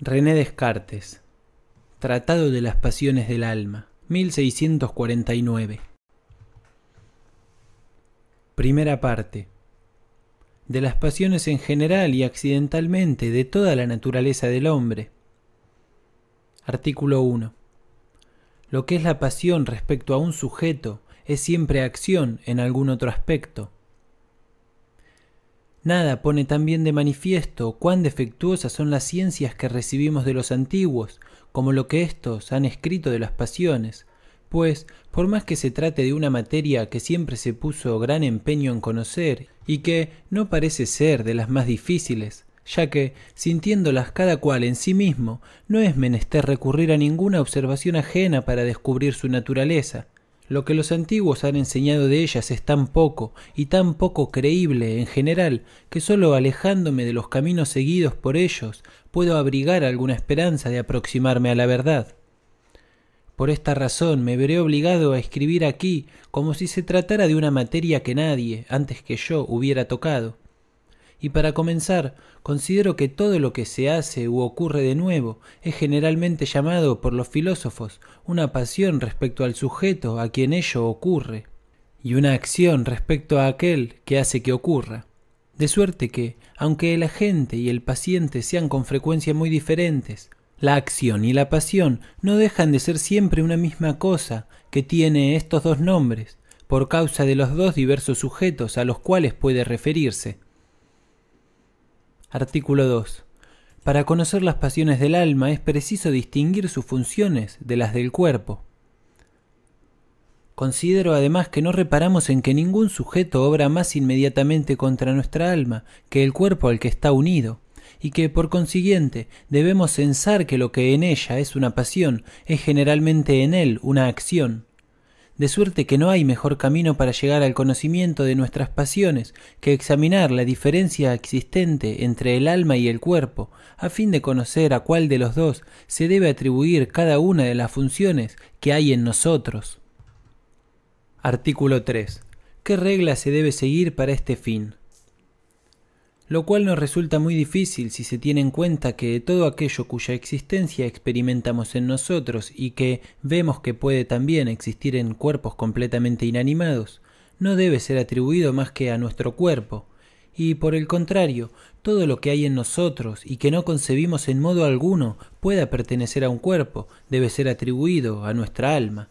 René Descartes Tratado de las Pasiones del Alma 1649 Primera parte. De las pasiones en general y accidentalmente de toda la naturaleza del hombre. Artículo 1 Lo que es la pasión respecto a un sujeto es siempre acción en algún otro aspecto Nada pone tan bien de manifiesto cuán defectuosas son las ciencias que recibimos de los antiguos, como lo que éstos han escrito de las pasiones, pues, por más que se trate de una materia que siempre se puso gran empeño en conocer, y que no parece ser de las más difíciles, ya que, sintiéndolas cada cual en sí mismo, no es menester recurrir a ninguna observación ajena para descubrir su naturaleza, lo que los antiguos han enseñado de ellas es tan poco y tan poco creíble en general que sólo alejándome de los caminos seguidos por ellos puedo abrigar alguna esperanza de aproximarme a la verdad. Por esta razón me veré obligado a escribir aquí como si se tratara de una materia que nadie, antes que yo, hubiera tocado, y para comenzar, considero que todo lo que se hace u ocurre de nuevo es generalmente llamado por los filósofos una pasión respecto al sujeto a quien ello ocurre, y una acción respecto a aquel que hace que ocurra. De suerte que, aunque el agente y el paciente sean con frecuencia muy diferentes, la acción y la pasión no dejan de ser siempre una misma cosa que tiene estos dos nombres, por causa de los dos diversos sujetos a los cuales puede referirse. Artículo 2. Para conocer las pasiones del alma es preciso distinguir sus funciones de las del cuerpo. Considero además que no reparamos en que ningún sujeto obra más inmediatamente contra nuestra alma que el cuerpo al que está unido, y que por consiguiente debemos censar que lo que en ella es una pasión es generalmente en él una acción de suerte que no hay mejor camino para llegar al conocimiento de nuestras pasiones que examinar la diferencia existente entre el alma y el cuerpo, a fin de conocer a cuál de los dos se debe atribuir cada una de las funciones que hay en nosotros. Artículo 3. ¿Qué regla se debe seguir para este fin? Lo cual nos resulta muy difícil si se tiene en cuenta que todo aquello cuya existencia experimentamos en nosotros y que vemos que puede también existir en cuerpos completamente inanimados, no debe ser atribuido más que a nuestro cuerpo, y por el contrario, todo lo que hay en nosotros y que no concebimos en modo alguno pueda pertenecer a un cuerpo, debe ser atribuido a nuestra alma.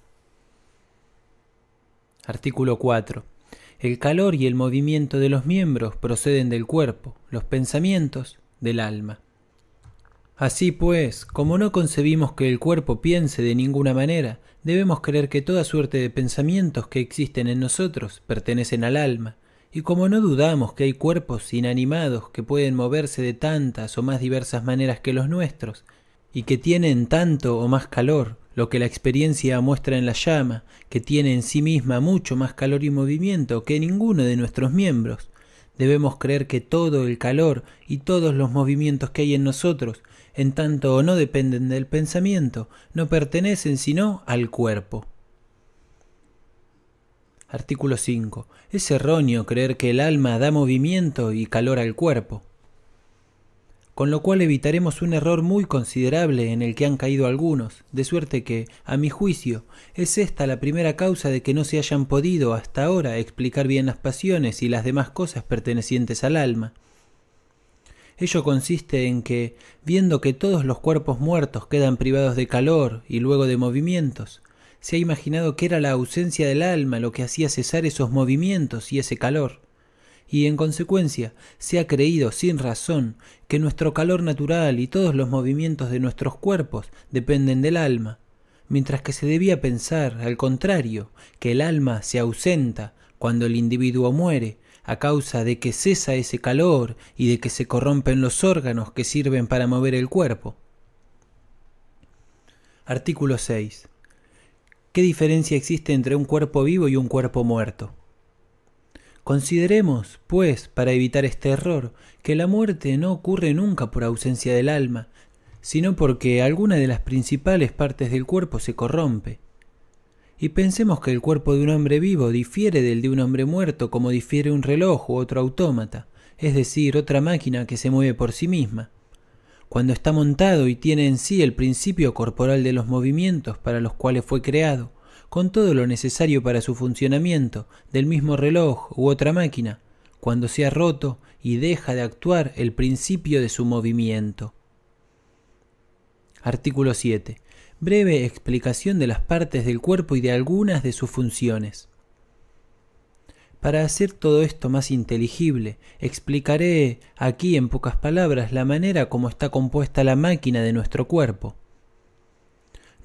Artículo 4. El calor y el movimiento de los miembros proceden del cuerpo, los pensamientos del alma. Así pues, como no concebimos que el cuerpo piense de ninguna manera, debemos creer que toda suerte de pensamientos que existen en nosotros pertenecen al alma, y como no dudamos que hay cuerpos inanimados que pueden moverse de tantas o más diversas maneras que los nuestros, y que tienen tanto o más calor, lo que la experiencia muestra en la llama, que tiene en sí misma mucho más calor y movimiento que ninguno de nuestros miembros. Debemos creer que todo el calor y todos los movimientos que hay en nosotros, en tanto o no dependen del pensamiento, no pertenecen sino al cuerpo. Artículo 5. Es erróneo creer que el alma da movimiento y calor al cuerpo con lo cual evitaremos un error muy considerable en el que han caído algunos, de suerte que, a mi juicio, es esta la primera causa de que no se hayan podido hasta ahora explicar bien las pasiones y las demás cosas pertenecientes al alma. Ello consiste en que, viendo que todos los cuerpos muertos quedan privados de calor y luego de movimientos, se ha imaginado que era la ausencia del alma lo que hacía cesar esos movimientos y ese calor y en consecuencia se ha creído sin razón que nuestro calor natural y todos los movimientos de nuestros cuerpos dependen del alma, mientras que se debía pensar, al contrario, que el alma se ausenta cuando el individuo muere, a causa de que cesa ese calor y de que se corrompen los órganos que sirven para mover el cuerpo. Artículo 6. ¿Qué diferencia existe entre un cuerpo vivo y un cuerpo muerto? Consideremos, pues, para evitar este error, que la muerte no ocurre nunca por ausencia del alma, sino porque alguna de las principales partes del cuerpo se corrompe. Y pensemos que el cuerpo de un hombre vivo difiere del de un hombre muerto como difiere un reloj u otro autómata, es decir, otra máquina que se mueve por sí misma. cuando está montado y tiene en sí el principio corporal de los movimientos para los cuales fue creado, con todo lo necesario para su funcionamiento, del mismo reloj u otra máquina, cuando se ha roto y deja de actuar el principio de su movimiento. Artículo 7. Breve explicación de las partes del cuerpo y de algunas de sus funciones. Para hacer todo esto más inteligible, explicaré aquí en pocas palabras la manera como está compuesta la máquina de nuestro cuerpo.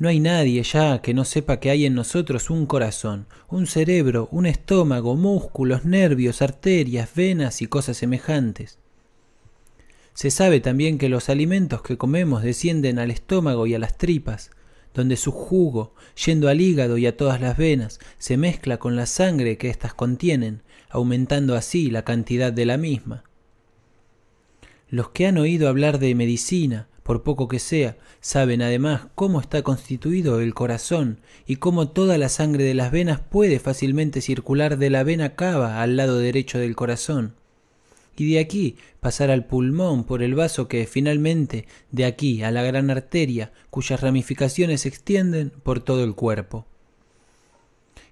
No hay nadie ya que no sepa que hay en nosotros un corazón, un cerebro, un estómago, músculos, nervios, arterias, venas y cosas semejantes. Se sabe también que los alimentos que comemos descienden al estómago y a las tripas, donde su jugo, yendo al hígado y a todas las venas, se mezcla con la sangre que éstas contienen, aumentando así la cantidad de la misma. Los que han oído hablar de medicina, por poco que sea, saben además cómo está constituido el corazón y cómo toda la sangre de las venas puede fácilmente circular de la vena cava al lado derecho del corazón y de aquí pasar al pulmón por el vaso que finalmente de aquí a la gran arteria cuyas ramificaciones se extienden por todo el cuerpo.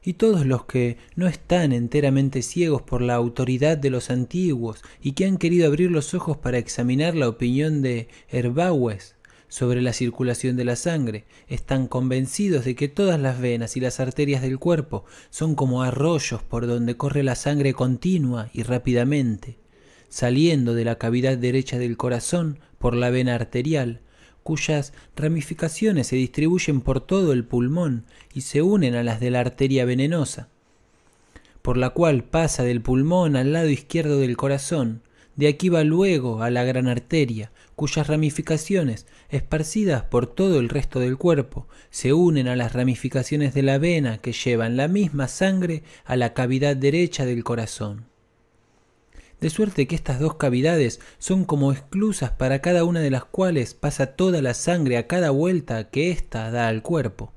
Y todos los que no están enteramente ciegos por la autoridad de los antiguos y que han querido abrir los ojos para examinar la opinión de Herbaues sobre la circulación de la sangre, están convencidos de que todas las venas y las arterias del cuerpo son como arroyos por donde corre la sangre continua y rápidamente, saliendo de la cavidad derecha del corazón por la vena arterial, cuyas ramificaciones se distribuyen por todo el pulmón y se unen a las de la arteria venenosa, por la cual pasa del pulmón al lado izquierdo del corazón, de aquí va luego a la gran arteria, cuyas ramificaciones, esparcidas por todo el resto del cuerpo, se unen a las ramificaciones de la vena que llevan la misma sangre a la cavidad derecha del corazón de suerte que estas dos cavidades son como esclusas para cada una de las cuales pasa toda la sangre a cada vuelta que ésta da al cuerpo.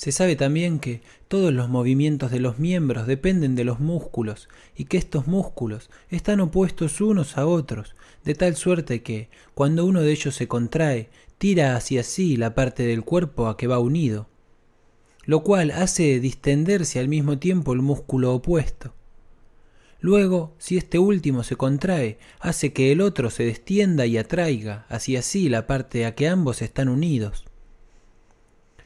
Se sabe también que todos los movimientos de los miembros dependen de los músculos y que estos músculos están opuestos unos a otros, de tal suerte que, cuando uno de ellos se contrae, tira hacia sí la parte del cuerpo a que va unido, lo cual hace distenderse al mismo tiempo el músculo opuesto. Luego, si este último se contrae, hace que el otro se destienda y atraiga hacia así la parte a que ambos están unidos.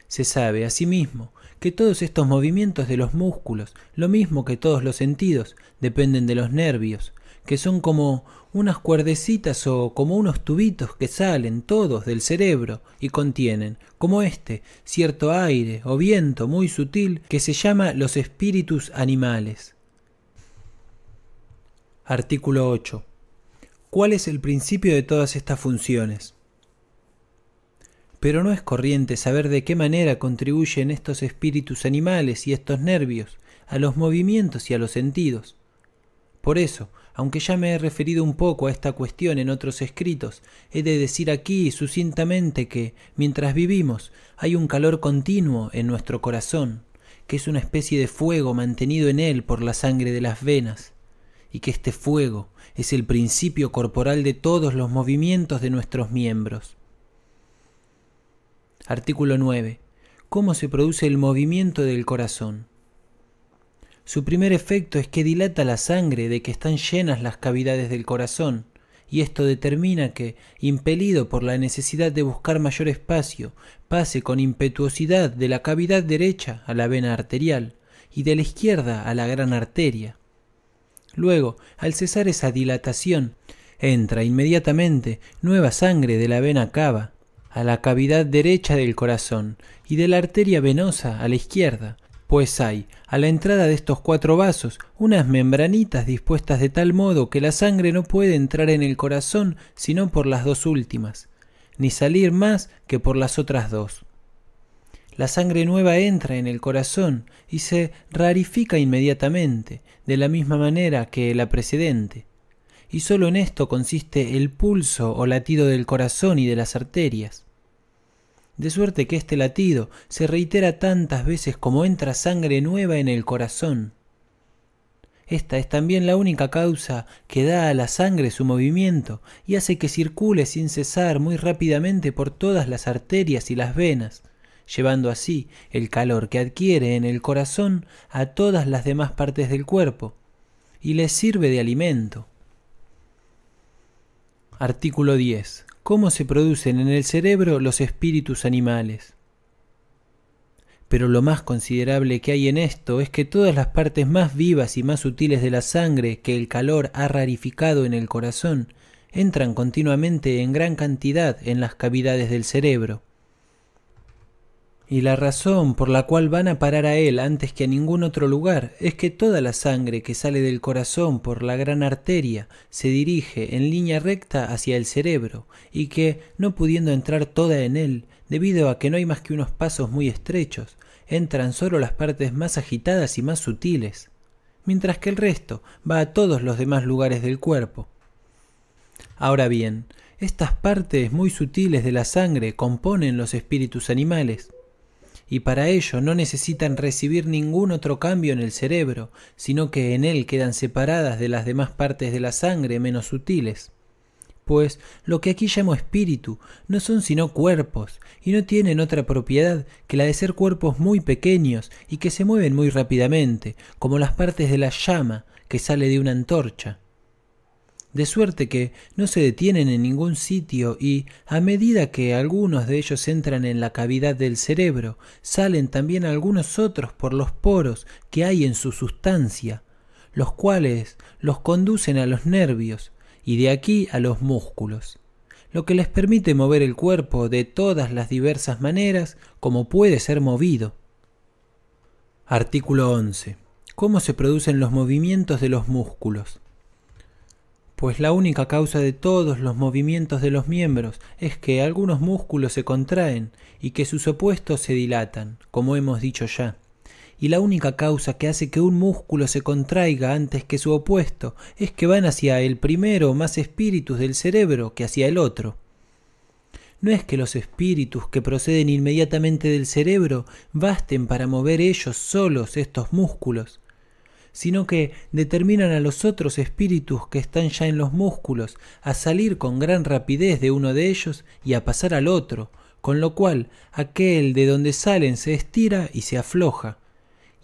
Se sabe, asimismo, que todos estos movimientos de los músculos, lo mismo que todos los sentidos, dependen de los nervios, que son como unas cuerdecitas o como unos tubitos que salen todos del cerebro y contienen, como este, cierto aire o viento muy sutil que se llama los espíritus animales. Artículo 8. ¿Cuál es el principio de todas estas funciones? Pero no es corriente saber de qué manera contribuyen estos espíritus animales y estos nervios a los movimientos y a los sentidos. Por eso, aunque ya me he referido un poco a esta cuestión en otros escritos, he de decir aquí sucintamente que, mientras vivimos, hay un calor continuo en nuestro corazón, que es una especie de fuego mantenido en él por la sangre de las venas, y que este fuego es el principio corporal de todos los movimientos de nuestros miembros. Artículo 9. ¿Cómo se produce el movimiento del corazón? Su primer efecto es que dilata la sangre de que están llenas las cavidades del corazón, y esto determina que, impelido por la necesidad de buscar mayor espacio, pase con impetuosidad de la cavidad derecha a la vena arterial y de la izquierda a la gran arteria. Luego, al cesar esa dilatación, entra inmediatamente nueva sangre de la vena cava a la cavidad derecha del corazón y de la arteria venosa a la izquierda, pues hay a la entrada de estos cuatro vasos unas membranitas dispuestas de tal modo que la sangre no puede entrar en el corazón sino por las dos últimas, ni salir más que por las otras dos la sangre nueva entra en el corazón y se rarifica inmediatamente, de la misma manera que la precedente. Y sólo en esto consiste el pulso o latido del corazón y de las arterias. De suerte que este latido se reitera tantas veces como entra sangre nueva en el corazón. Esta es también la única causa que da a la sangre su movimiento y hace que circule sin cesar muy rápidamente por todas las arterias y las venas, llevando así el calor que adquiere en el corazón a todas las demás partes del cuerpo, y les sirve de alimento. Artículo 10. ¿Cómo se producen en el cerebro los espíritus animales? Pero lo más considerable que hay en esto es que todas las partes más vivas y más sutiles de la sangre que el calor ha rarificado en el corazón entran continuamente en gran cantidad en las cavidades del cerebro. Y la razón por la cual van a parar a él antes que a ningún otro lugar es que toda la sangre que sale del corazón por la gran arteria se dirige en línea recta hacia el cerebro y que, no pudiendo entrar toda en él, debido a que no hay más que unos pasos muy estrechos, entran solo las partes más agitadas y más sutiles, mientras que el resto va a todos los demás lugares del cuerpo. Ahora bien, estas partes muy sutiles de la sangre componen los espíritus animales, y para ello no necesitan recibir ningún otro cambio en el cerebro, sino que en él quedan separadas de las demás partes de la sangre menos sutiles pues lo que aquí llamo espíritu no son sino cuerpos, y no tienen otra propiedad que la de ser cuerpos muy pequeños y que se mueven muy rápidamente, como las partes de la llama que sale de una antorcha. De suerte que no se detienen en ningún sitio y, a medida que algunos de ellos entran en la cavidad del cerebro, salen también algunos otros por los poros que hay en su sustancia, los cuales los conducen a los nervios, y de aquí a los músculos, lo que les permite mover el cuerpo de todas las diversas maneras como puede ser movido. Artículo 11. ¿Cómo se producen los movimientos de los músculos? Pues la única causa de todos los movimientos de los miembros es que algunos músculos se contraen y que sus opuestos se dilatan, como hemos dicho ya y la única causa que hace que un músculo se contraiga antes que su opuesto es que van hacia el primero más espíritus del cerebro que hacia el otro. No es que los espíritus que proceden inmediatamente del cerebro basten para mover ellos solos estos músculos, sino que determinan a los otros espíritus que están ya en los músculos a salir con gran rapidez de uno de ellos y a pasar al otro, con lo cual aquel de donde salen se estira y se afloja,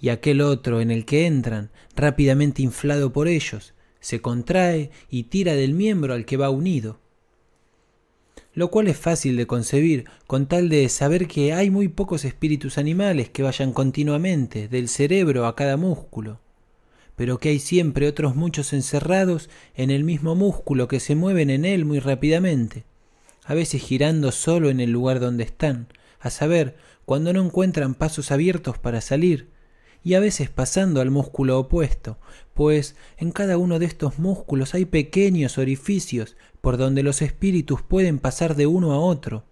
y aquel otro en el que entran, rápidamente inflado por ellos, se contrae y tira del miembro al que va unido. Lo cual es fácil de concebir con tal de saber que hay muy pocos espíritus animales que vayan continuamente del cerebro a cada músculo, pero que hay siempre otros muchos encerrados en el mismo músculo que se mueven en él muy rápidamente, a veces girando solo en el lugar donde están, a saber, cuando no encuentran pasos abiertos para salir, y a veces pasando al músculo opuesto, pues en cada uno de estos músculos hay pequeños orificios por donde los espíritus pueden pasar de uno a otro,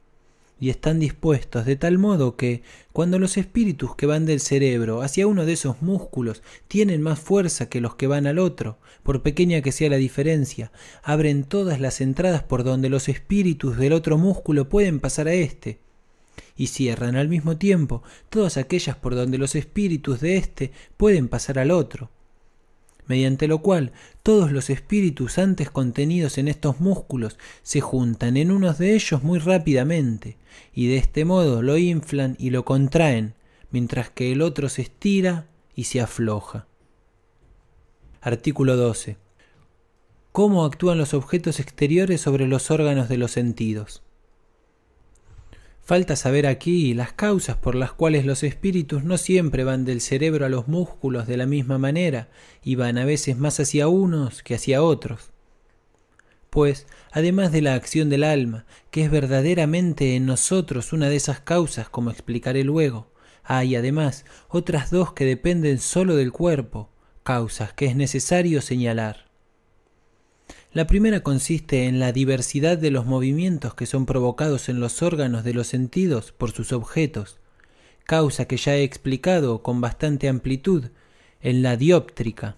y están dispuestos de tal modo que, cuando los espíritus que van del cerebro hacia uno de esos músculos tienen más fuerza que los que van al otro, por pequeña que sea la diferencia, abren todas las entradas por donde los espíritus del otro músculo pueden pasar a éste, y cierran al mismo tiempo todas aquellas por donde los espíritus de éste pueden pasar al otro, mediante lo cual todos los espíritus antes contenidos en estos músculos se juntan en unos de ellos muy rápidamente, y de este modo lo inflan y lo contraen, mientras que el otro se estira y se afloja. Artículo 12. ¿Cómo actúan los objetos exteriores sobre los órganos de los sentidos? Falta saber aquí las causas por las cuales los espíritus no siempre van del cerebro a los músculos de la misma manera y van a veces más hacia unos que hacia otros. Pues, además de la acción del alma, que es verdaderamente en nosotros una de esas causas, como explicaré luego, hay además otras dos que dependen sólo del cuerpo, causas que es necesario señalar. La primera consiste en la diversidad de los movimientos que son provocados en los órganos de los sentidos por sus objetos, causa que ya he explicado con bastante amplitud en la dióptrica.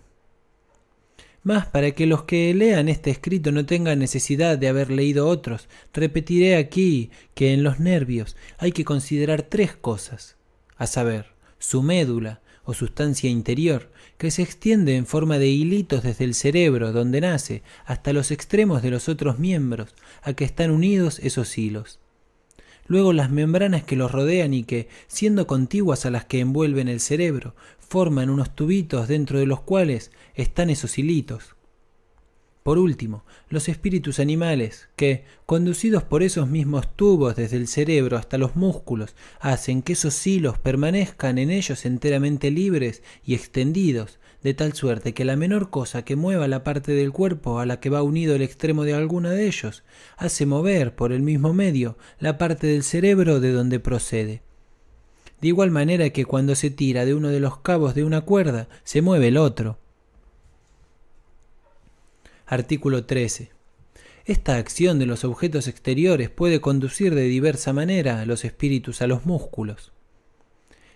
Más para que los que lean este escrito no tengan necesidad de haber leído otros, repetiré aquí que en los nervios hay que considerar tres cosas, a saber, su médula, o sustancia interior, que se extiende en forma de hilitos desde el cerebro, donde nace, hasta los extremos de los otros miembros, a que están unidos esos hilos. Luego las membranas que los rodean y que, siendo contiguas a las que envuelven el cerebro, forman unos tubitos dentro de los cuales están esos hilitos. Por último, los espíritus animales, que, conducidos por esos mismos tubos desde el cerebro hasta los músculos, hacen que esos hilos permanezcan en ellos enteramente libres y extendidos, de tal suerte que la menor cosa que mueva la parte del cuerpo a la que va unido el extremo de alguno de ellos, hace mover por el mismo medio la parte del cerebro de donde procede. De igual manera que cuando se tira de uno de los cabos de una cuerda, se mueve el otro. Artículo 13. Esta acción de los objetos exteriores puede conducir de diversa manera a los espíritus a los músculos.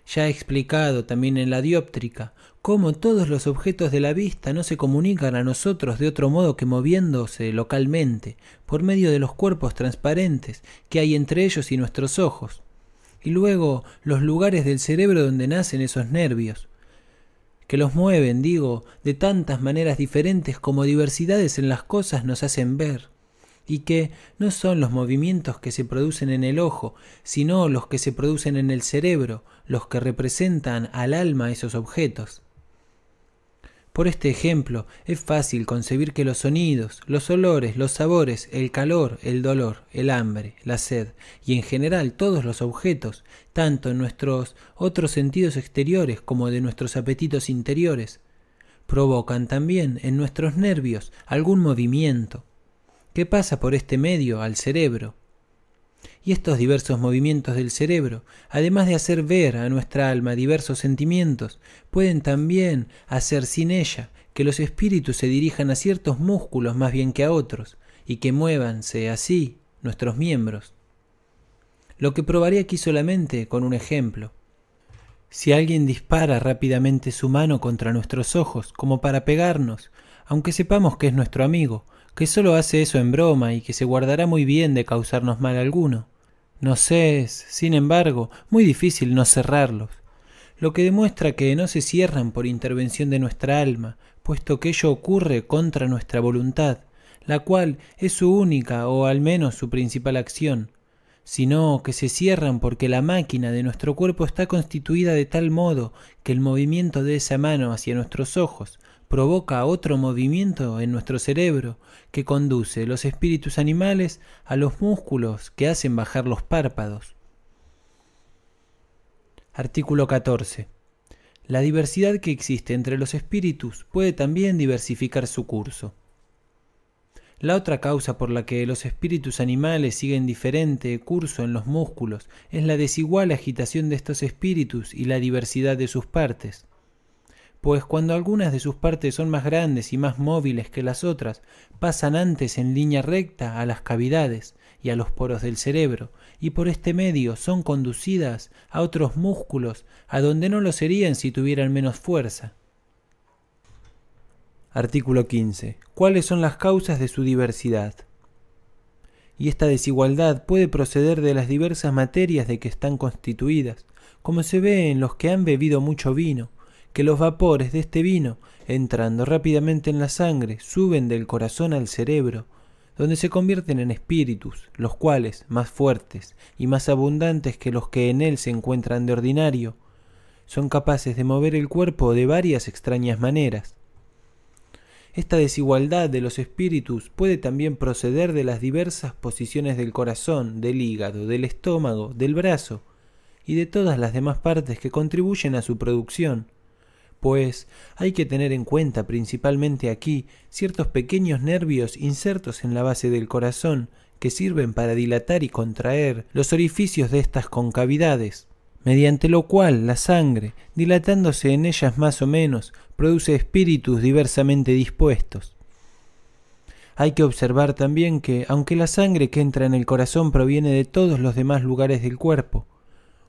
Ya he explicado también en la dióptrica cómo todos los objetos de la vista no se comunican a nosotros de otro modo que moviéndose localmente por medio de los cuerpos transparentes que hay entre ellos y nuestros ojos, y luego los lugares del cerebro donde nacen esos nervios, que los mueven, digo, de tantas maneras diferentes como diversidades en las cosas nos hacen ver, y que no son los movimientos que se producen en el ojo, sino los que se producen en el cerebro, los que representan al alma esos objetos. Por este ejemplo, es fácil concebir que los sonidos, los olores, los sabores, el calor, el dolor, el hambre, la sed y en general todos los objetos, tanto en nuestros otros sentidos exteriores como de nuestros apetitos interiores, provocan también en nuestros nervios algún movimiento que pasa por este medio al cerebro y estos diversos movimientos del cerebro, además de hacer ver a nuestra alma diversos sentimientos, pueden también hacer sin ella que los espíritus se dirijan a ciertos músculos más bien que a otros, y que muévanse así nuestros miembros. Lo que probaré aquí solamente con un ejemplo. Si alguien dispara rápidamente su mano contra nuestros ojos, como para pegarnos, aunque sepamos que es nuestro amigo, que solo hace eso en broma y que se guardará muy bien de causarnos mal alguno. Nos es, sin embargo, muy difícil no cerrarlos, lo que demuestra que no se cierran por intervención de nuestra alma, puesto que ello ocurre contra nuestra voluntad, la cual es su única o al menos su principal acción, sino que se cierran porque la máquina de nuestro cuerpo está constituida de tal modo que el movimiento de esa mano hacia nuestros ojos provoca otro movimiento en nuestro cerebro que conduce los espíritus animales a los músculos que hacen bajar los párpados. Artículo 14. La diversidad que existe entre los espíritus puede también diversificar su curso. La otra causa por la que los espíritus animales siguen diferente curso en los músculos es la desigual agitación de estos espíritus y la diversidad de sus partes pues cuando algunas de sus partes son más grandes y más móviles que las otras, pasan antes en línea recta a las cavidades y a los poros del cerebro, y por este medio son conducidas a otros músculos a donde no lo serían si tuvieran menos fuerza. Artículo 15. ¿Cuáles son las causas de su diversidad? Y esta desigualdad puede proceder de las diversas materias de que están constituidas, como se ve en los que han bebido mucho vino, que los vapores de este vino, entrando rápidamente en la sangre, suben del corazón al cerebro, donde se convierten en espíritus, los cuales, más fuertes y más abundantes que los que en él se encuentran de ordinario, son capaces de mover el cuerpo de varias extrañas maneras. Esta desigualdad de los espíritus puede también proceder de las diversas posiciones del corazón, del hígado, del estómago, del brazo y de todas las demás partes que contribuyen a su producción pues hay que tener en cuenta principalmente aquí ciertos pequeños nervios insertos en la base del corazón que sirven para dilatar y contraer los orificios de estas concavidades, mediante lo cual la sangre, dilatándose en ellas más o menos, produce espíritus diversamente dispuestos. Hay que observar también que, aunque la sangre que entra en el corazón proviene de todos los demás lugares del cuerpo,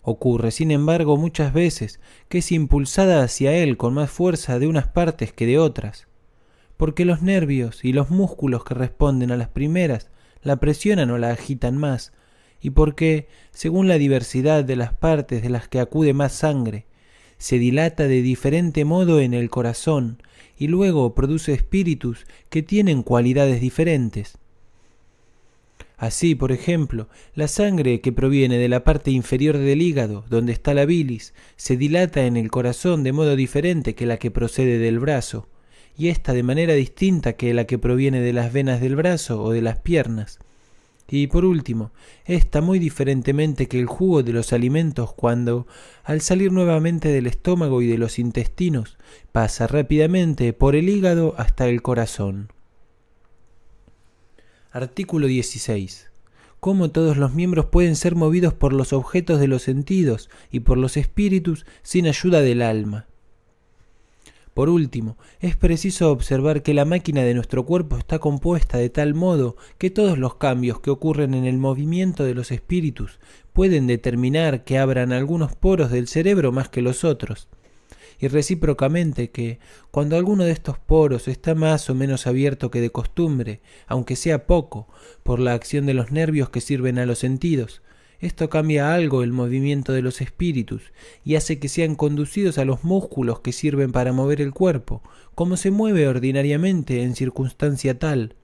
Ocurre, sin embargo, muchas veces que es impulsada hacia él con más fuerza de unas partes que de otras, porque los nervios y los músculos que responden a las primeras la presionan o la agitan más, y porque, según la diversidad de las partes de las que acude más sangre, se dilata de diferente modo en el corazón y luego produce espíritus que tienen cualidades diferentes. Así, por ejemplo, la sangre que proviene de la parte inferior del hígado, donde está la bilis, se dilata en el corazón de modo diferente que la que procede del brazo, y ésta de manera distinta que la que proviene de las venas del brazo o de las piernas. Y por último, esta muy diferentemente que el jugo de los alimentos cuando, al salir nuevamente del estómago y de los intestinos, pasa rápidamente por el hígado hasta el corazón. Artículo 16. Cómo todos los miembros pueden ser movidos por los objetos de los sentidos y por los espíritus sin ayuda del alma. Por último, es preciso observar que la máquina de nuestro cuerpo está compuesta de tal modo que todos los cambios que ocurren en el movimiento de los espíritus pueden determinar que abran algunos poros del cerebro más que los otros, y recíprocamente que, cuando alguno de estos poros está más o menos abierto que de costumbre, aunque sea poco, por la acción de los nervios que sirven a los sentidos, esto cambia algo el movimiento de los espíritus y hace que sean conducidos a los músculos que sirven para mover el cuerpo, como se mueve ordinariamente en circunstancia tal.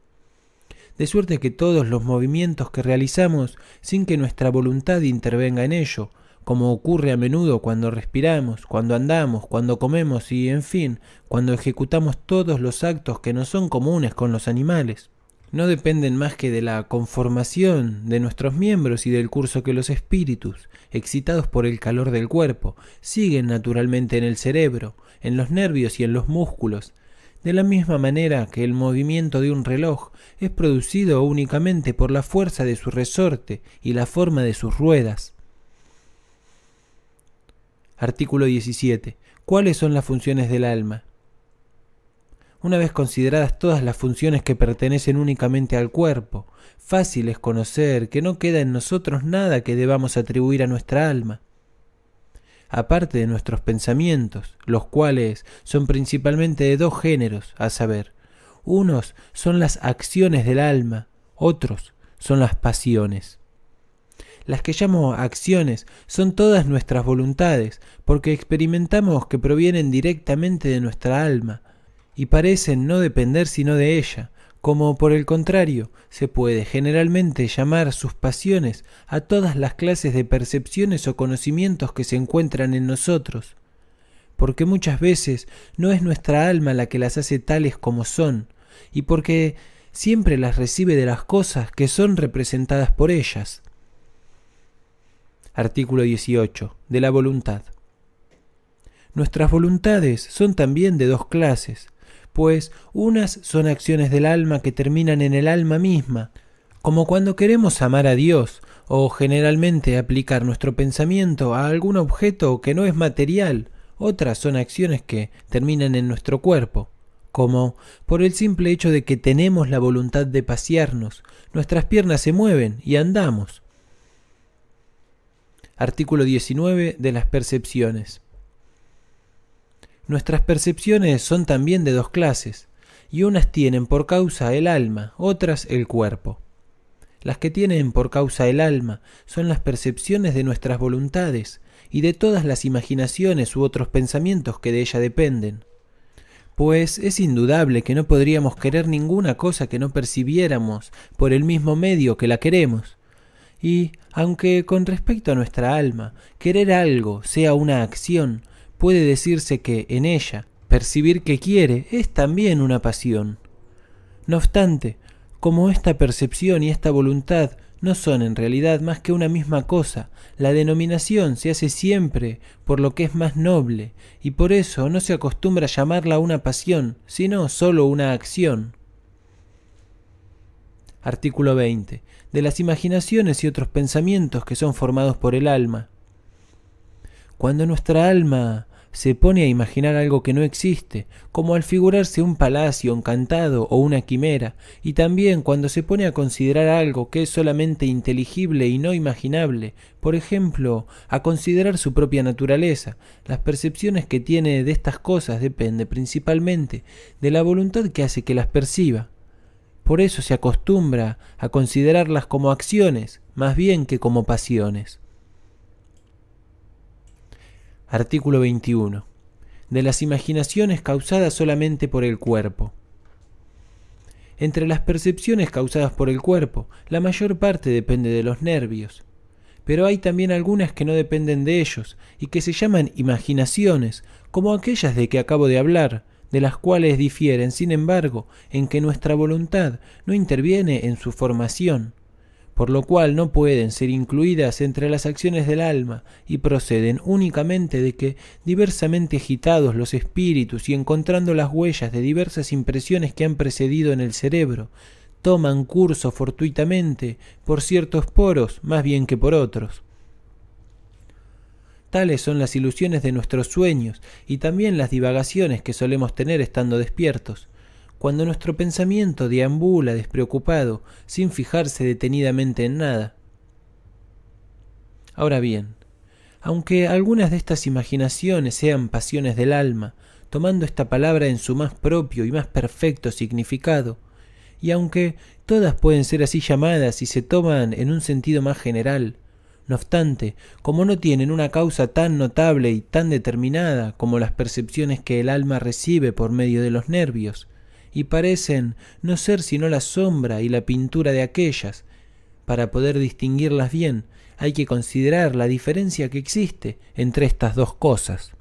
De suerte que todos los movimientos que realizamos sin que nuestra voluntad intervenga en ello, como ocurre a menudo cuando respiramos, cuando andamos, cuando comemos y, en fin, cuando ejecutamos todos los actos que no son comunes con los animales no dependen más que de la conformación de nuestros miembros y del curso que los espíritus, excitados por el calor del cuerpo, siguen naturalmente en el cerebro, en los nervios y en los músculos, de la misma manera que el movimiento de un reloj es producido únicamente por la fuerza de su resorte y la forma de sus ruedas. Artículo 17. ¿Cuáles son las funciones del alma? una vez consideradas todas las funciones que pertenecen únicamente al cuerpo, fácil es conocer que no queda en nosotros nada que debamos atribuir a nuestra alma. Aparte de nuestros pensamientos, los cuales son principalmente de dos géneros, a saber, unos son las acciones del alma, otros son las pasiones. Las que llamo acciones son todas nuestras voluntades, porque experimentamos que provienen directamente de nuestra alma, y parecen no depender sino de ella, como por el contrario se puede generalmente llamar sus pasiones a todas las clases de percepciones o conocimientos que se encuentran en nosotros, porque muchas veces no es nuestra alma la que las hace tales como son, y porque siempre las recibe de las cosas que son representadas por ellas. Artículo 18. De la voluntad. Nuestras voluntades son también de dos clases, pues unas son acciones del alma que terminan en el alma misma, como cuando queremos amar a Dios o generalmente aplicar nuestro pensamiento a algún objeto que no es material, otras son acciones que terminan en nuestro cuerpo, como por el simple hecho de que tenemos la voluntad de pasearnos, nuestras piernas se mueven y andamos. Artículo 19 de las percepciones. Nuestras percepciones son también de dos clases, y unas tienen por causa el alma, otras el cuerpo. Las que tienen por causa el alma son las percepciones de nuestras voluntades y de todas las imaginaciones u otros pensamientos que de ella dependen. Pues es indudable que no podríamos querer ninguna cosa que no percibiéramos por el mismo medio que la queremos. Y, aunque con respecto a nuestra alma, querer algo sea una acción, puede decirse que en ella percibir que quiere es también una pasión. No obstante, como esta percepción y esta voluntad no son en realidad más que una misma cosa, la denominación se hace siempre por lo que es más noble, y por eso no se acostumbra llamarla una pasión, sino sólo una acción. Artículo 20. De las imaginaciones y otros pensamientos que son formados por el alma. Cuando nuestra alma se pone a imaginar algo que no existe, como al figurarse un palacio encantado o una quimera, y también cuando se pone a considerar algo que es solamente inteligible y no imaginable, por ejemplo, a considerar su propia naturaleza. Las percepciones que tiene de estas cosas depende principalmente de la voluntad que hace que las perciba. Por eso se acostumbra a considerarlas como acciones, más bien que como pasiones. Artículo 21. De las imaginaciones causadas solamente por el cuerpo. Entre las percepciones causadas por el cuerpo, la mayor parte depende de los nervios, pero hay también algunas que no dependen de ellos y que se llaman imaginaciones, como aquellas de que acabo de hablar, de las cuales difieren, sin embargo, en que nuestra voluntad no interviene en su formación por lo cual no pueden ser incluidas entre las acciones del alma y proceden únicamente de que, diversamente agitados los espíritus y encontrando las huellas de diversas impresiones que han precedido en el cerebro, toman curso fortuitamente por ciertos poros más bien que por otros. Tales son las ilusiones de nuestros sueños y también las divagaciones que solemos tener estando despiertos, cuando nuestro pensamiento deambula despreocupado, sin fijarse detenidamente en nada. Ahora bien, aunque algunas de estas imaginaciones sean pasiones del alma, tomando esta palabra en su más propio y más perfecto significado, y aunque todas pueden ser así llamadas y se toman en un sentido más general, no obstante, como no tienen una causa tan notable y tan determinada como las percepciones que el alma recibe por medio de los nervios, y parecen no ser sino la sombra y la pintura de aquellas. Para poder distinguirlas bien, hay que considerar la diferencia que existe entre estas dos cosas.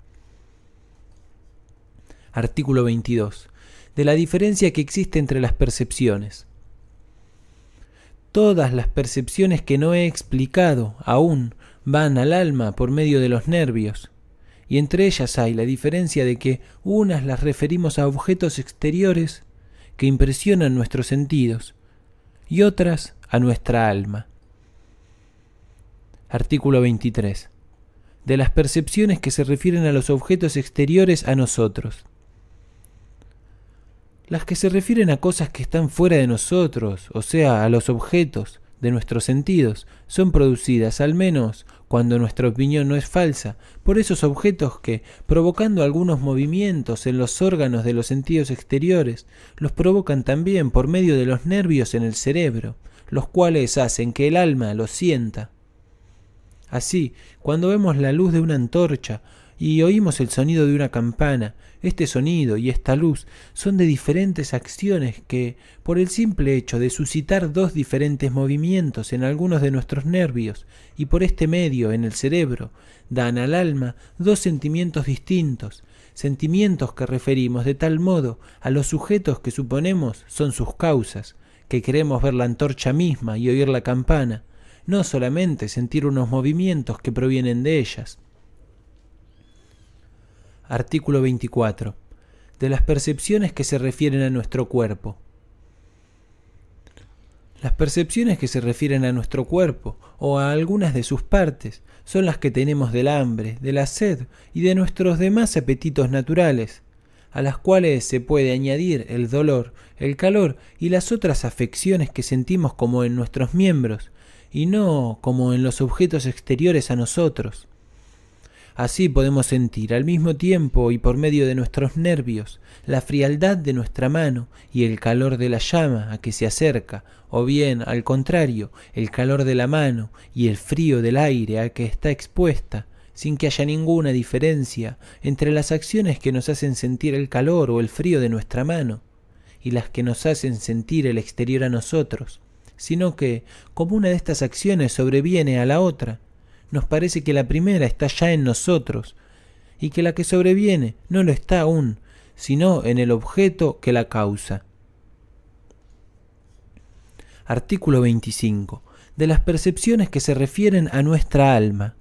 Artículo 22. De la diferencia que existe entre las percepciones. Todas las percepciones que no he explicado aún van al alma por medio de los nervios, y entre ellas hay la diferencia de que unas las referimos a objetos exteriores que impresionan nuestros sentidos y otras a nuestra alma. Artículo 23. De las percepciones que se refieren a los objetos exteriores a nosotros. Las que se refieren a cosas que están fuera de nosotros, o sea, a los objetos, de nuestros sentidos son producidas, al menos cuando nuestra opinión no es falsa, por esos objetos que, provocando algunos movimientos en los órganos de los sentidos exteriores, los provocan también por medio de los nervios en el cerebro, los cuales hacen que el alma los sienta. Así, cuando vemos la luz de una antorcha y oímos el sonido de una campana. Este sonido y esta luz son de diferentes acciones que, por el simple hecho de suscitar dos diferentes movimientos en algunos de nuestros nervios y por este medio en el cerebro, dan al alma dos sentimientos distintos, sentimientos que referimos de tal modo a los sujetos que suponemos son sus causas, que queremos ver la antorcha misma y oír la campana, no solamente sentir unos movimientos que provienen de ellas. Artículo 24. De las percepciones que se refieren a nuestro cuerpo. Las percepciones que se refieren a nuestro cuerpo o a algunas de sus partes son las que tenemos del hambre, de la sed y de nuestros demás apetitos naturales, a las cuales se puede añadir el dolor, el calor y las otras afecciones que sentimos como en nuestros miembros, y no como en los objetos exteriores a nosotros. Así podemos sentir al mismo tiempo y por medio de nuestros nervios la frialdad de nuestra mano y el calor de la llama a que se acerca, o bien, al contrario, el calor de la mano y el frío del aire a que está expuesta, sin que haya ninguna diferencia entre las acciones que nos hacen sentir el calor o el frío de nuestra mano y las que nos hacen sentir el exterior a nosotros, sino que, como una de estas acciones sobreviene a la otra, nos parece que la primera está ya en nosotros y que la que sobreviene no lo está aún, sino en el objeto que la causa. Artículo 25. De las percepciones que se refieren a nuestra alma.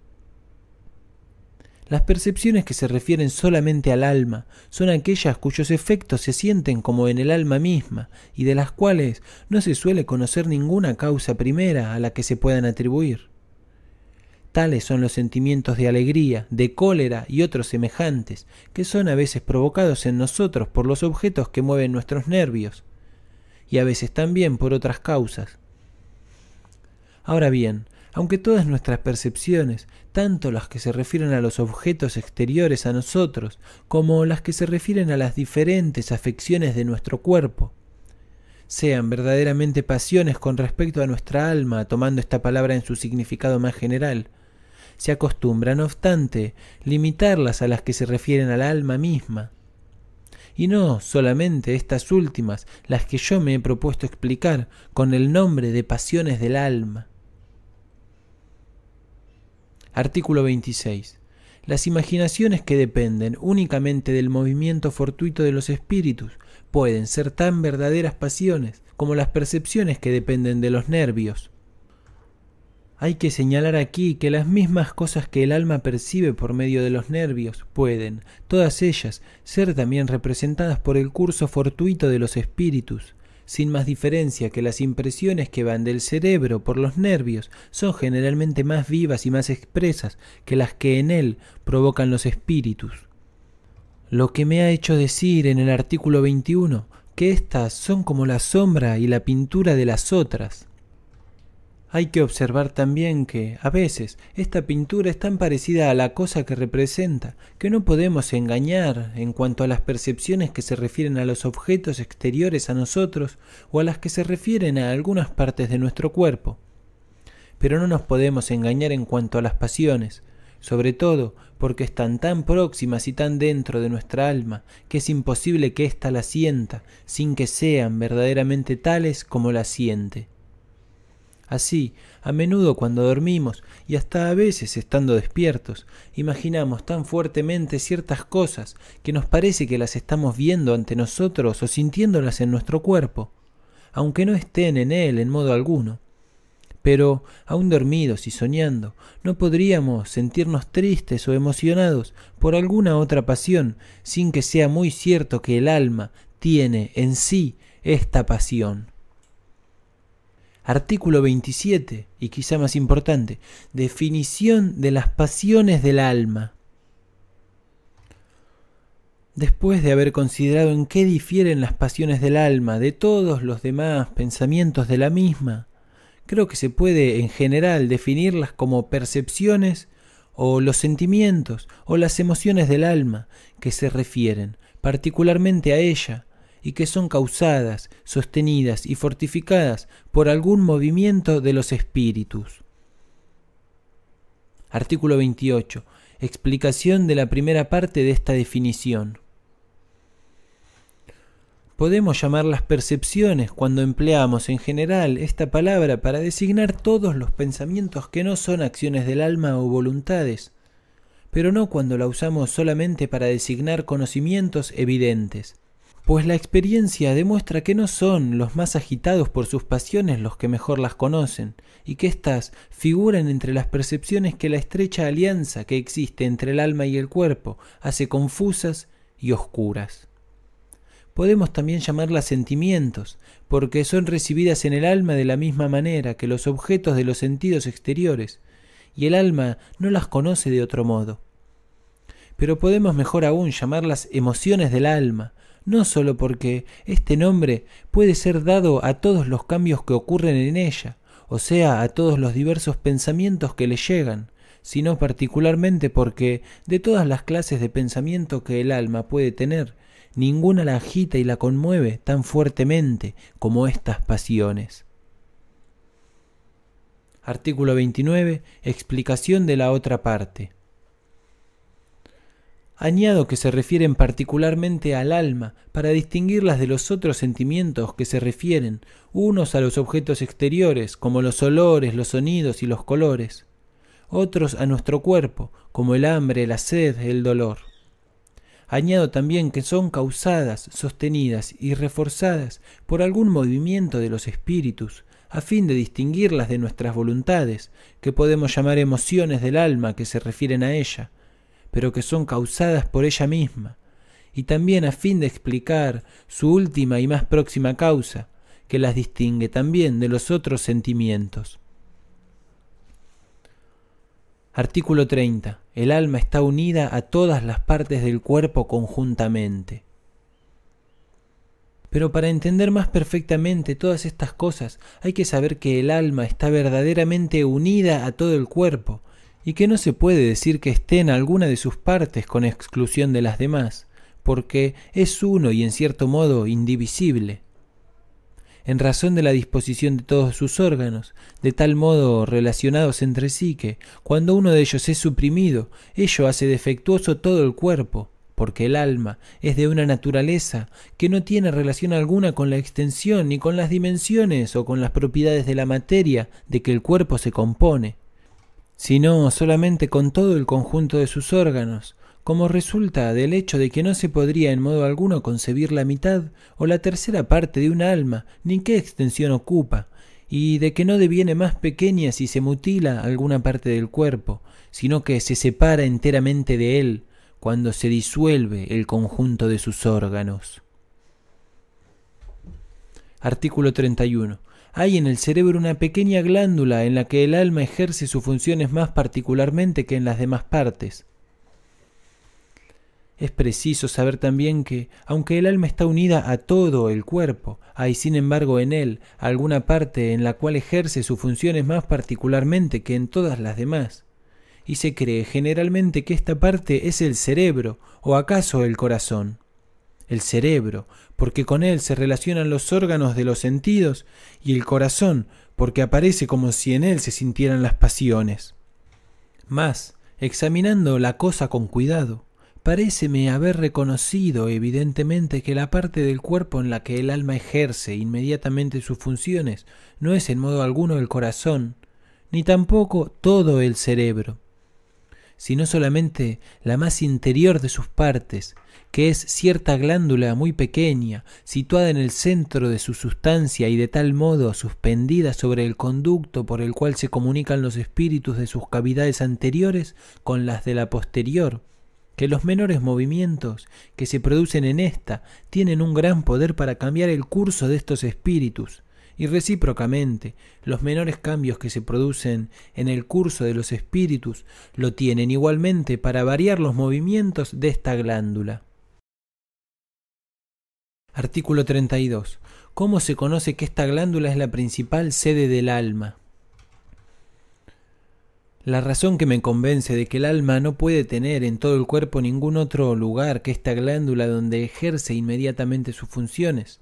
Las percepciones que se refieren solamente al alma son aquellas cuyos efectos se sienten como en el alma misma y de las cuales no se suele conocer ninguna causa primera a la que se puedan atribuir. Tales son los sentimientos de alegría, de cólera y otros semejantes, que son a veces provocados en nosotros por los objetos que mueven nuestros nervios, y a veces también por otras causas. Ahora bien, aunque todas nuestras percepciones, tanto las que se refieren a los objetos exteriores a nosotros, como las que se refieren a las diferentes afecciones de nuestro cuerpo, sean verdaderamente pasiones con respecto a nuestra alma, tomando esta palabra en su significado más general, se acostumbra, no obstante, limitarlas a las que se refieren al alma misma. Y no solamente estas últimas, las que yo me he propuesto explicar con el nombre de pasiones del alma. Artículo 26. Las imaginaciones que dependen únicamente del movimiento fortuito de los espíritus pueden ser tan verdaderas pasiones como las percepciones que dependen de los nervios. Hay que señalar aquí que las mismas cosas que el alma percibe por medio de los nervios pueden, todas ellas, ser también representadas por el curso fortuito de los espíritus, sin más diferencia que las impresiones que van del cerebro por los nervios son generalmente más vivas y más expresas que las que en él provocan los espíritus. Lo que me ha hecho decir en el artículo 21 que éstas son como la sombra y la pintura de las otras. Hay que observar también que, a veces, esta pintura es tan parecida a la cosa que representa, que no podemos engañar en cuanto a las percepciones que se refieren a los objetos exteriores a nosotros o a las que se refieren a algunas partes de nuestro cuerpo. Pero no nos podemos engañar en cuanto a las pasiones, sobre todo porque están tan próximas y tan dentro de nuestra alma que es imposible que ésta la sienta sin que sean verdaderamente tales como la siente. Así, a menudo cuando dormimos y hasta a veces estando despiertos, imaginamos tan fuertemente ciertas cosas que nos parece que las estamos viendo ante nosotros o sintiéndolas en nuestro cuerpo, aunque no estén en él en modo alguno. Pero, aun dormidos y soñando, no podríamos sentirnos tristes o emocionados por alguna otra pasión sin que sea muy cierto que el alma tiene en sí esta pasión. Artículo 27, y quizá más importante, definición de las pasiones del alma. Después de haber considerado en qué difieren las pasiones del alma de todos los demás pensamientos de la misma, creo que se puede en general definirlas como percepciones o los sentimientos o las emociones del alma que se refieren particularmente a ella y que son causadas, sostenidas y fortificadas por algún movimiento de los espíritus. Artículo 28. Explicación de la primera parte de esta definición. Podemos llamar las percepciones cuando empleamos en general esta palabra para designar todos los pensamientos que no son acciones del alma o voluntades, pero no cuando la usamos solamente para designar conocimientos evidentes pues la experiencia demuestra que no son los más agitados por sus pasiones los que mejor las conocen, y que éstas figuran entre las percepciones que la estrecha alianza que existe entre el alma y el cuerpo hace confusas y oscuras. Podemos también llamarlas sentimientos, porque son recibidas en el alma de la misma manera que los objetos de los sentidos exteriores, y el alma no las conoce de otro modo. Pero podemos mejor aún llamarlas emociones del alma, no sólo porque este nombre puede ser dado a todos los cambios que ocurren en ella, o sea, a todos los diversos pensamientos que le llegan, sino particularmente porque de todas las clases de pensamiento que el alma puede tener, ninguna la agita y la conmueve tan fuertemente como estas pasiones. Artículo 29. Explicación de la otra parte. Añado que se refieren particularmente al alma para distinguirlas de los otros sentimientos que se refieren unos a los objetos exteriores, como los olores, los sonidos y los colores, otros a nuestro cuerpo, como el hambre, la sed, el dolor. Añado también que son causadas, sostenidas y reforzadas por algún movimiento de los espíritus, a fin de distinguirlas de nuestras voluntades, que podemos llamar emociones del alma que se refieren a ella, pero que son causadas por ella misma, y también a fin de explicar su última y más próxima causa, que las distingue también de los otros sentimientos. Artículo 30. El alma está unida a todas las partes del cuerpo conjuntamente. Pero para entender más perfectamente todas estas cosas hay que saber que el alma está verdaderamente unida a todo el cuerpo, y que no se puede decir que esté en alguna de sus partes con exclusión de las demás, porque es uno y en cierto modo indivisible. en razón de la disposición de todos sus órganos, de tal modo relacionados entre sí que, cuando uno de ellos es suprimido, ello hace defectuoso todo el cuerpo, porque el alma es de una naturaleza que no tiene relación alguna con la extensión ni con las dimensiones o con las propiedades de la materia de que el cuerpo se compone, sino solamente con todo el conjunto de sus órganos, como resulta del hecho de que no se podría en modo alguno concebir la mitad o la tercera parte de un alma, ni qué extensión ocupa, y de que no deviene más pequeña si se mutila alguna parte del cuerpo, sino que se separa enteramente de él cuando se disuelve el conjunto de sus órganos. Artículo 31. Hay en el cerebro una pequeña glándula en la que el alma ejerce sus funciones más particularmente que en las demás partes. Es preciso saber también que, aunque el alma está unida a todo el cuerpo, hay sin embargo en él alguna parte en la cual ejerce sus funciones más particularmente que en todas las demás. Y se cree generalmente que esta parte es el cerebro o acaso el corazón. El cerebro, porque con él se relacionan los órganos de los sentidos, y el corazón, porque aparece como si en él se sintieran las pasiones. Mas, examinando la cosa con cuidado, Paréceme haber reconocido evidentemente que la parte del cuerpo en la que el alma ejerce inmediatamente sus funciones no es en modo alguno el corazón, ni tampoco todo el cerebro, sino solamente la más interior de sus partes, que es cierta glándula muy pequeña, situada en el centro de su sustancia y de tal modo suspendida sobre el conducto por el cual se comunican los espíritus de sus cavidades anteriores con las de la posterior, que los menores movimientos que se producen en ésta tienen un gran poder para cambiar el curso de estos espíritus, y recíprocamente los menores cambios que se producen en el curso de los espíritus lo tienen igualmente para variar los movimientos de esta glándula. Artículo 32. ¿Cómo se conoce que esta glándula es la principal sede del alma? La razón que me convence de que el alma no puede tener en todo el cuerpo ningún otro lugar que esta glándula donde ejerce inmediatamente sus funciones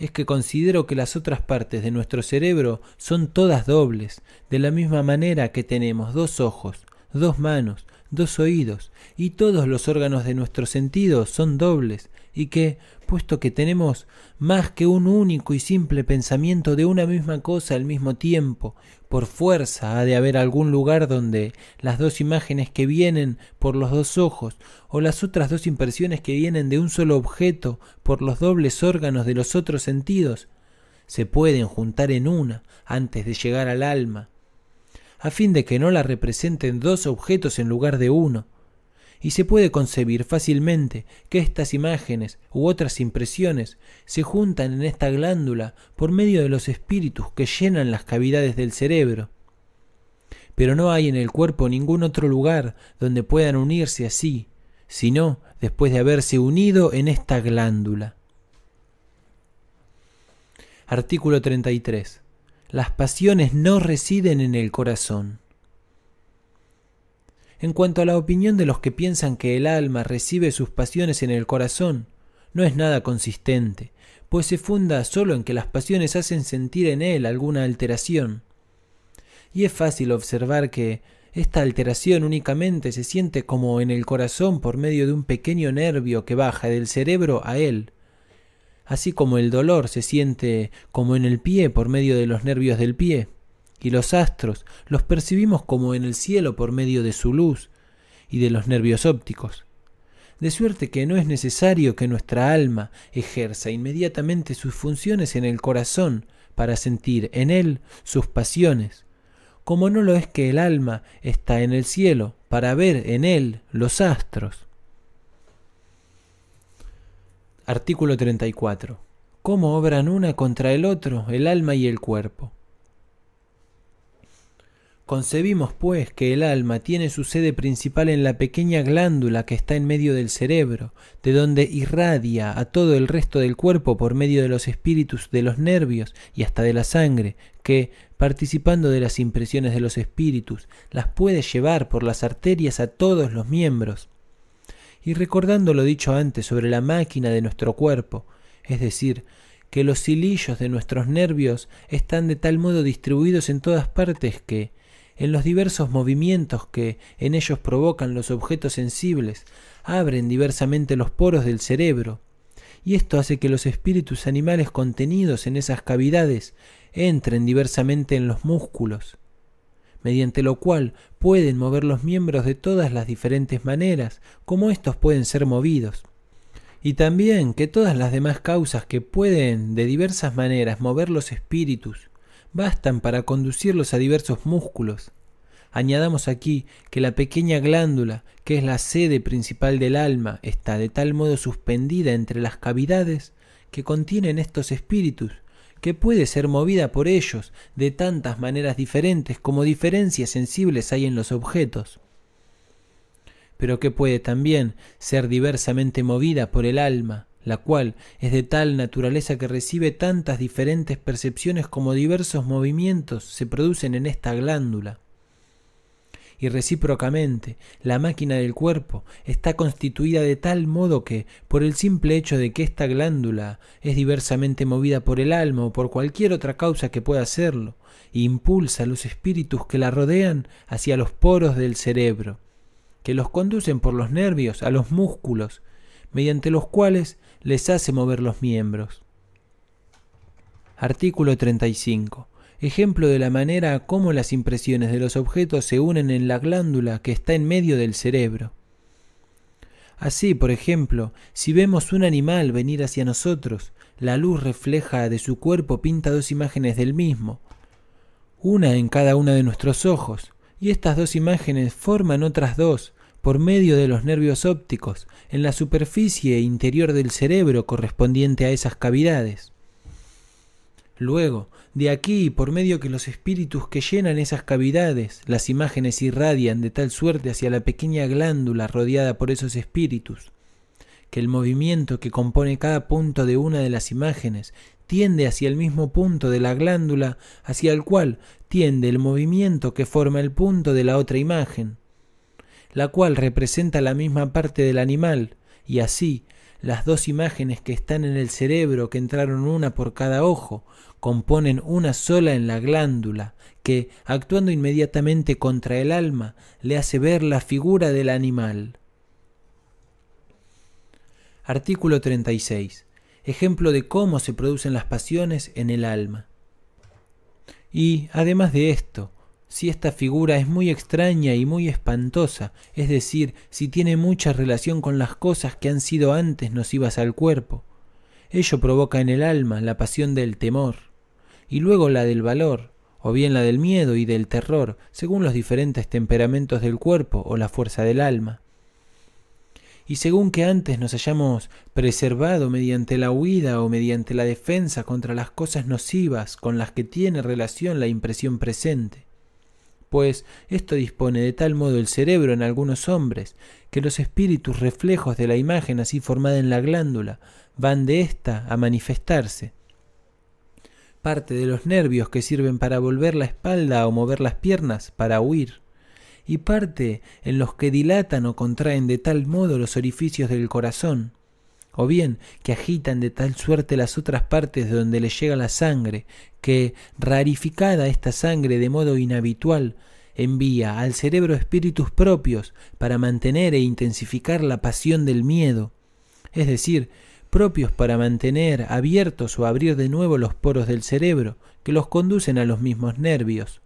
es que considero que las otras partes de nuestro cerebro son todas dobles, de la misma manera que tenemos dos ojos, dos manos, dos oídos, y todos los órganos de nuestros sentidos son dobles, y que, puesto que tenemos más que un único y simple pensamiento de una misma cosa al mismo tiempo, por fuerza ha de haber algún lugar donde las dos imágenes que vienen por los dos ojos, o las otras dos impresiones que vienen de un solo objeto por los dobles órganos de los otros sentidos, se pueden juntar en una antes de llegar al alma, a fin de que no la representen dos objetos en lugar de uno, y se puede concebir fácilmente que estas imágenes u otras impresiones se juntan en esta glándula por medio de los espíritus que llenan las cavidades del cerebro. Pero no hay en el cuerpo ningún otro lugar donde puedan unirse así, sino después de haberse unido en esta glándula. Artículo 33. Las pasiones no residen en el corazón. En cuanto a la opinión de los que piensan que el alma recibe sus pasiones en el corazón, no es nada consistente, pues se funda solo en que las pasiones hacen sentir en él alguna alteración. Y es fácil observar que esta alteración únicamente se siente como en el corazón por medio de un pequeño nervio que baja del cerebro a él, así como el dolor se siente como en el pie por medio de los nervios del pie y los astros los percibimos como en el cielo por medio de su luz y de los nervios ópticos. De suerte que no es necesario que nuestra alma ejerza inmediatamente sus funciones en el corazón para sentir en él sus pasiones, como no lo es que el alma está en el cielo para ver en él los astros. Artículo 34. ¿Cómo obran una contra el otro el alma y el cuerpo? Concebimos, pues, que el alma tiene su sede principal en la pequeña glándula que está en medio del cerebro, de donde irradia a todo el resto del cuerpo por medio de los espíritus de los nervios y hasta de la sangre, que, participando de las impresiones de los espíritus, las puede llevar por las arterias a todos los miembros. Y recordando lo dicho antes sobre la máquina de nuestro cuerpo, es decir, que los hilillos de nuestros nervios están de tal modo distribuidos en todas partes que, en los diversos movimientos que en ellos provocan los objetos sensibles, abren diversamente los poros del cerebro, y esto hace que los espíritus animales contenidos en esas cavidades entren diversamente en los músculos, mediante lo cual pueden mover los miembros de todas las diferentes maneras como éstos pueden ser movidos. Y también que todas las demás causas que pueden de diversas maneras mover los espíritus bastan para conducirlos a diversos músculos. Añadamos aquí que la pequeña glándula, que es la sede principal del alma, está de tal modo suspendida entre las cavidades que contienen estos espíritus, que puede ser movida por ellos de tantas maneras diferentes como diferencias sensibles hay en los objetos, pero que puede también ser diversamente movida por el alma, la cual es de tal naturaleza que recibe tantas diferentes percepciones como diversos movimientos se producen en esta glándula. Y recíprocamente la máquina del cuerpo está constituida de tal modo que, por el simple hecho de que esta glándula es diversamente movida por el alma o por cualquier otra causa que pueda hacerlo, impulsa a los espíritus que la rodean hacia los poros del cerebro, que los conducen por los nervios a los músculos, mediante los cuales les hace mover los miembros. Artículo 35 ejemplo de la manera como las impresiones de los objetos se unen en la glándula que está en medio del cerebro. Así, por ejemplo, si vemos un animal venir hacia nosotros, la luz refleja de su cuerpo pinta dos imágenes del mismo, una en cada uno de nuestros ojos, y estas dos imágenes forman otras dos por medio de los nervios ópticos en la superficie interior del cerebro correspondiente a esas cavidades. Luego, de aquí, por medio que los espíritus que llenan esas cavidades, las imágenes irradian de tal suerte hacia la pequeña glándula rodeada por esos espíritus, que el movimiento que compone cada punto de una de las imágenes tiende hacia el mismo punto de la glándula hacia el cual tiende el movimiento que forma el punto de la otra imagen, la cual representa la misma parte del animal, y así las dos imágenes que están en el cerebro, que entraron una por cada ojo, componen una sola en la glándula, que, actuando inmediatamente contra el alma, le hace ver la figura del animal. Artículo 36. Ejemplo de cómo se producen las pasiones en el alma. Y, además de esto, si esta figura es muy extraña y muy espantosa, es decir, si tiene mucha relación con las cosas que han sido antes nocivas al cuerpo. Ello provoca en el alma la pasión del temor, y luego la del valor, o bien la del miedo y del terror, según los diferentes temperamentos del cuerpo o la fuerza del alma. Y según que antes nos hayamos preservado mediante la huida o mediante la defensa contra las cosas nocivas con las que tiene relación la impresión presente, pues esto dispone de tal modo el cerebro en algunos hombres, que los espíritus reflejos de la imagen así formada en la glándula van de ésta a manifestarse. Parte de los nervios que sirven para volver la espalda o mover las piernas para huir, y parte en los que dilatan o contraen de tal modo los orificios del corazón, o bien que agitan de tal suerte las otras partes de donde le llega la sangre, que, rarificada esta sangre de modo inhabitual, envía al cerebro espíritus propios para mantener e intensificar la pasión del miedo, es decir, propios para mantener abiertos o abrir de nuevo los poros del cerebro, que los conducen a los mismos nervios.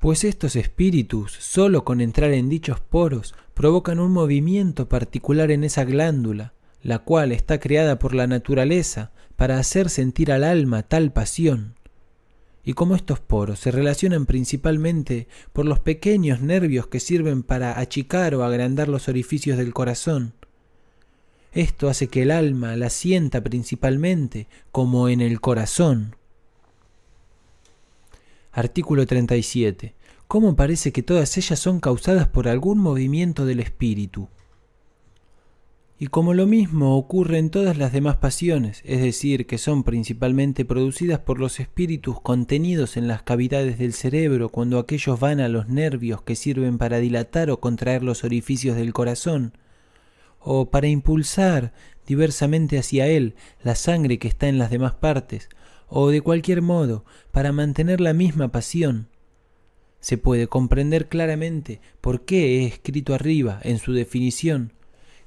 Pues estos espíritus, sólo con entrar en dichos poros, provocan un movimiento particular en esa glándula, la cual está creada por la naturaleza para hacer sentir al alma tal pasión. Y como estos poros se relacionan principalmente por los pequeños nervios que sirven para achicar o agrandar los orificios del corazón, esto hace que el alma la sienta principalmente como en el corazón. Artículo 37. ¿Cómo parece que todas ellas son causadas por algún movimiento del espíritu? Y como lo mismo ocurre en todas las demás pasiones, es decir, que son principalmente producidas por los espíritus contenidos en las cavidades del cerebro cuando aquellos van a los nervios que sirven para dilatar o contraer los orificios del corazón, o para impulsar diversamente hacia él la sangre que está en las demás partes, o de cualquier modo para mantener la misma pasión. Se puede comprender claramente por qué he escrito arriba, en su definición,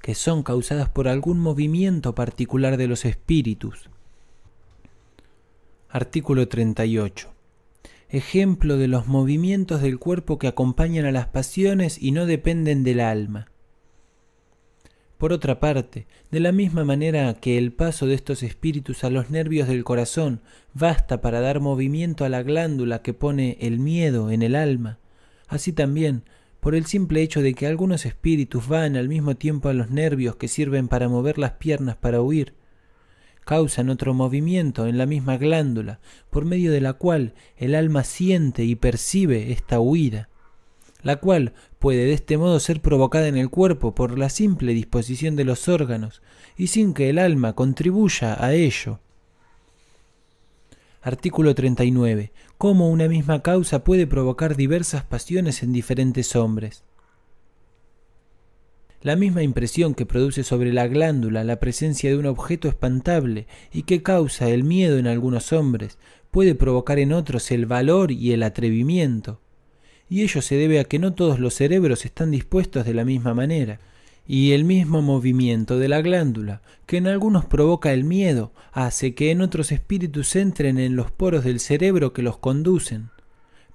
que son causadas por algún movimiento particular de los espíritus. Artículo 38. Ejemplo de los movimientos del cuerpo que acompañan a las pasiones y no dependen del alma. Por otra parte, de la misma manera que el paso de estos espíritus a los nervios del corazón basta para dar movimiento a la glándula que pone el miedo en el alma, así también, por el simple hecho de que algunos espíritus van al mismo tiempo a los nervios que sirven para mover las piernas para huir, causan otro movimiento en la misma glándula, por medio de la cual el alma siente y percibe esta huida la cual puede de este modo ser provocada en el cuerpo por la simple disposición de los órganos y sin que el alma contribuya a ello. Artículo 39. Cómo una misma causa puede provocar diversas pasiones en diferentes hombres. La misma impresión que produce sobre la glándula la presencia de un objeto espantable y que causa el miedo en algunos hombres, puede provocar en otros el valor y el atrevimiento y ello se debe a que no todos los cerebros están dispuestos de la misma manera, y el mismo movimiento de la glándula, que en algunos provoca el miedo, hace que en otros espíritus entren en los poros del cerebro que los conducen,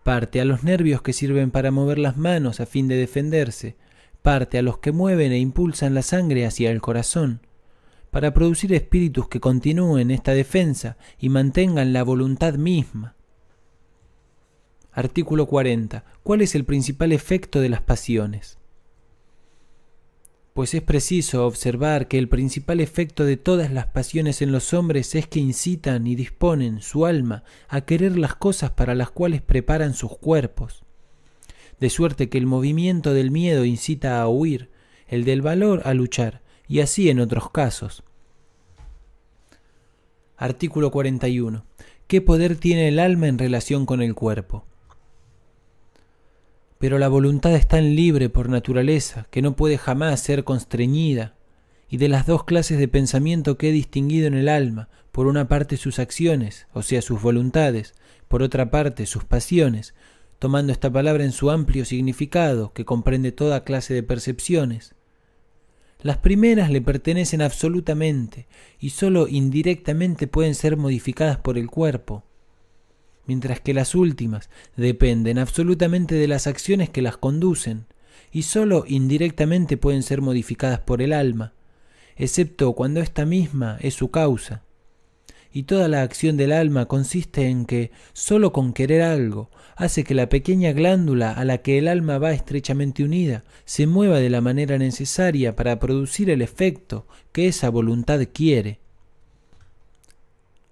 parte a los nervios que sirven para mover las manos a fin de defenderse, parte a los que mueven e impulsan la sangre hacia el corazón, para producir espíritus que continúen esta defensa y mantengan la voluntad misma. Artículo 40. ¿Cuál es el principal efecto de las pasiones? Pues es preciso observar que el principal efecto de todas las pasiones en los hombres es que incitan y disponen su alma a querer las cosas para las cuales preparan sus cuerpos. De suerte que el movimiento del miedo incita a huir, el del valor a luchar, y así en otros casos. Artículo 41. ¿Qué poder tiene el alma en relación con el cuerpo? Pero la voluntad es tan libre por naturaleza que no puede jamás ser constreñida, y de las dos clases de pensamiento que he distinguido en el alma, por una parte sus acciones, o sea, sus voluntades, por otra parte sus pasiones, tomando esta palabra en su amplio significado, que comprende toda clase de percepciones. Las primeras le pertenecen absolutamente y sólo indirectamente pueden ser modificadas por el cuerpo, mientras que las últimas dependen absolutamente de las acciones que las conducen, y sólo indirectamente pueden ser modificadas por el alma, excepto cuando ésta misma es su causa. Y toda la acción del alma consiste en que, sólo con querer algo, hace que la pequeña glándula a la que el alma va estrechamente unida se mueva de la manera necesaria para producir el efecto que esa voluntad quiere.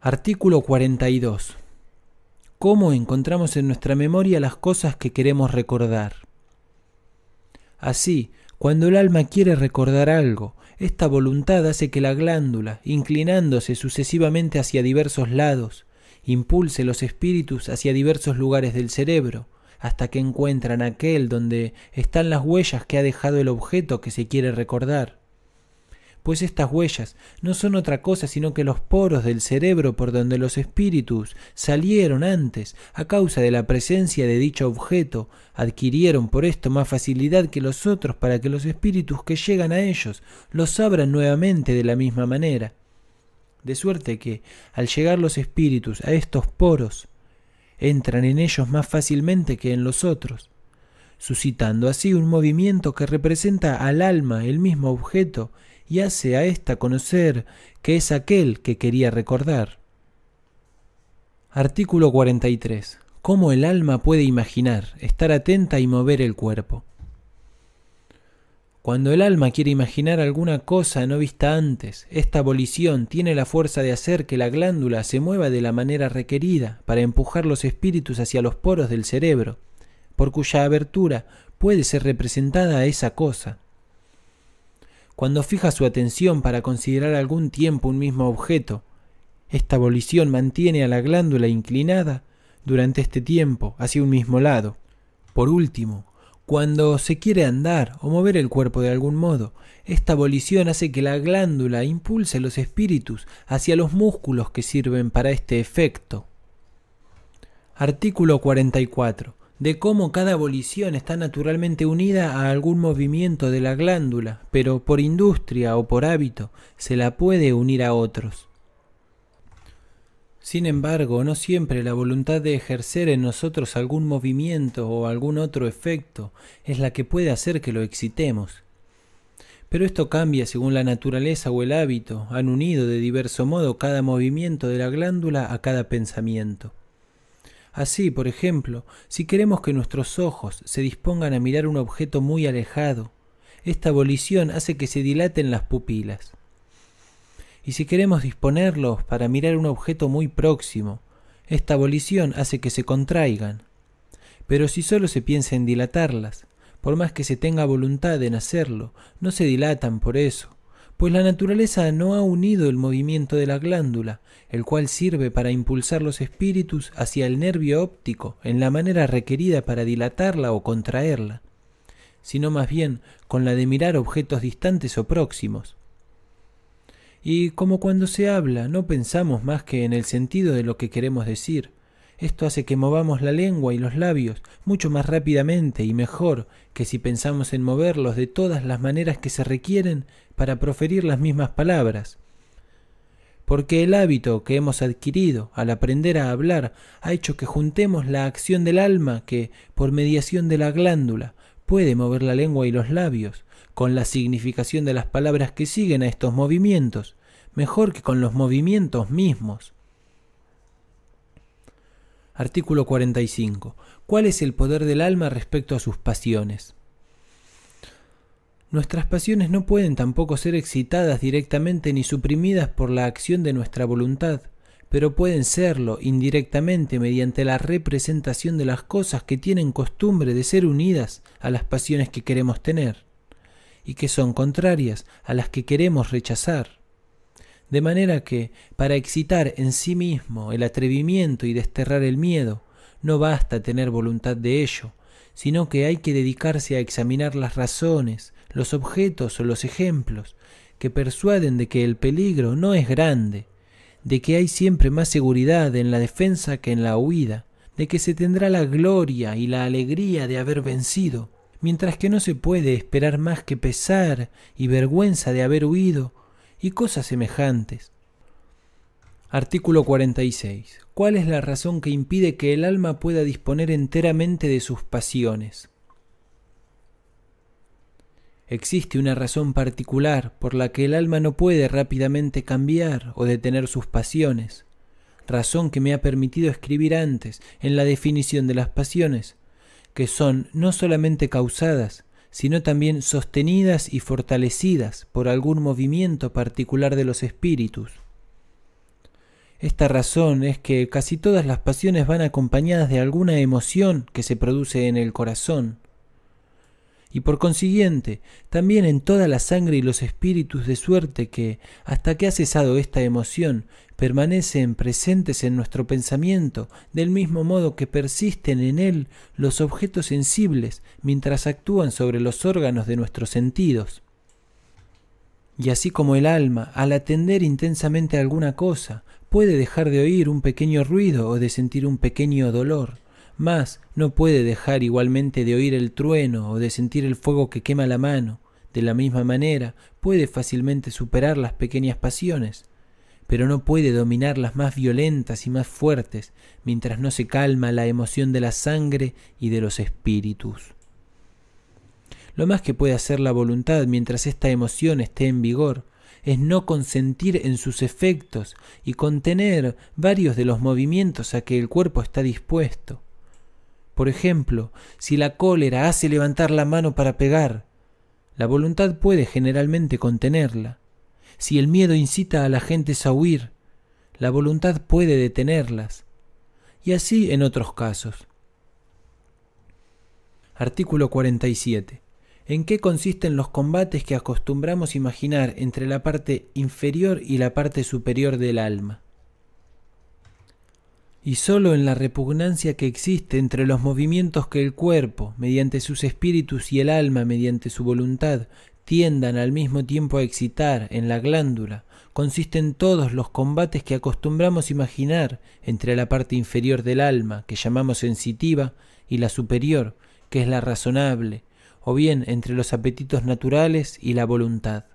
Artículo 42 cómo encontramos en nuestra memoria las cosas que queremos recordar. Así, cuando el alma quiere recordar algo, esta voluntad hace que la glándula, inclinándose sucesivamente hacia diversos lados, impulse los espíritus hacia diversos lugares del cerebro, hasta que encuentran aquel donde están las huellas que ha dejado el objeto que se quiere recordar pues estas huellas no son otra cosa sino que los poros del cerebro por donde los espíritus salieron antes a causa de la presencia de dicho objeto, adquirieron por esto más facilidad que los otros para que los espíritus que llegan a ellos los abran nuevamente de la misma manera. De suerte que, al llegar los espíritus a estos poros, entran en ellos más fácilmente que en los otros, suscitando así un movimiento que representa al alma el mismo objeto y hace a ésta conocer que es aquel que quería recordar. Artículo 43. Cómo el alma puede imaginar, estar atenta y mover el cuerpo. Cuando el alma quiere imaginar alguna cosa no vista antes, esta abolición tiene la fuerza de hacer que la glándula se mueva de la manera requerida para empujar los espíritus hacia los poros del cerebro, por cuya abertura puede ser representada esa cosa. Cuando fija su atención para considerar algún tiempo un mismo objeto, esta abolición mantiene a la glándula inclinada durante este tiempo hacia un mismo lado. Por último, Cuando se quiere andar o mover el cuerpo de algún modo, esta abolición hace que la glándula impulse los espíritus hacia los músculos que sirven para este efecto. Artículo 44. De cómo cada abolición está naturalmente unida a algún movimiento de la glándula, pero por industria o por hábito se la puede unir a otros. Sin embargo, no siempre la voluntad de ejercer en nosotros algún movimiento o algún otro efecto es la que puede hacer que lo excitemos. Pero esto cambia según la naturaleza o el hábito, han unido de diverso modo cada movimiento de la glándula a cada pensamiento. Así, por ejemplo, si queremos que nuestros ojos se dispongan a mirar un objeto muy alejado, esta abolición hace que se dilaten las pupilas y si queremos disponerlos para mirar un objeto muy próximo, esta abolición hace que se contraigan. Pero si solo se piensa en dilatarlas, por más que se tenga voluntad en hacerlo, no se dilatan por eso, pues la naturaleza no ha unido el movimiento de la glándula, el cual sirve para impulsar los espíritus hacia el nervio óptico en la manera requerida para dilatarla o contraerla, sino más bien con la de mirar objetos distantes o próximos, y como cuando se habla no pensamos más que en el sentido de lo que queremos decir. Esto hace que movamos la lengua y los labios mucho más rápidamente y mejor que si pensamos en moverlos de todas las maneras que se requieren para proferir las mismas palabras. Porque el hábito que hemos adquirido al aprender a hablar ha hecho que juntemos la acción del alma que, por mediación de la glándula, puede mover la lengua y los labios, con la significación de las palabras que siguen a estos movimientos, mejor que con los movimientos mismos. Artículo 45. ¿Cuál es el poder del alma respecto a sus pasiones? Nuestras pasiones no pueden tampoco ser excitadas directamente ni suprimidas por la acción de nuestra voluntad, pero pueden serlo indirectamente mediante la representación de las cosas que tienen costumbre de ser unidas a las pasiones que queremos tener y que son contrarias a las que queremos rechazar. De manera que, para excitar en sí mismo el atrevimiento y desterrar el miedo, no basta tener voluntad de ello, sino que hay que dedicarse a examinar las razones, los objetos o los ejemplos que persuaden de que el peligro no es grande, de que hay siempre más seguridad en la defensa que en la huida, de que se tendrá la gloria y la alegría de haber vencido, mientras que no se puede esperar más que pesar y vergüenza de haber huido, y cosas semejantes. Artículo 46. ¿Cuál es la razón que impide que el alma pueda disponer enteramente de sus pasiones? Existe una razón particular por la que el alma no puede rápidamente cambiar o detener sus pasiones, razón que me ha permitido escribir antes en la definición de las pasiones, que son no solamente causadas, sino también sostenidas y fortalecidas por algún movimiento particular de los espíritus. Esta razón es que casi todas las pasiones van acompañadas de alguna emoción que se produce en el corazón, y por consiguiente también en toda la sangre y los espíritus de suerte que, hasta que ha cesado esta emoción, permanecen presentes en nuestro pensamiento, del mismo modo que persisten en él los objetos sensibles mientras actúan sobre los órganos de nuestros sentidos. Y así como el alma, al atender intensamente a alguna cosa, puede dejar de oír un pequeño ruido o de sentir un pequeño dolor, mas no puede dejar igualmente de oír el trueno o de sentir el fuego que quema la mano. De la misma manera, puede fácilmente superar las pequeñas pasiones, pero no puede dominar las más violentas y más fuertes mientras no se calma la emoción de la sangre y de los espíritus. Lo más que puede hacer la voluntad mientras esta emoción esté en vigor es no consentir en sus efectos y contener varios de los movimientos a que el cuerpo está dispuesto. Por ejemplo, si la cólera hace levantar la mano para pegar, la voluntad puede generalmente contenerla. Si el miedo incita a la gente a huir, la voluntad puede detenerlas. Y así en otros casos. Artículo 47. ¿En qué consisten los combates que acostumbramos imaginar entre la parte inferior y la parte superior del alma? y sólo en la repugnancia que existe entre los movimientos que el cuerpo, mediante sus espíritus y el alma, mediante su voluntad, tiendan al mismo tiempo a excitar en la glándula, consisten todos los combates que acostumbramos imaginar entre la parte inferior del alma, que llamamos sensitiva, y la superior, que es la razonable, o bien entre los apetitos naturales y la voluntad.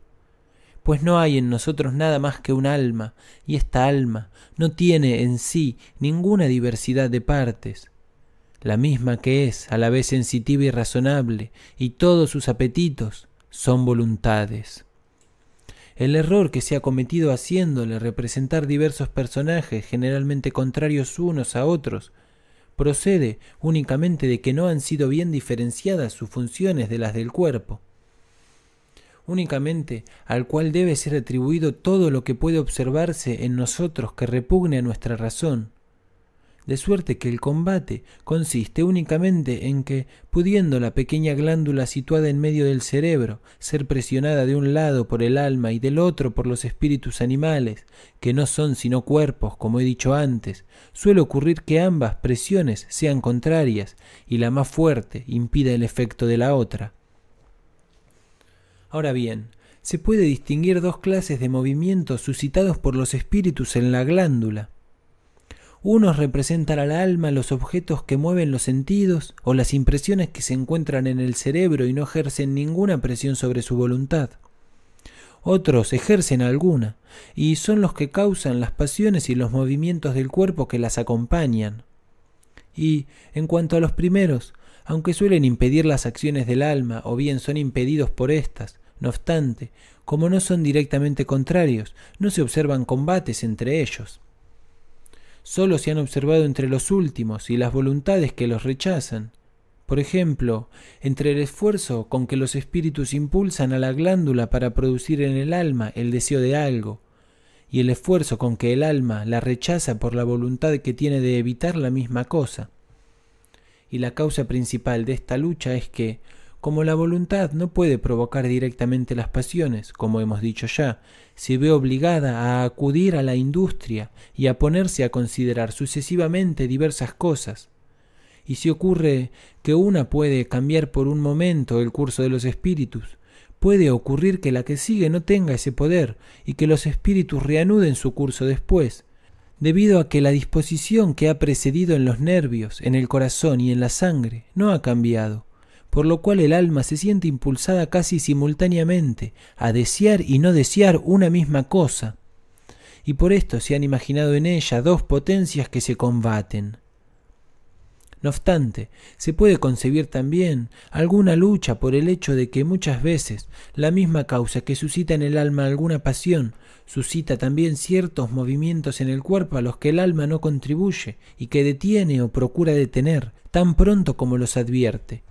Pues no hay en nosotros nada más que un alma, y esta alma no tiene en sí ninguna diversidad de partes, la misma que es a la vez sensitiva y razonable, y todos sus apetitos son voluntades. El error que se ha cometido haciéndole representar diversos personajes generalmente contrarios unos a otros, procede únicamente de que no han sido bien diferenciadas sus funciones de las del cuerpo únicamente al cual debe ser atribuido todo lo que puede observarse en nosotros que repugne a nuestra razón. De suerte que el combate consiste únicamente en que, pudiendo la pequeña glándula situada en medio del cerebro ser presionada de un lado por el alma y del otro por los espíritus animales, que no son sino cuerpos, como he dicho antes, suele ocurrir que ambas presiones sean contrarias y la más fuerte impida el efecto de la otra. Ahora bien, se puede distinguir dos clases de movimientos suscitados por los espíritus en la glándula. Unos representan al alma los objetos que mueven los sentidos o las impresiones que se encuentran en el cerebro y no ejercen ninguna presión sobre su voluntad. Otros ejercen alguna, y son los que causan las pasiones y los movimientos del cuerpo que las acompañan. Y, en cuanto a los primeros, aunque suelen impedir las acciones del alma o bien son impedidos por éstas, no obstante, como no son directamente contrarios, no se observan combates entre ellos. Solo se han observado entre los últimos y las voluntades que los rechazan. Por ejemplo, entre el esfuerzo con que los espíritus impulsan a la glándula para producir en el alma el deseo de algo, y el esfuerzo con que el alma la rechaza por la voluntad que tiene de evitar la misma cosa. Y la causa principal de esta lucha es que, como la voluntad no puede provocar directamente las pasiones, como hemos dicho ya, se ve obligada a acudir a la industria y a ponerse a considerar sucesivamente diversas cosas. Y si ocurre que una puede cambiar por un momento el curso de los espíritus, puede ocurrir que la que sigue no tenga ese poder y que los espíritus reanuden su curso después, debido a que la disposición que ha precedido en los nervios, en el corazón y en la sangre no ha cambiado, por lo cual el alma se siente impulsada casi simultáneamente a desear y no desear una misma cosa, y por esto se han imaginado en ella dos potencias que se combaten. No obstante, se puede concebir también alguna lucha por el hecho de que muchas veces la misma causa que suscita en el alma alguna pasión suscita también ciertos movimientos en el cuerpo a los que el alma no contribuye y que detiene o procura detener tan pronto como los advierte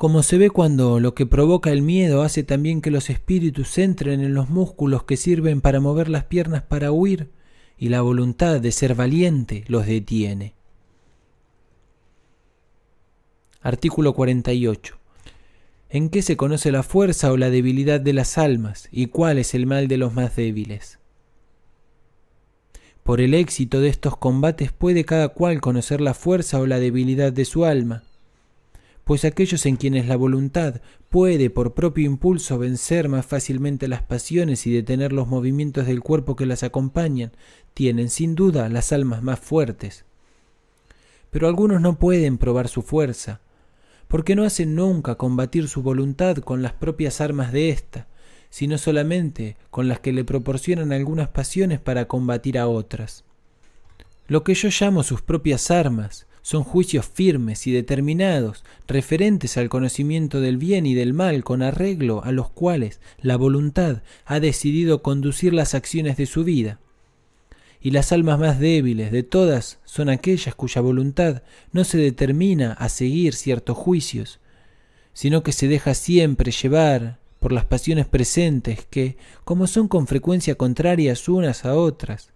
como se ve cuando lo que provoca el miedo hace también que los espíritus entren en los músculos que sirven para mover las piernas para huir, y la voluntad de ser valiente los detiene. Artículo 48. ¿En qué se conoce la fuerza o la debilidad de las almas y cuál es el mal de los más débiles? Por el éxito de estos combates puede cada cual conocer la fuerza o la debilidad de su alma, pues aquellos en quienes la voluntad puede por propio impulso vencer más fácilmente las pasiones y detener los movimientos del cuerpo que las acompañan, tienen sin duda las almas más fuertes. Pero algunos no pueden probar su fuerza, porque no hacen nunca combatir su voluntad con las propias armas de ésta, sino solamente con las que le proporcionan algunas pasiones para combatir a otras. Lo que yo llamo sus propias armas, son juicios firmes y determinados referentes al conocimiento del bien y del mal con arreglo a los cuales la voluntad ha decidido conducir las acciones de su vida. Y las almas más débiles de todas son aquellas cuya voluntad no se determina a seguir ciertos juicios, sino que se deja siempre llevar por las pasiones presentes que, como son con frecuencia contrarias unas a otras,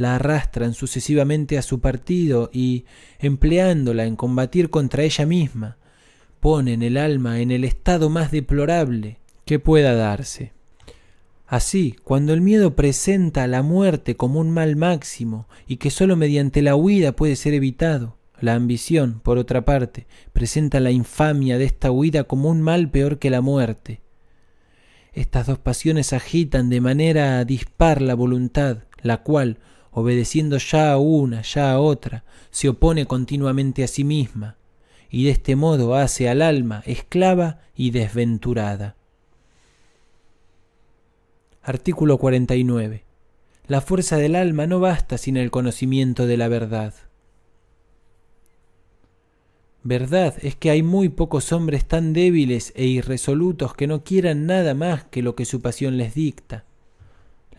la arrastran sucesivamente a su partido y, empleándola en combatir contra ella misma, ponen el alma en el estado más deplorable que pueda darse. Así, cuando el miedo presenta la muerte como un mal máximo y que sólo mediante la huida puede ser evitado, la ambición, por otra parte, presenta la infamia de esta huida como un mal peor que la muerte. Estas dos pasiones agitan de manera dispar la voluntad, la cual, obedeciendo ya a una, ya a otra, se opone continuamente a sí misma, y de este modo hace al alma esclava y desventurada. Artículo 49. La fuerza del alma no basta sin el conocimiento de la verdad. Verdad es que hay muy pocos hombres tan débiles e irresolutos que no quieran nada más que lo que su pasión les dicta.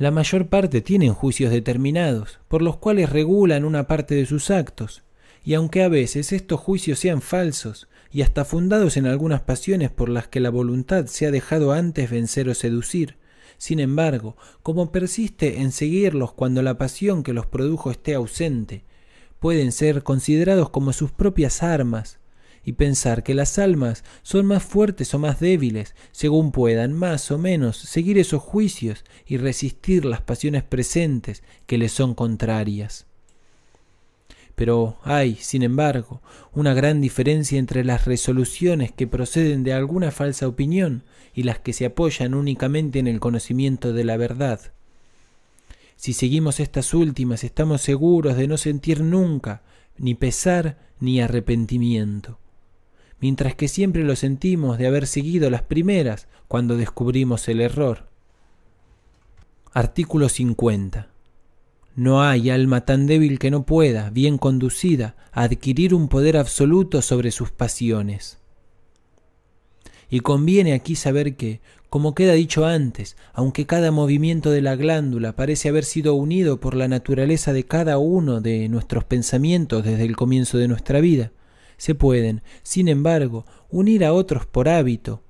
La mayor parte tienen juicios determinados, por los cuales regulan una parte de sus actos, y aunque a veces estos juicios sean falsos, y hasta fundados en algunas pasiones por las que la voluntad se ha dejado antes vencer o seducir, sin embargo, como persiste en seguirlos cuando la pasión que los produjo esté ausente, pueden ser considerados como sus propias armas, y pensar que las almas son más fuertes o más débiles, según puedan más o menos seguir esos juicios y resistir las pasiones presentes que les son contrarias. Pero hay, sin embargo, una gran diferencia entre las resoluciones que proceden de alguna falsa opinión y las que se apoyan únicamente en el conocimiento de la verdad. Si seguimos estas últimas, estamos seguros de no sentir nunca ni pesar ni arrepentimiento, mientras que siempre lo sentimos de haber seguido las primeras cuando descubrimos el error. Artículo 50. No hay alma tan débil que no pueda, bien conducida, adquirir un poder absoluto sobre sus pasiones. Y conviene aquí saber que, como queda dicho antes, aunque cada movimiento de la glándula parece haber sido unido por la naturaleza de cada uno de nuestros pensamientos desde el comienzo de nuestra vida, se pueden, sin embargo, unir a otros por hábito,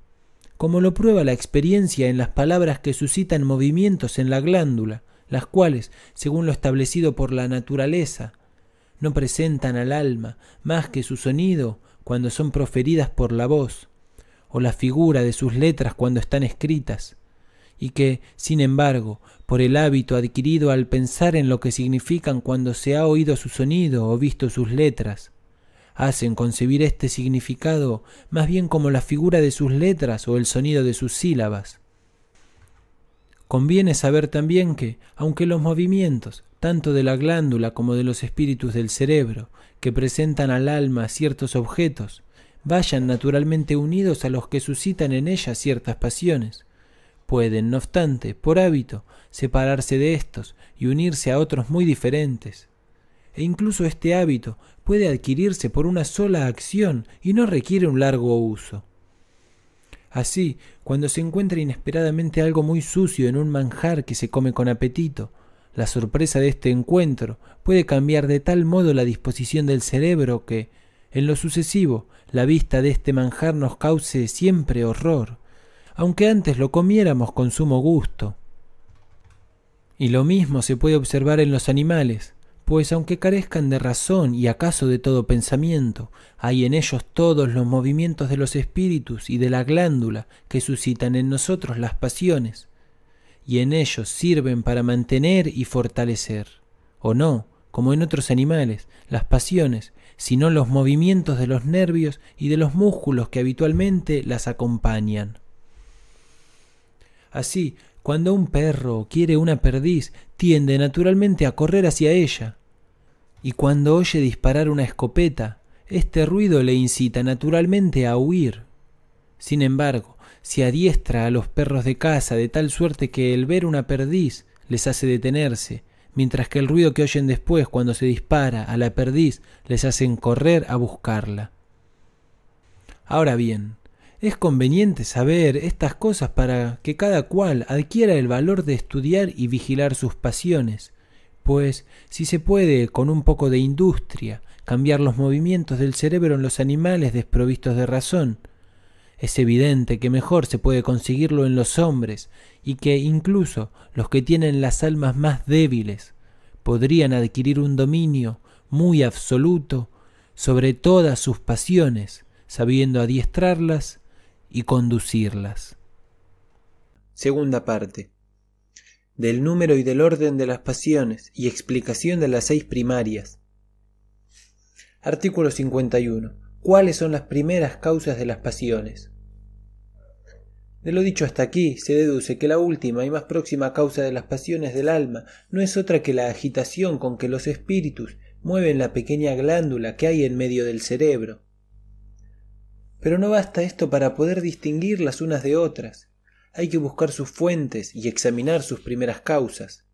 como lo prueba la experiencia en las palabras que suscitan movimientos en la glándula, las cuales, según lo establecido por la naturaleza, no presentan al alma más que su sonido cuando son proferidas por la voz, o la figura de sus letras cuando están escritas, y que, sin embargo, por el hábito adquirido al pensar en lo que significan cuando se ha oído su sonido o visto sus letras, hacen concebir este significado más bien como la figura de sus letras o el sonido de sus sílabas. Conviene saber también que, aunque los movimientos, tanto de la glándula como de los espíritus del cerebro, que presentan al alma ciertos objetos, vayan naturalmente unidos a los que suscitan en ella ciertas pasiones, pueden, no obstante, por hábito, separarse de éstos y unirse a otros muy diferentes. E incluso este hábito puede adquirirse por una sola acción y no requiere un largo uso. Así, cuando se encuentra inesperadamente algo muy sucio en un manjar que se come con apetito, la sorpresa de este encuentro puede cambiar de tal modo la disposición del cerebro que, en lo sucesivo, la vista de este manjar nos cause siempre horror, aunque antes lo comiéramos con sumo gusto. Y lo mismo se puede observar en los animales, pues aunque carezcan de razón y acaso de todo pensamiento, hay en ellos todos los movimientos de los espíritus y de la glándula que suscitan en nosotros las pasiones, y en ellos sirven para mantener y fortalecer, o no, como en otros animales, las pasiones, sino los movimientos de los nervios y de los músculos que habitualmente las acompañan. Así, cuando un perro quiere una perdiz, tiende naturalmente a correr hacia ella, y cuando oye disparar una escopeta, este ruido le incita naturalmente a huir. Sin embargo, si adiestra a los perros de caza de tal suerte que el ver una perdiz les hace detenerse, mientras que el ruido que oyen después cuando se dispara a la perdiz les hacen correr a buscarla. Ahora bien, es conveniente saber estas cosas para que cada cual adquiera el valor de estudiar y vigilar sus pasiones, pues si se puede con un poco de industria cambiar los movimientos del cerebro en los animales desprovistos de razón, es evidente que mejor se puede conseguirlo en los hombres y que incluso los que tienen las almas más débiles podrían adquirir un dominio muy absoluto sobre todas sus pasiones, sabiendo adiestrarlas y conducirlas. Segunda parte. Del número y del orden de las pasiones y explicación de las seis primarias. Artículo 51. ¿Cuáles son las primeras causas de las pasiones? De lo dicho hasta aquí, se deduce que la última y más próxima causa de las pasiones del alma no es otra que la agitación con que los espíritus mueven la pequeña glándula que hay en medio del cerebro. Pero no basta esto para poder distinguir las unas de otras. Hay que buscar sus fuentes y examinar sus primeras causas.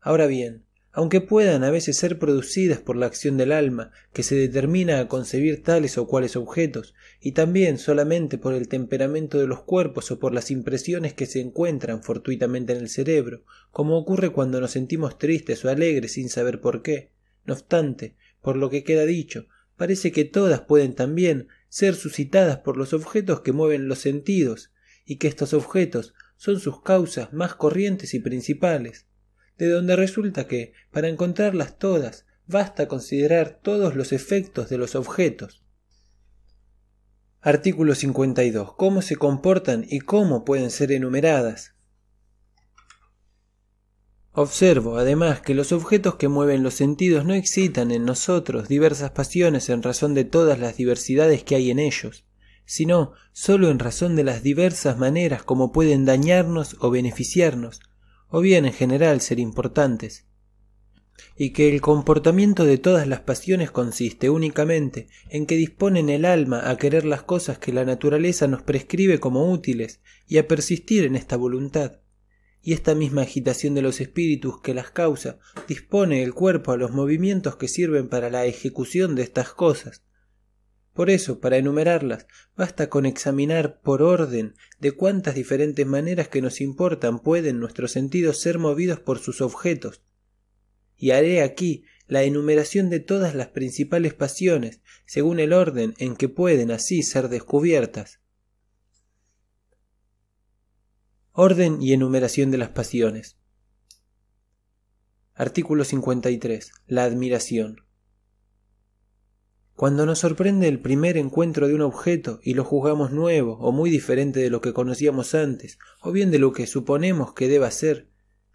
Ahora bien, aunque puedan a veces ser producidas por la acción del alma, que se determina a concebir tales o cuales objetos, y también solamente por el temperamento de los cuerpos o por las impresiones que se encuentran fortuitamente en el cerebro, como ocurre cuando nos sentimos tristes o alegres sin saber por qué. No obstante, por lo que queda dicho, parece que todas pueden también ser suscitadas por los objetos que mueven los sentidos, y que estos objetos son sus causas más corrientes y principales de donde resulta que, para encontrarlas todas, basta considerar todos los efectos de los objetos. Artículo 52. ¿Cómo se comportan y cómo pueden ser enumeradas? Observo, además, que los objetos que mueven los sentidos no excitan en nosotros diversas pasiones en razón de todas las diversidades que hay en ellos, sino sólo en razón de las diversas maneras como pueden dañarnos o beneficiarnos, o bien en general ser importantes, y que el comportamiento de todas las pasiones consiste únicamente en que disponen el alma a querer las cosas que la naturaleza nos prescribe como útiles y a persistir en esta voluntad, y esta misma agitación de los espíritus que las causa dispone el cuerpo a los movimientos que sirven para la ejecución de estas cosas, por eso, para enumerarlas, basta con examinar por orden de cuántas diferentes maneras que nos importan pueden nuestros sentidos ser movidos por sus objetos. Y haré aquí la enumeración de todas las principales pasiones, según el orden en que pueden así ser descubiertas. Orden y enumeración de las pasiones. Artículo 53. La admiración. Cuando nos sorprende el primer encuentro de un objeto y lo juzgamos nuevo o muy diferente de lo que conocíamos antes, o bien de lo que suponemos que deba ser,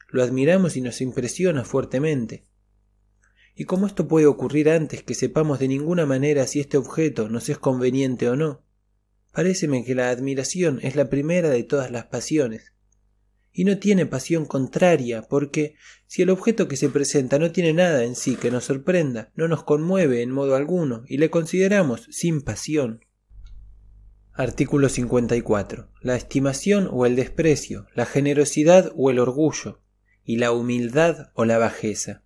lo admiramos y nos impresiona fuertemente. Y como esto puede ocurrir antes que sepamos de ninguna manera si este objeto nos es conveniente o no, paréceme que la admiración es la primera de todas las pasiones, y no tiene pasión contraria, porque si el objeto que se presenta no tiene nada en sí que nos sorprenda, no nos conmueve en modo alguno, y le consideramos sin pasión. Artículo 54. La estimación o el desprecio, la generosidad o el orgullo, y la humildad o la bajeza.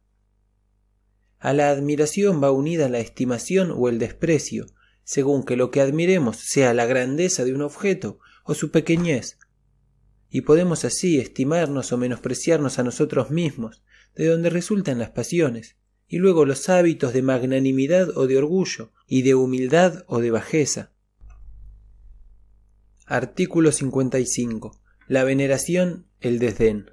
A la admiración va unida la estimación o el desprecio, según que lo que admiremos sea la grandeza de un objeto o su pequeñez, y podemos así estimarnos o menospreciarnos a nosotros mismos, de donde resultan las pasiones, y luego los hábitos de magnanimidad o de orgullo, y de humildad o de bajeza. Artículo 55. La veneración, el desdén.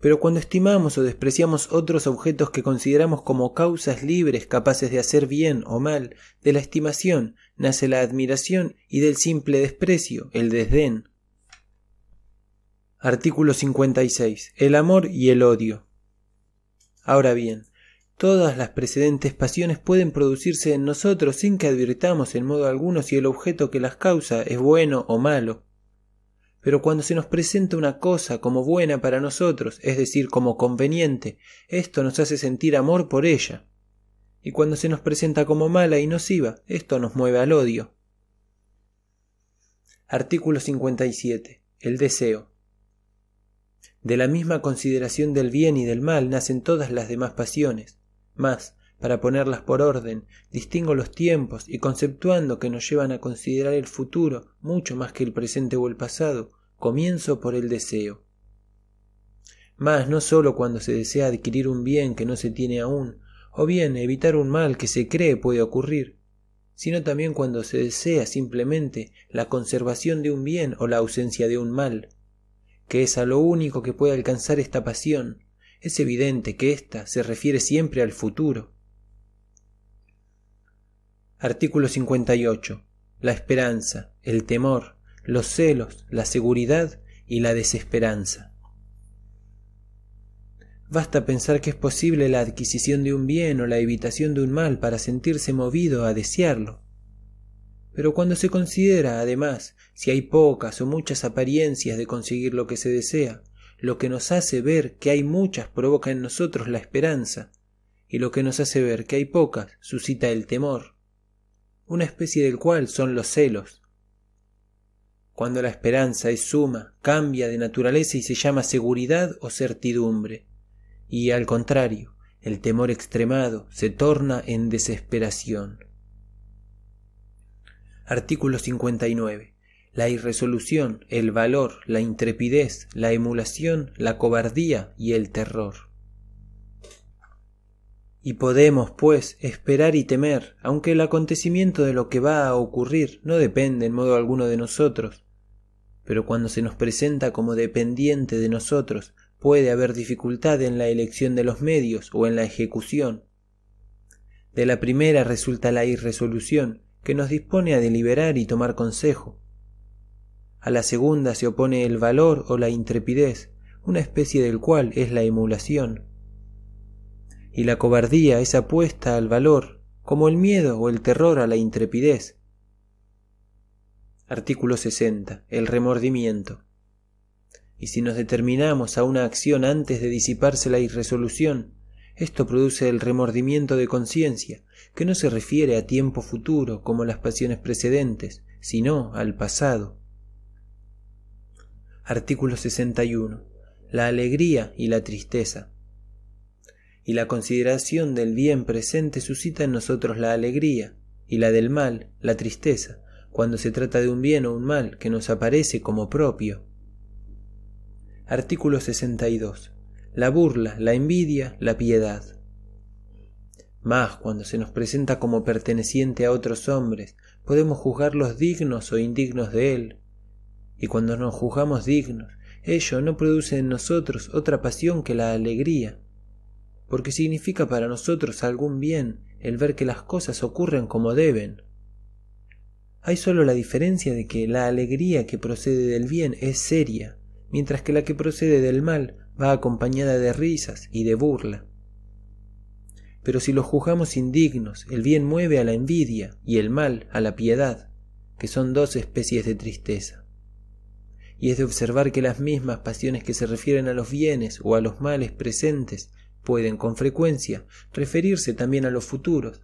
Pero cuando estimamos o despreciamos otros objetos que consideramos como causas libres capaces de hacer bien o mal, de la estimación nace la admiración y del simple desprecio, el desdén. Artículo 56. El amor y el odio. Ahora bien, todas las precedentes pasiones pueden producirse en nosotros sin que advirtamos en modo alguno si el objeto que las causa es bueno o malo. Pero cuando se nos presenta una cosa como buena para nosotros, es decir, como conveniente, esto nos hace sentir amor por ella. Y cuando se nos presenta como mala y nociva, esto nos mueve al odio. Artículo 57. El deseo. De la misma consideración del bien y del mal nacen todas las demás pasiones. Mas, para ponerlas por orden, distingo los tiempos y conceptuando que nos llevan a considerar el futuro mucho más que el presente o el pasado, comienzo por el deseo. Mas no sólo cuando se desea adquirir un bien que no se tiene aún, o bien evitar un mal que se cree puede ocurrir, sino también cuando se desea simplemente la conservación de un bien o la ausencia de un mal que es a lo único que puede alcanzar esta pasión, es evidente que ésta se refiere siempre al futuro. Artículo 58. La esperanza, el temor, los celos, la seguridad y la desesperanza. Basta pensar que es posible la adquisición de un bien o la evitación de un mal para sentirse movido a desearlo. Pero cuando se considera, además, si hay pocas o muchas apariencias de conseguir lo que se desea, lo que nos hace ver que hay muchas provoca en nosotros la esperanza, y lo que nos hace ver que hay pocas suscita el temor, una especie del cual son los celos. Cuando la esperanza es suma, cambia de naturaleza y se llama seguridad o certidumbre y al contrario, el temor extremado se torna en desesperación. Artículo 59. La irresolución, el valor, la intrepidez, la emulación, la cobardía y el terror. Y podemos, pues, esperar y temer, aunque el acontecimiento de lo que va a ocurrir no depende en modo alguno de nosotros, pero cuando se nos presenta como dependiente de nosotros, puede haber dificultad en la elección de los medios o en la ejecución. De la primera resulta la irresolución, que nos dispone a deliberar y tomar consejo. A la segunda se opone el valor o la intrepidez, una especie del cual es la emulación. Y la cobardía es apuesta al valor, como el miedo o el terror a la intrepidez. Artículo 60. El remordimiento y si nos determinamos a una acción antes de disiparse la irresolución, esto produce el remordimiento de conciencia, que no se refiere a tiempo futuro como las pasiones precedentes, sino al pasado. Artículo 61. La alegría y la tristeza. Y la consideración del bien presente suscita en nosotros la alegría, y la del mal, la tristeza, cuando se trata de un bien o un mal que nos aparece como propio. Artículo 62. La burla, la envidia, la piedad. Más cuando se nos presenta como perteneciente a otros hombres, podemos juzgarlos dignos o indignos de él. Y cuando nos juzgamos dignos, ello no produce en nosotros otra pasión que la alegría, porque significa para nosotros algún bien el ver que las cosas ocurren como deben. Hay sólo la diferencia de que la alegría que procede del bien es seria, mientras que la que procede del mal va acompañada de risas y de burla. Pero si los juzgamos indignos, el bien mueve a la envidia y el mal a la piedad, que son dos especies de tristeza. Y es de observar que las mismas pasiones que se refieren a los bienes o a los males presentes pueden con frecuencia referirse también a los futuros,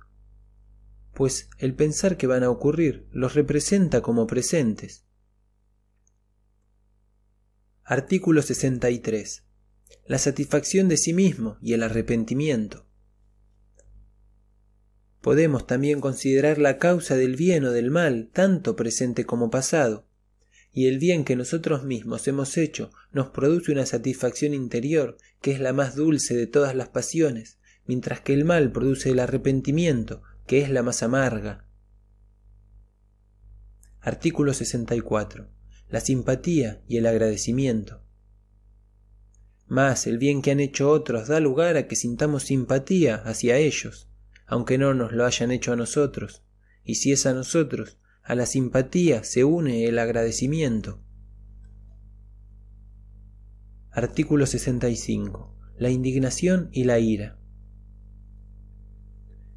pues el pensar que van a ocurrir los representa como presentes Artículo 63. La satisfacción de sí mismo y el arrepentimiento. Podemos también considerar la causa del bien o del mal, tanto presente como pasado, y el bien que nosotros mismos hemos hecho nos produce una satisfacción interior que es la más dulce de todas las pasiones, mientras que el mal produce el arrepentimiento, que es la más amarga. Artículo 64 la simpatía y el agradecimiento. Mas el bien que han hecho otros da lugar a que sintamos simpatía hacia ellos, aunque no nos lo hayan hecho a nosotros, y si es a nosotros, a la simpatía se une el agradecimiento. Artículo 65. La indignación y la ira.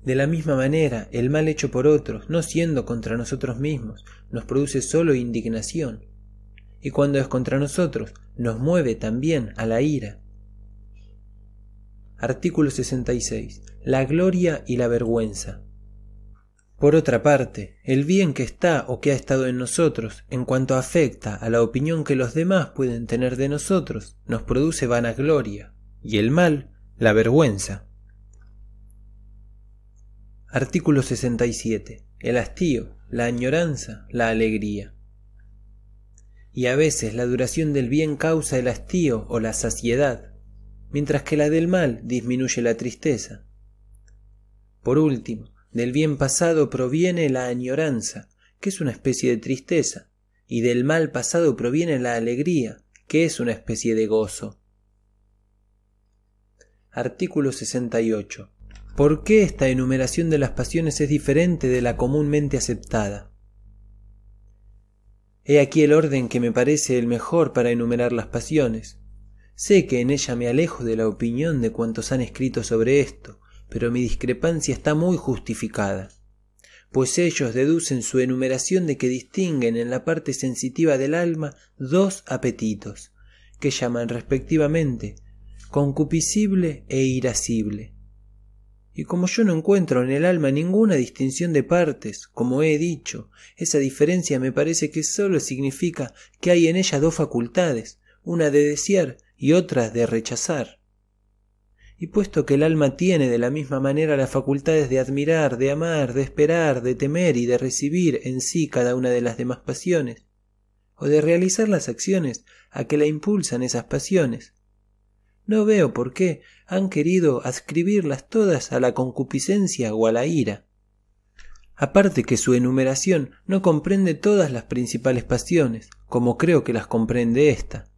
De la misma manera, el mal hecho por otros, no siendo contra nosotros mismos, nos produce sólo indignación, y cuando es contra nosotros, nos mueve también a la ira. Artículo 66. La gloria y la vergüenza. Por otra parte, el bien que está o que ha estado en nosotros, en cuanto afecta a la opinión que los demás pueden tener de nosotros, nos produce vanagloria, y el mal, la vergüenza. Artículo 67. El hastío, la añoranza, la alegría y a veces la duración del bien causa el hastío o la saciedad, mientras que la del mal disminuye la tristeza. Por último, del bien pasado proviene la añoranza, que es una especie de tristeza, y del mal pasado proviene la alegría, que es una especie de gozo. Artículo 68. ¿Por qué esta enumeración de las pasiones es diferente de la comúnmente aceptada? He aquí el orden que me parece el mejor para enumerar las pasiones. Sé que en ella me alejo de la opinión de cuantos han escrito sobre esto, pero mi discrepancia está muy justificada, pues ellos deducen su enumeración de que distinguen en la parte sensitiva del alma dos apetitos, que llaman respectivamente concupiscible e irascible. Y como yo no encuentro en el alma ninguna distinción de partes, como he dicho, esa diferencia me parece que sólo significa que hay en ella dos facultades, una de desear y otra de rechazar. Y puesto que el alma tiene de la misma manera las facultades de admirar, de amar, de esperar, de temer y de recibir en sí cada una de las demás pasiones, o de realizar las acciones a que la impulsan esas pasiones, no veo por qué han querido adscribirlas todas a la concupiscencia o a la ira. Aparte que su enumeración no comprende todas las principales pasiones, como creo que las comprende ésta.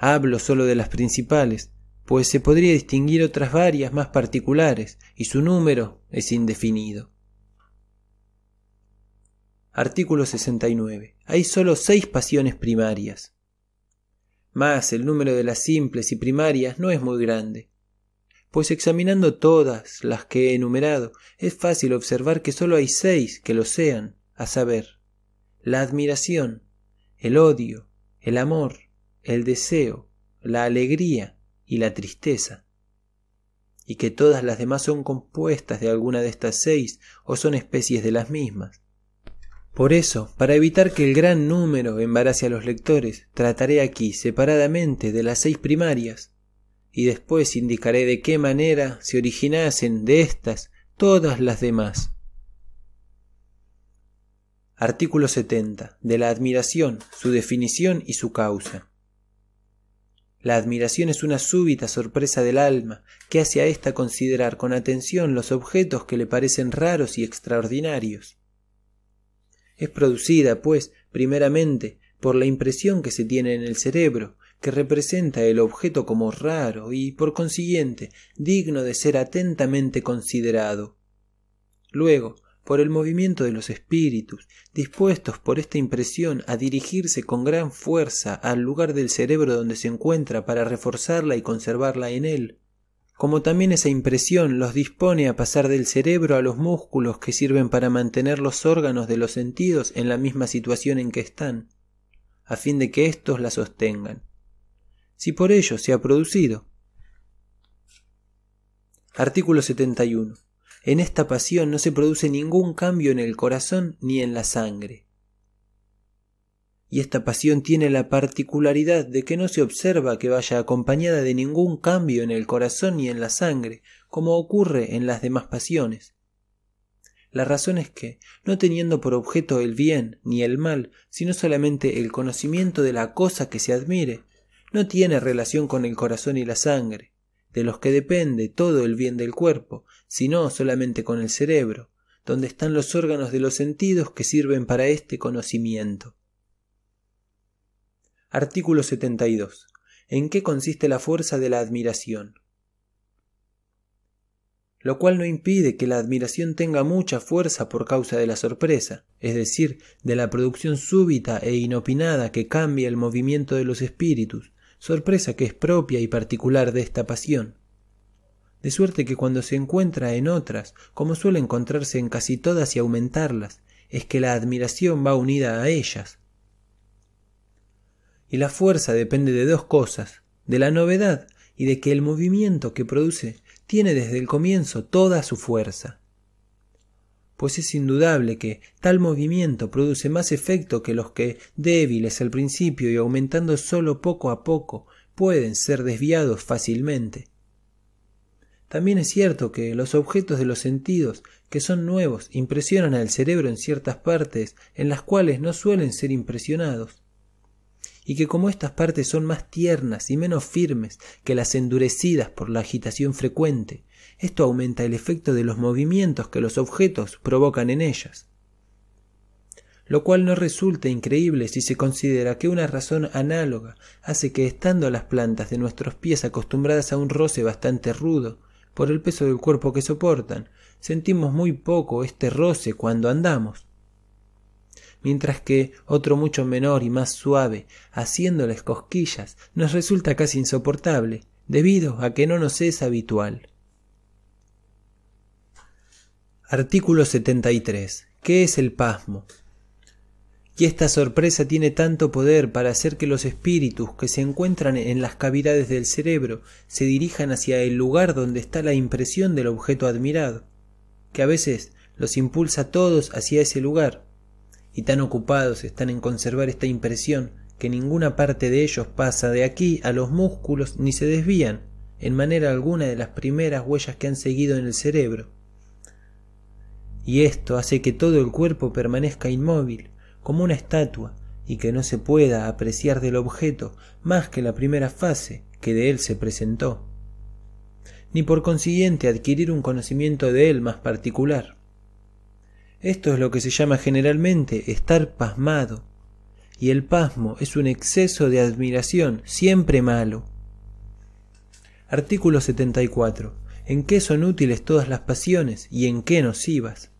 Hablo solo de las principales, pues se podría distinguir otras varias más particulares, y su número es indefinido. Artículo 69. Hay solo seis pasiones primarias. Mas el número de las simples y primarias no es muy grande, pues examinando todas las que he enumerado, es fácil observar que sólo hay seis que lo sean, a saber, la admiración, el odio, el amor, el deseo, la alegría y la tristeza, y que todas las demás son compuestas de alguna de estas seis o son especies de las mismas. Por eso, para evitar que el gran número embarace a los lectores, trataré aquí separadamente de las seis primarias, y después indicaré de qué manera se originasen de éstas todas las demás. Artículo 70. De la admiración, su definición y su causa. La admiración es una súbita sorpresa del alma que hace a ésta considerar con atención los objetos que le parecen raros y extraordinarios. Es producida, pues, primeramente, por la impresión que se tiene en el cerebro, que representa el objeto como raro y, por consiguiente, digno de ser atentamente considerado. Luego, por el movimiento de los espíritus, dispuestos por esta impresión a dirigirse con gran fuerza al lugar del cerebro donde se encuentra para reforzarla y conservarla en él, como también esa impresión los dispone a pasar del cerebro a los músculos que sirven para mantener los órganos de los sentidos en la misma situación en que están, a fin de que éstos la sostengan. Si por ello se ha producido. Artículo 71. En esta pasión no se produce ningún cambio en el corazón ni en la sangre y esta pasión tiene la particularidad de que no se observa que vaya acompañada de ningún cambio en el corazón ni en la sangre, como ocurre en las demás pasiones. La razón es que, no teniendo por objeto el bien ni el mal, sino solamente el conocimiento de la cosa que se admire, no tiene relación con el corazón y la sangre, de los que depende todo el bien del cuerpo, sino solamente con el cerebro, donde están los órganos de los sentidos que sirven para este conocimiento. Artículo 72. ¿En qué consiste la fuerza de la admiración? Lo cual no impide que la admiración tenga mucha fuerza por causa de la sorpresa, es decir, de la producción súbita e inopinada que cambia el movimiento de los espíritus, sorpresa que es propia y particular de esta pasión. De suerte que cuando se encuentra en otras, como suele encontrarse en casi todas y aumentarlas, es que la admiración va unida a ellas, y la fuerza depende de dos cosas, de la novedad y de que el movimiento que produce tiene desde el comienzo toda su fuerza. Pues es indudable que tal movimiento produce más efecto que los que, débiles al principio y aumentando solo poco a poco, pueden ser desviados fácilmente. También es cierto que los objetos de los sentidos, que son nuevos, impresionan al cerebro en ciertas partes en las cuales no suelen ser impresionados y que como estas partes son más tiernas y menos firmes que las endurecidas por la agitación frecuente, esto aumenta el efecto de los movimientos que los objetos provocan en ellas. Lo cual no resulta increíble si se considera que una razón análoga hace que estando las plantas de nuestros pies acostumbradas a un roce bastante rudo, por el peso del cuerpo que soportan, sentimos muy poco este roce cuando andamos mientras que otro mucho menor y más suave, haciéndoles cosquillas, nos resulta casi insoportable, debido a que no nos es habitual. Artículo 73. ¿Qué es el pasmo? Y esta sorpresa tiene tanto poder para hacer que los espíritus que se encuentran en las cavidades del cerebro se dirijan hacia el lugar donde está la impresión del objeto admirado, que a veces los impulsa todos hacia ese lugar, y tan ocupados están en conservar esta impresión que ninguna parte de ellos pasa de aquí a los músculos ni se desvían en manera alguna de las primeras huellas que han seguido en el cerebro. Y esto hace que todo el cuerpo permanezca inmóvil, como una estatua, y que no se pueda apreciar del objeto más que la primera fase que de él se presentó, ni por consiguiente adquirir un conocimiento de él más particular. Esto es lo que se llama generalmente estar pasmado, y el pasmo es un exceso de admiración, siempre malo. Artículo 74. ¿En qué son útiles todas las pasiones y en qué nocivas?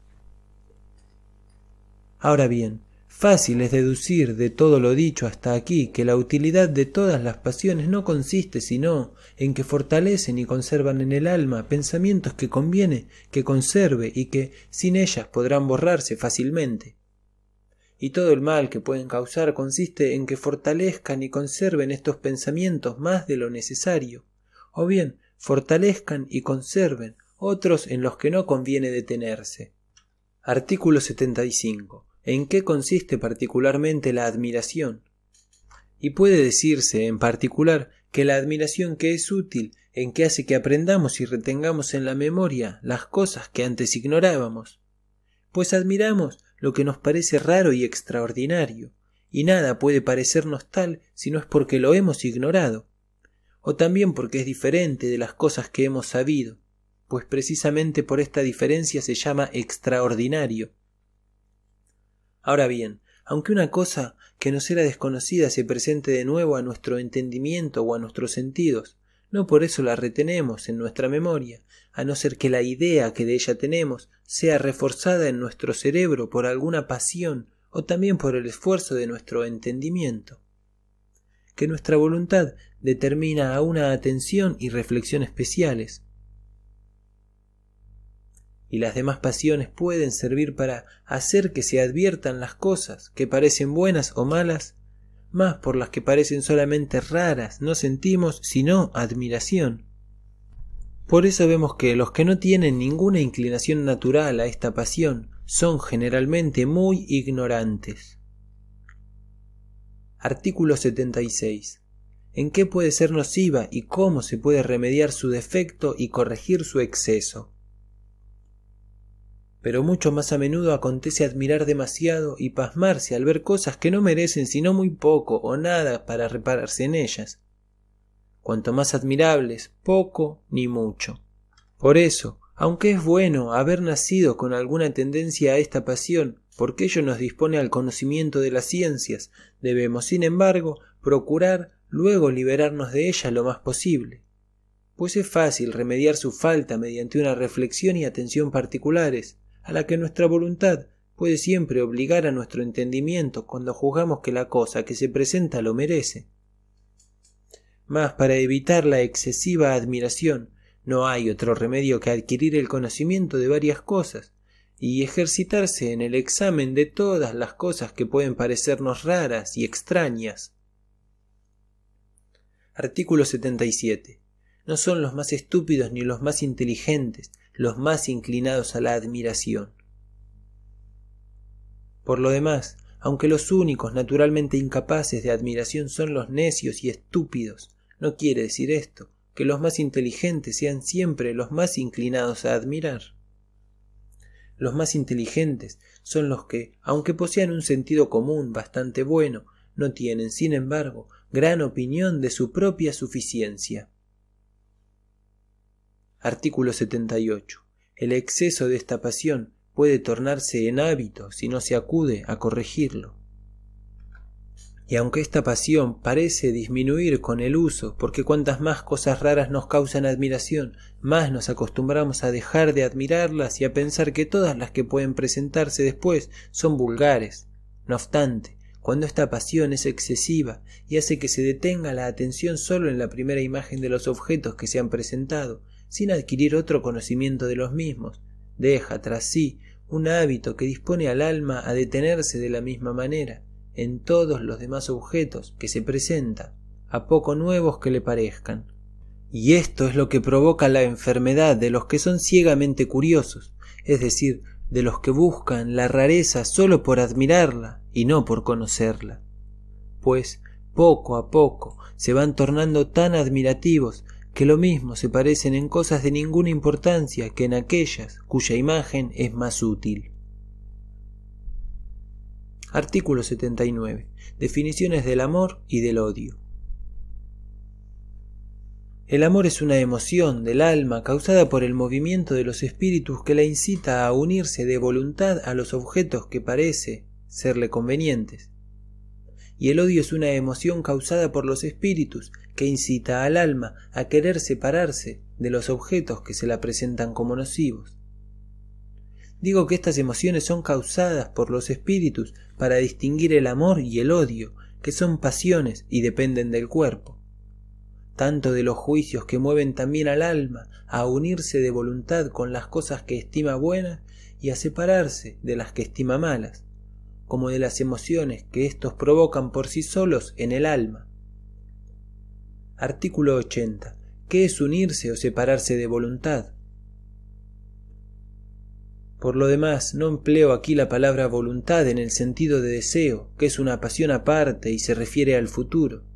Ahora bien, Fácil es deducir de todo lo dicho hasta aquí que la utilidad de todas las pasiones no consiste sino en que fortalecen y conservan en el alma pensamientos que conviene que conserve y que sin ellas podrán borrarse fácilmente. Y todo el mal que pueden causar consiste en que fortalezcan y conserven estos pensamientos más de lo necesario, o bien fortalezcan y conserven otros en los que no conviene detenerse. Artículo 75 en qué consiste particularmente la admiración. Y puede decirse, en particular, que la admiración que es útil en que hace que aprendamos y retengamos en la memoria las cosas que antes ignorábamos, pues admiramos lo que nos parece raro y extraordinario, y nada puede parecernos tal si no es porque lo hemos ignorado, o también porque es diferente de las cosas que hemos sabido, pues precisamente por esta diferencia se llama extraordinario, Ahora bien, aunque una cosa que nos era desconocida se presente de nuevo a nuestro entendimiento o a nuestros sentidos, no por eso la retenemos en nuestra memoria, a no ser que la idea que de ella tenemos sea reforzada en nuestro cerebro por alguna pasión o también por el esfuerzo de nuestro entendimiento. Que nuestra voluntad determina a una atención y reflexión especiales, y las demás pasiones pueden servir para hacer que se adviertan las cosas que parecen buenas o malas, más por las que parecen solamente raras no sentimos sino admiración. Por eso vemos que los que no tienen ninguna inclinación natural a esta pasión son generalmente muy ignorantes. Artículo 76. ¿En qué puede ser nociva y cómo se puede remediar su defecto y corregir su exceso? Pero mucho más a menudo acontece admirar demasiado y pasmarse al ver cosas que no merecen sino muy poco o nada para repararse en ellas. Cuanto más admirables, poco ni mucho. Por eso, aunque es bueno haber nacido con alguna tendencia a esta pasión, porque ello nos dispone al conocimiento de las ciencias, debemos, sin embargo, procurar luego liberarnos de ella lo más posible, pues es fácil remediar su falta mediante una reflexión y atención particulares, a la que nuestra voluntad puede siempre obligar a nuestro entendimiento cuando juzgamos que la cosa que se presenta lo merece. Mas para evitar la excesiva admiración no hay otro remedio que adquirir el conocimiento de varias cosas y ejercitarse en el examen de todas las cosas que pueden parecernos raras y extrañas. Artículo 77. No son los más estúpidos ni los más inteligentes los más inclinados a la admiración. Por lo demás, aunque los únicos naturalmente incapaces de admiración son los necios y estúpidos, no quiere decir esto que los más inteligentes sean siempre los más inclinados a admirar. Los más inteligentes son los que, aunque posean un sentido común bastante bueno, no tienen, sin embargo, gran opinión de su propia suficiencia. Artículo 78. El exceso de esta pasión puede tornarse en hábito si no se acude a corregirlo. Y aunque esta pasión parece disminuir con el uso, porque cuantas más cosas raras nos causan admiración, más nos acostumbramos a dejar de admirarlas y a pensar que todas las que pueden presentarse después son vulgares, No obstante, cuando esta pasión es excesiva y hace que se detenga la atención solo en la primera imagen de los objetos que se han presentado, sin adquirir otro conocimiento de los mismos, deja tras sí un hábito que dispone al alma a detenerse de la misma manera en todos los demás objetos que se presenta, a poco nuevos que le parezcan. Y esto es lo que provoca la enfermedad de los que son ciegamente curiosos, es decir, de los que buscan la rareza solo por admirarla y no por conocerla. Pues poco a poco se van tornando tan admirativos que lo mismo se parecen en cosas de ninguna importancia que en aquellas cuya imagen es más útil. Artículo 79. Definiciones del amor y del odio. El amor es una emoción del alma causada por el movimiento de los espíritus que la incita a unirse de voluntad a los objetos que parece serle convenientes. Y el odio es una emoción causada por los espíritus que incita al alma a querer separarse de los objetos que se la presentan como nocivos. Digo que estas emociones son causadas por los espíritus para distinguir el amor y el odio, que son pasiones y dependen del cuerpo tanto de los juicios que mueven también al alma a unirse de voluntad con las cosas que estima buenas y a separarse de las que estima malas, como de las emociones que éstos provocan por sí solos en el alma. Artículo 80. ¿Qué es unirse o separarse de voluntad? Por lo demás, no empleo aquí la palabra voluntad en el sentido de deseo, que es una pasión aparte y se refiere al futuro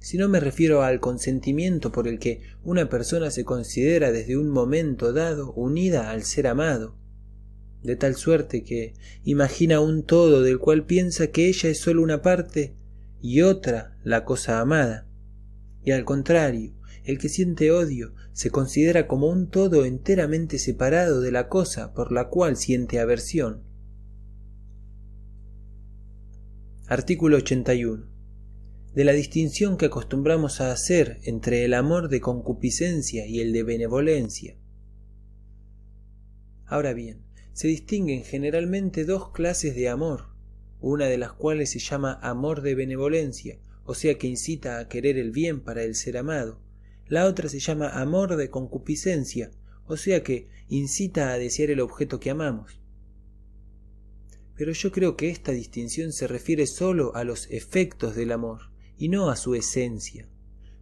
si no me refiero al consentimiento por el que una persona se considera desde un momento dado unida al ser amado, de tal suerte que imagina un todo del cual piensa que ella es sólo una parte y otra la cosa amada. Y al contrario, el que siente odio se considera como un todo enteramente separado de la cosa por la cual siente aversión. Artículo 81 de la distinción que acostumbramos a hacer entre el amor de concupiscencia y el de benevolencia. Ahora bien, se distinguen generalmente dos clases de amor, una de las cuales se llama amor de benevolencia, o sea que incita a querer el bien para el ser amado, la otra se llama amor de concupiscencia, o sea que incita a desear el objeto que amamos. Pero yo creo que esta distinción se refiere sólo a los efectos del amor, y no a su esencia,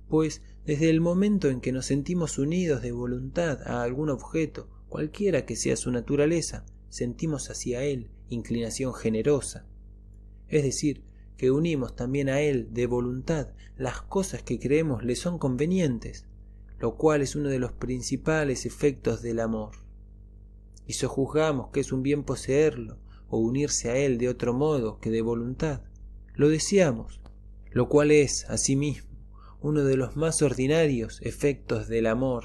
pues desde el momento en que nos sentimos unidos de voluntad a algún objeto, cualquiera que sea su naturaleza, sentimos hacia él inclinación generosa. Es decir, que unimos también a él de voluntad las cosas que creemos le son convenientes, lo cual es uno de los principales efectos del amor. Y sojuzgamos que es un bien poseerlo o unirse a él de otro modo que de voluntad. Lo deseamos, lo cual es, asimismo, uno de los más ordinarios efectos del amor.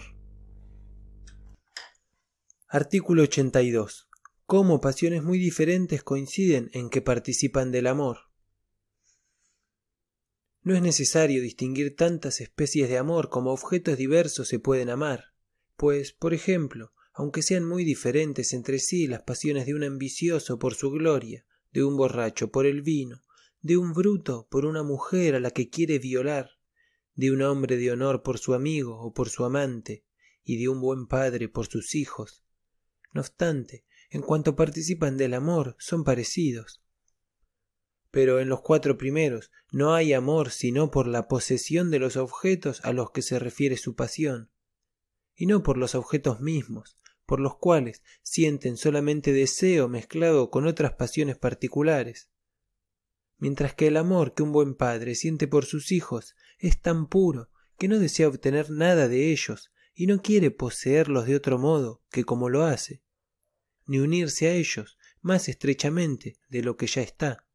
Artículo 82. Cómo pasiones muy diferentes coinciden en que participan del amor. No es necesario distinguir tantas especies de amor como objetos diversos se pueden amar, pues, por ejemplo, aunque sean muy diferentes entre sí las pasiones de un ambicioso por su gloria, de un borracho por el vino, de un bruto por una mujer a la que quiere violar, de un hombre de honor por su amigo o por su amante, y de un buen padre por sus hijos. No obstante, en cuanto participan del amor, son parecidos. Pero en los cuatro primeros no hay amor sino por la posesión de los objetos a los que se refiere su pasión, y no por los objetos mismos, por los cuales sienten solamente deseo mezclado con otras pasiones particulares mientras que el amor que un buen padre siente por sus hijos es tan puro que no desea obtener nada de ellos y no quiere poseerlos de otro modo que como lo hace, ni unirse a ellos más estrechamente de lo que ya está,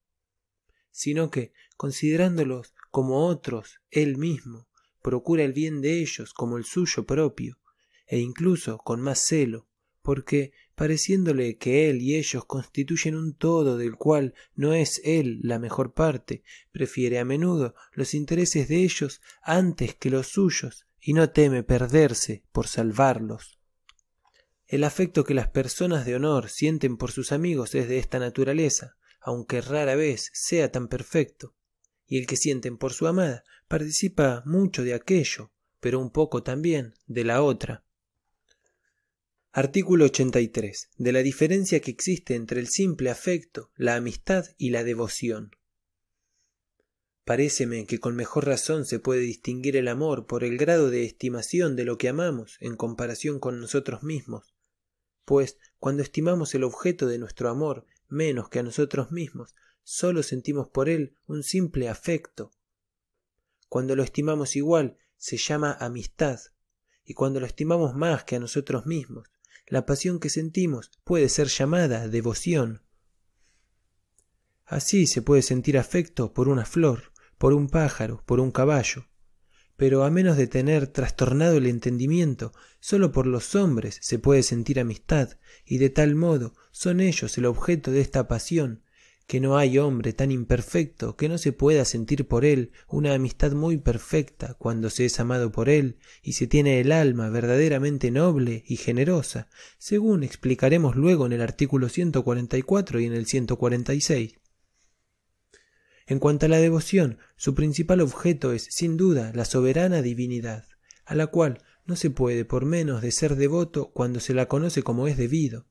sino que, considerándolos como otros él mismo, procura el bien de ellos como el suyo propio, e incluso con más celo, porque pareciéndole que él y ellos constituyen un todo del cual no es él la mejor parte, prefiere a menudo los intereses de ellos antes que los suyos, y no teme perderse por salvarlos. El afecto que las personas de honor sienten por sus amigos es de esta naturaleza, aunque rara vez sea tan perfecto, y el que sienten por su amada participa mucho de aquello, pero un poco también de la otra. Artículo 83. De la diferencia que existe entre el simple afecto, la amistad y la devoción. Paréceme que con mejor razón se puede distinguir el amor por el grado de estimación de lo que amamos en comparación con nosotros mismos, pues cuando estimamos el objeto de nuestro amor menos que a nosotros mismos, sólo sentimos por él un simple afecto. Cuando lo estimamos igual, se llama amistad, y cuando lo estimamos más que a nosotros mismos, la pasión que sentimos puede ser llamada devoción. Así se puede sentir afecto por una flor, por un pájaro, por un caballo, pero a menos de tener trastornado el entendimiento, sólo por los hombres se puede sentir amistad, y de tal modo son ellos el objeto de esta pasión, que no hay hombre tan imperfecto que no se pueda sentir por él una amistad muy perfecta cuando se es amado por él y se tiene el alma verdaderamente noble y generosa, según explicaremos luego en el artículo 144 y en el 146. En cuanto a la devoción, su principal objeto es, sin duda, la soberana divinidad, a la cual no se puede por menos de ser devoto cuando se la conoce como es debido.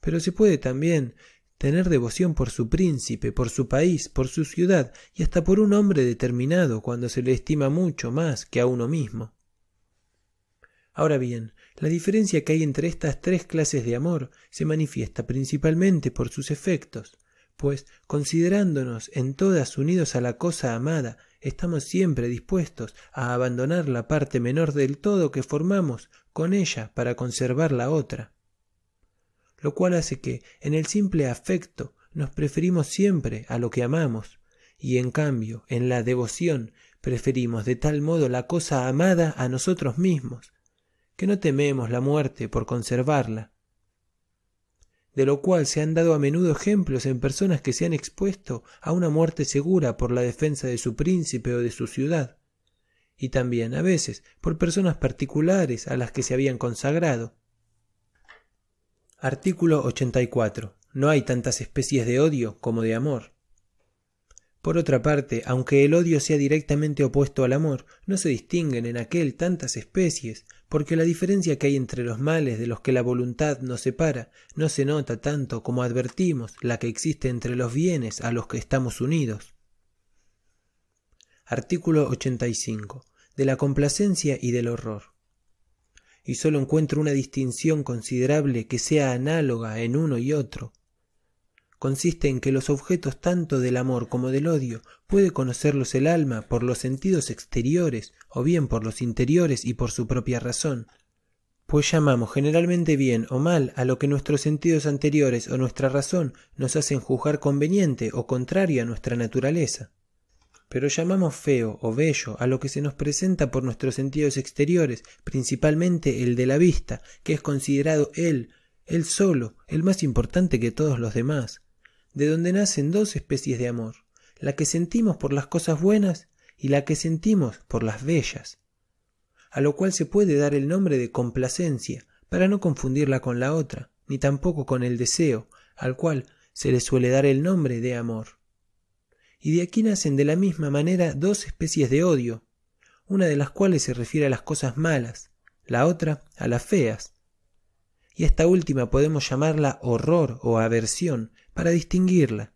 Pero se puede también tener devoción por su príncipe, por su país, por su ciudad y hasta por un hombre determinado cuando se le estima mucho más que a uno mismo. Ahora bien, la diferencia que hay entre estas tres clases de amor se manifiesta principalmente por sus efectos, pues considerándonos en todas unidos a la cosa amada, estamos siempre dispuestos a abandonar la parte menor del todo que formamos con ella para conservar la otra. Lo cual hace que, en el simple afecto, nos preferimos siempre a lo que amamos, y en cambio, en la devoción, preferimos de tal modo la cosa amada a nosotros mismos, que no tememos la muerte por conservarla, de lo cual se han dado a menudo ejemplos en personas que se han expuesto a una muerte segura por la defensa de su príncipe o de su ciudad, y también a veces por personas particulares a las que se habían consagrado. Artículo 84. No hay tantas especies de odio como de amor. Por otra parte, aunque el odio sea directamente opuesto al amor, no se distinguen en aquel tantas especies, porque la diferencia que hay entre los males de los que la voluntad nos separa no se nota tanto como advertimos la que existe entre los bienes a los que estamos unidos. Artículo 85. De la complacencia y del horror. Y sólo encuentro una distinción considerable que sea análoga en uno y otro, consiste en que los objetos tanto del amor como del odio puede conocerlos el alma por los sentidos exteriores o bien por los interiores y por su propia razón, pues llamamos generalmente bien o mal a lo que nuestros sentidos anteriores o nuestra razón nos hacen juzgar conveniente o contrario a nuestra naturaleza. Pero llamamos feo o bello a lo que se nos presenta por nuestros sentidos exteriores, principalmente el de la vista, que es considerado él, él solo, el más importante que todos los demás de donde nacen dos especies de amor, la que sentimos por las cosas buenas y la que sentimos por las bellas, a lo cual se puede dar el nombre de complacencia, para no confundirla con la otra, ni tampoco con el deseo, al cual se le suele dar el nombre de amor. Y de aquí nacen de la misma manera dos especies de odio, una de las cuales se refiere a las cosas malas, la otra a las feas. Y esta última podemos llamarla horror o aversión, para distinguirla.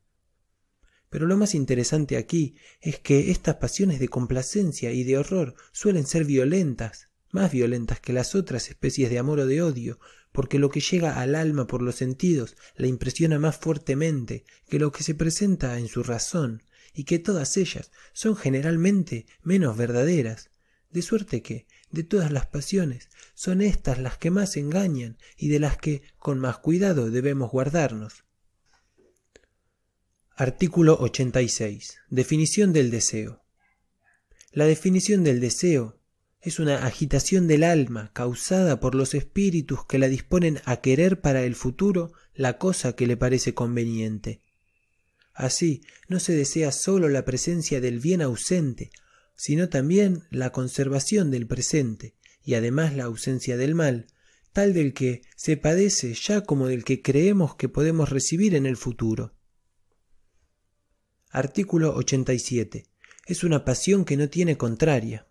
Pero lo más interesante aquí es que estas pasiones de complacencia y de horror suelen ser violentas, más violentas que las otras especies de amor o de odio, porque lo que llega al alma por los sentidos la impresiona más fuertemente que lo que se presenta en su razón, y que todas ellas son generalmente menos verdaderas, de suerte que, de todas las pasiones, son éstas las que más engañan y de las que con más cuidado debemos guardarnos. Artículo 86. Definición del deseo. La definición del deseo es una agitación del alma causada por los espíritus que la disponen a querer para el futuro la cosa que le parece conveniente. Así, no se desea sólo la presencia del bien ausente, sino también la conservación del presente, y además la ausencia del mal, tal del que se padece ya como del que creemos que podemos recibir en el futuro. Artículo 87. Es una pasión que no tiene contraria.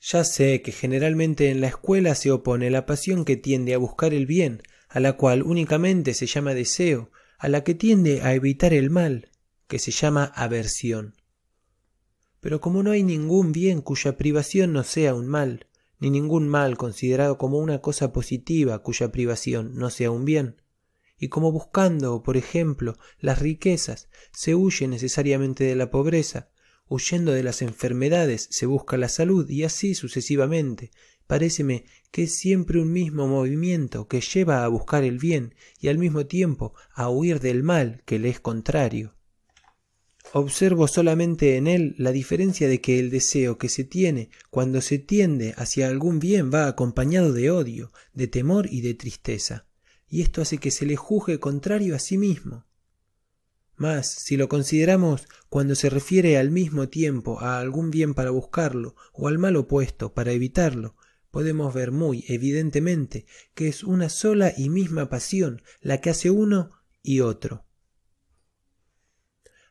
Ya sé que generalmente en la escuela se opone la pasión que tiende a buscar el bien, a la cual únicamente se llama deseo, a la que tiende a evitar el mal, que se llama aversión. Pero como no hay ningún bien cuya privación no sea un mal, ni ningún mal considerado como una cosa positiva cuya privación no sea un bien, y como buscando, por ejemplo, las riquezas, se huye necesariamente de la pobreza, huyendo de las enfermedades se busca la salud y así sucesivamente. Paréceme que es siempre un mismo movimiento que lleva a buscar el bien y al mismo tiempo a huir del mal que le es contrario. Observo solamente en él la diferencia de que el deseo que se tiene cuando se tiende hacia algún bien va acompañado de odio, de temor y de tristeza, y esto hace que se le juzgue contrario a sí mismo. Mas, si lo consideramos cuando se refiere al mismo tiempo a algún bien para buscarlo o al mal opuesto para evitarlo, podemos ver muy evidentemente que es una sola y misma pasión la que hace uno y otro.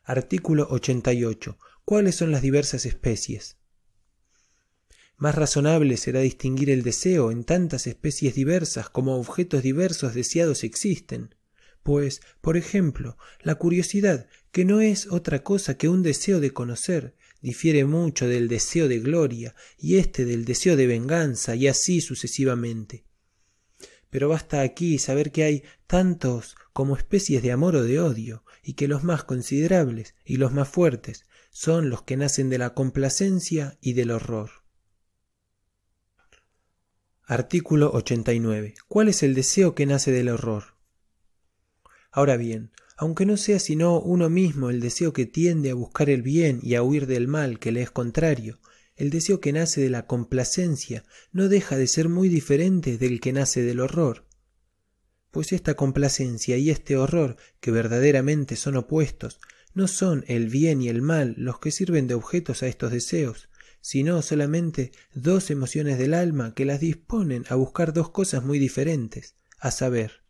Artículo 88. ¿Cuáles son las diversas especies? Más razonable será distinguir el deseo en tantas especies diversas como objetos diversos deseados existen. Pues, por ejemplo, la curiosidad, que no es otra cosa que un deseo de conocer, difiere mucho del deseo de gloria, y éste del deseo de venganza, y así sucesivamente. Pero basta aquí saber que hay tantos como especies de amor o de odio, y que los más considerables y los más fuertes son los que nacen de la complacencia y del horror. Artículo 89. ¿Cuál es el deseo que nace del horror? Ahora bien, aunque no sea sino uno mismo el deseo que tiende a buscar el bien y a huir del mal que le es contrario, el deseo que nace de la complacencia no deja de ser muy diferente del que nace del horror pues esta complacencia y este horror, que verdaderamente son opuestos, no son el bien y el mal los que sirven de objetos a estos deseos, sino solamente dos emociones del alma que las disponen a buscar dos cosas muy diferentes, a saber,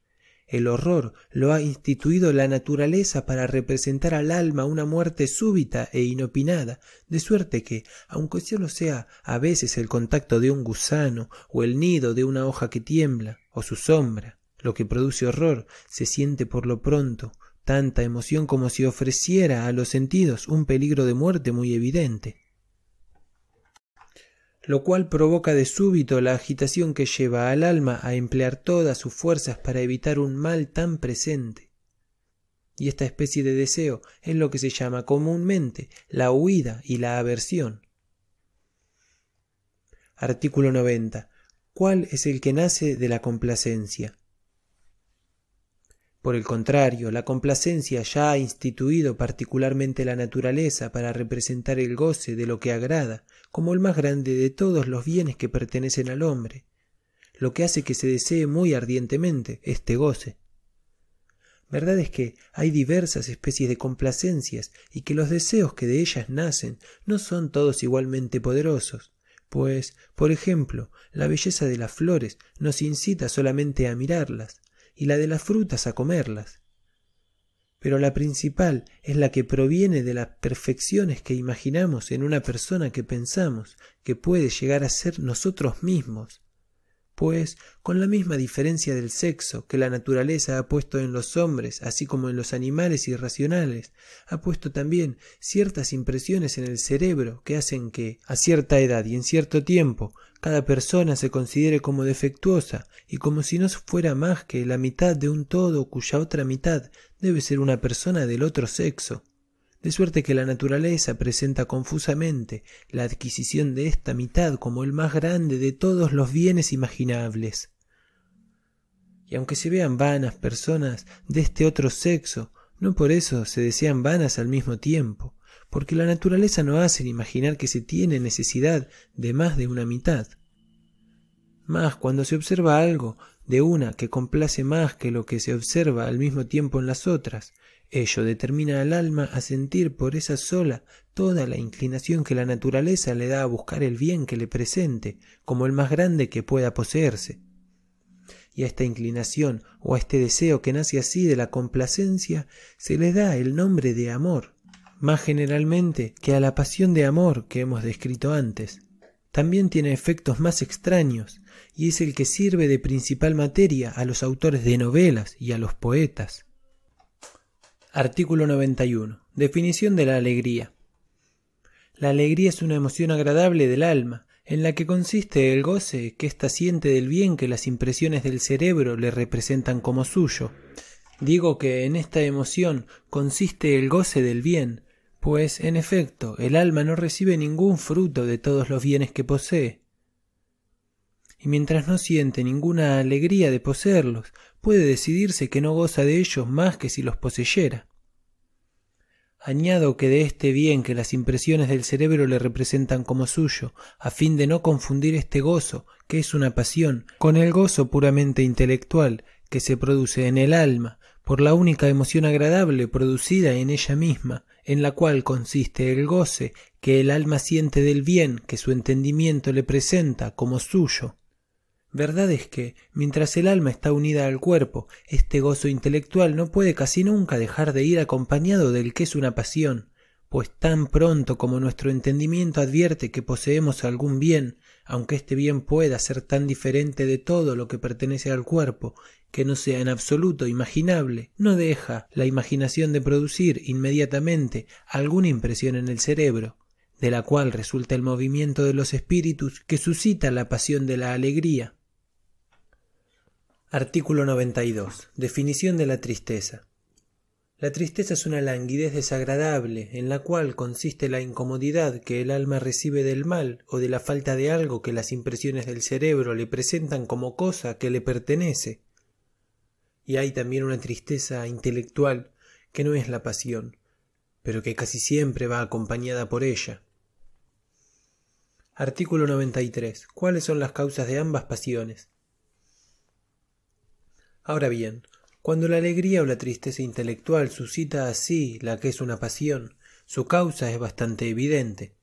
el horror lo ha instituido la naturaleza para representar al alma una muerte súbita e inopinada, de suerte que, aunque solo sea a veces el contacto de un gusano, o el nido de una hoja que tiembla, o su sombra, lo que produce horror, se siente por lo pronto tanta emoción como si ofreciera a los sentidos un peligro de muerte muy evidente lo cual provoca de súbito la agitación que lleva al alma a emplear todas sus fuerzas para evitar un mal tan presente. Y esta especie de deseo es lo que se llama comúnmente la huida y la aversión. Artículo 90. ¿Cuál es el que nace de la complacencia? Por el contrario, la complacencia ya ha instituido particularmente la naturaleza para representar el goce de lo que agrada como el más grande de todos los bienes que pertenecen al hombre, lo que hace que se desee muy ardientemente este goce. Verdad es que hay diversas especies de complacencias y que los deseos que de ellas nacen no son todos igualmente poderosos, pues, por ejemplo, la belleza de las flores nos incita solamente a mirarlas, y la de las frutas a comerlas. Pero la principal es la que proviene de las perfecciones que imaginamos en una persona que pensamos que puede llegar a ser nosotros mismos, pues con la misma diferencia del sexo que la naturaleza ha puesto en los hombres, así como en los animales irracionales, ha puesto también ciertas impresiones en el cerebro que hacen que, a cierta edad y en cierto tiempo, cada persona se considere como defectuosa y como si no fuera más que la mitad de un todo cuya otra mitad debe ser una persona del otro sexo de suerte que la naturaleza presenta confusamente la adquisición de esta mitad como el más grande de todos los bienes imaginables. Y aunque se vean vanas personas de este otro sexo, no por eso se desean vanas al mismo tiempo, porque la naturaleza no hace imaginar que se tiene necesidad de más de una mitad. Mas cuando se observa algo de una que complace más que lo que se observa al mismo tiempo en las otras, Ello determina al alma a sentir por esa sola toda la inclinación que la naturaleza le da a buscar el bien que le presente como el más grande que pueda poseerse. y a esta inclinación o a este deseo que nace así de la complacencia se le da el nombre de amor, más generalmente que a la pasión de amor que hemos descrito antes. También tiene efectos más extraños, y es el que sirve de principal materia a los autores de novelas y a los poetas. Artículo 91. Definición de la alegría. La alegría es una emoción agradable del alma, en la que consiste el goce que ésta siente del bien que las impresiones del cerebro le representan como suyo. Digo que en esta emoción consiste el goce del bien, pues, en efecto, el alma no recibe ningún fruto de todos los bienes que posee. Y mientras no siente ninguna alegría de poseerlos, puede decidirse que no goza de ellos más que si los poseyera. Añado que de este bien que las impresiones del cerebro le representan como suyo, a fin de no confundir este gozo, que es una pasión, con el gozo puramente intelectual que se produce en el alma, por la única emoción agradable producida en ella misma, en la cual consiste el goce que el alma siente del bien que su entendimiento le presenta como suyo. Verdad es que, mientras el alma está unida al cuerpo, este gozo intelectual no puede casi nunca dejar de ir acompañado del que es una pasión, pues tan pronto como nuestro entendimiento advierte que poseemos algún bien, aunque este bien pueda ser tan diferente de todo lo que pertenece al cuerpo, que no sea en absoluto imaginable, no deja la imaginación de producir inmediatamente alguna impresión en el cerebro, de la cual resulta el movimiento de los espíritus que suscita la pasión de la alegría. Artículo 92. Definición de la tristeza. La tristeza es una languidez desagradable, en la cual consiste la incomodidad que el alma recibe del mal o de la falta de algo que las impresiones del cerebro le presentan como cosa que le pertenece. Y hay también una tristeza intelectual que no es la pasión, pero que casi siempre va acompañada por ella. Artículo 93. ¿Cuáles son las causas de ambas pasiones? Ahora bien, cuando la alegría o la tristeza intelectual suscita así la que es una pasión, su causa es bastante evidente,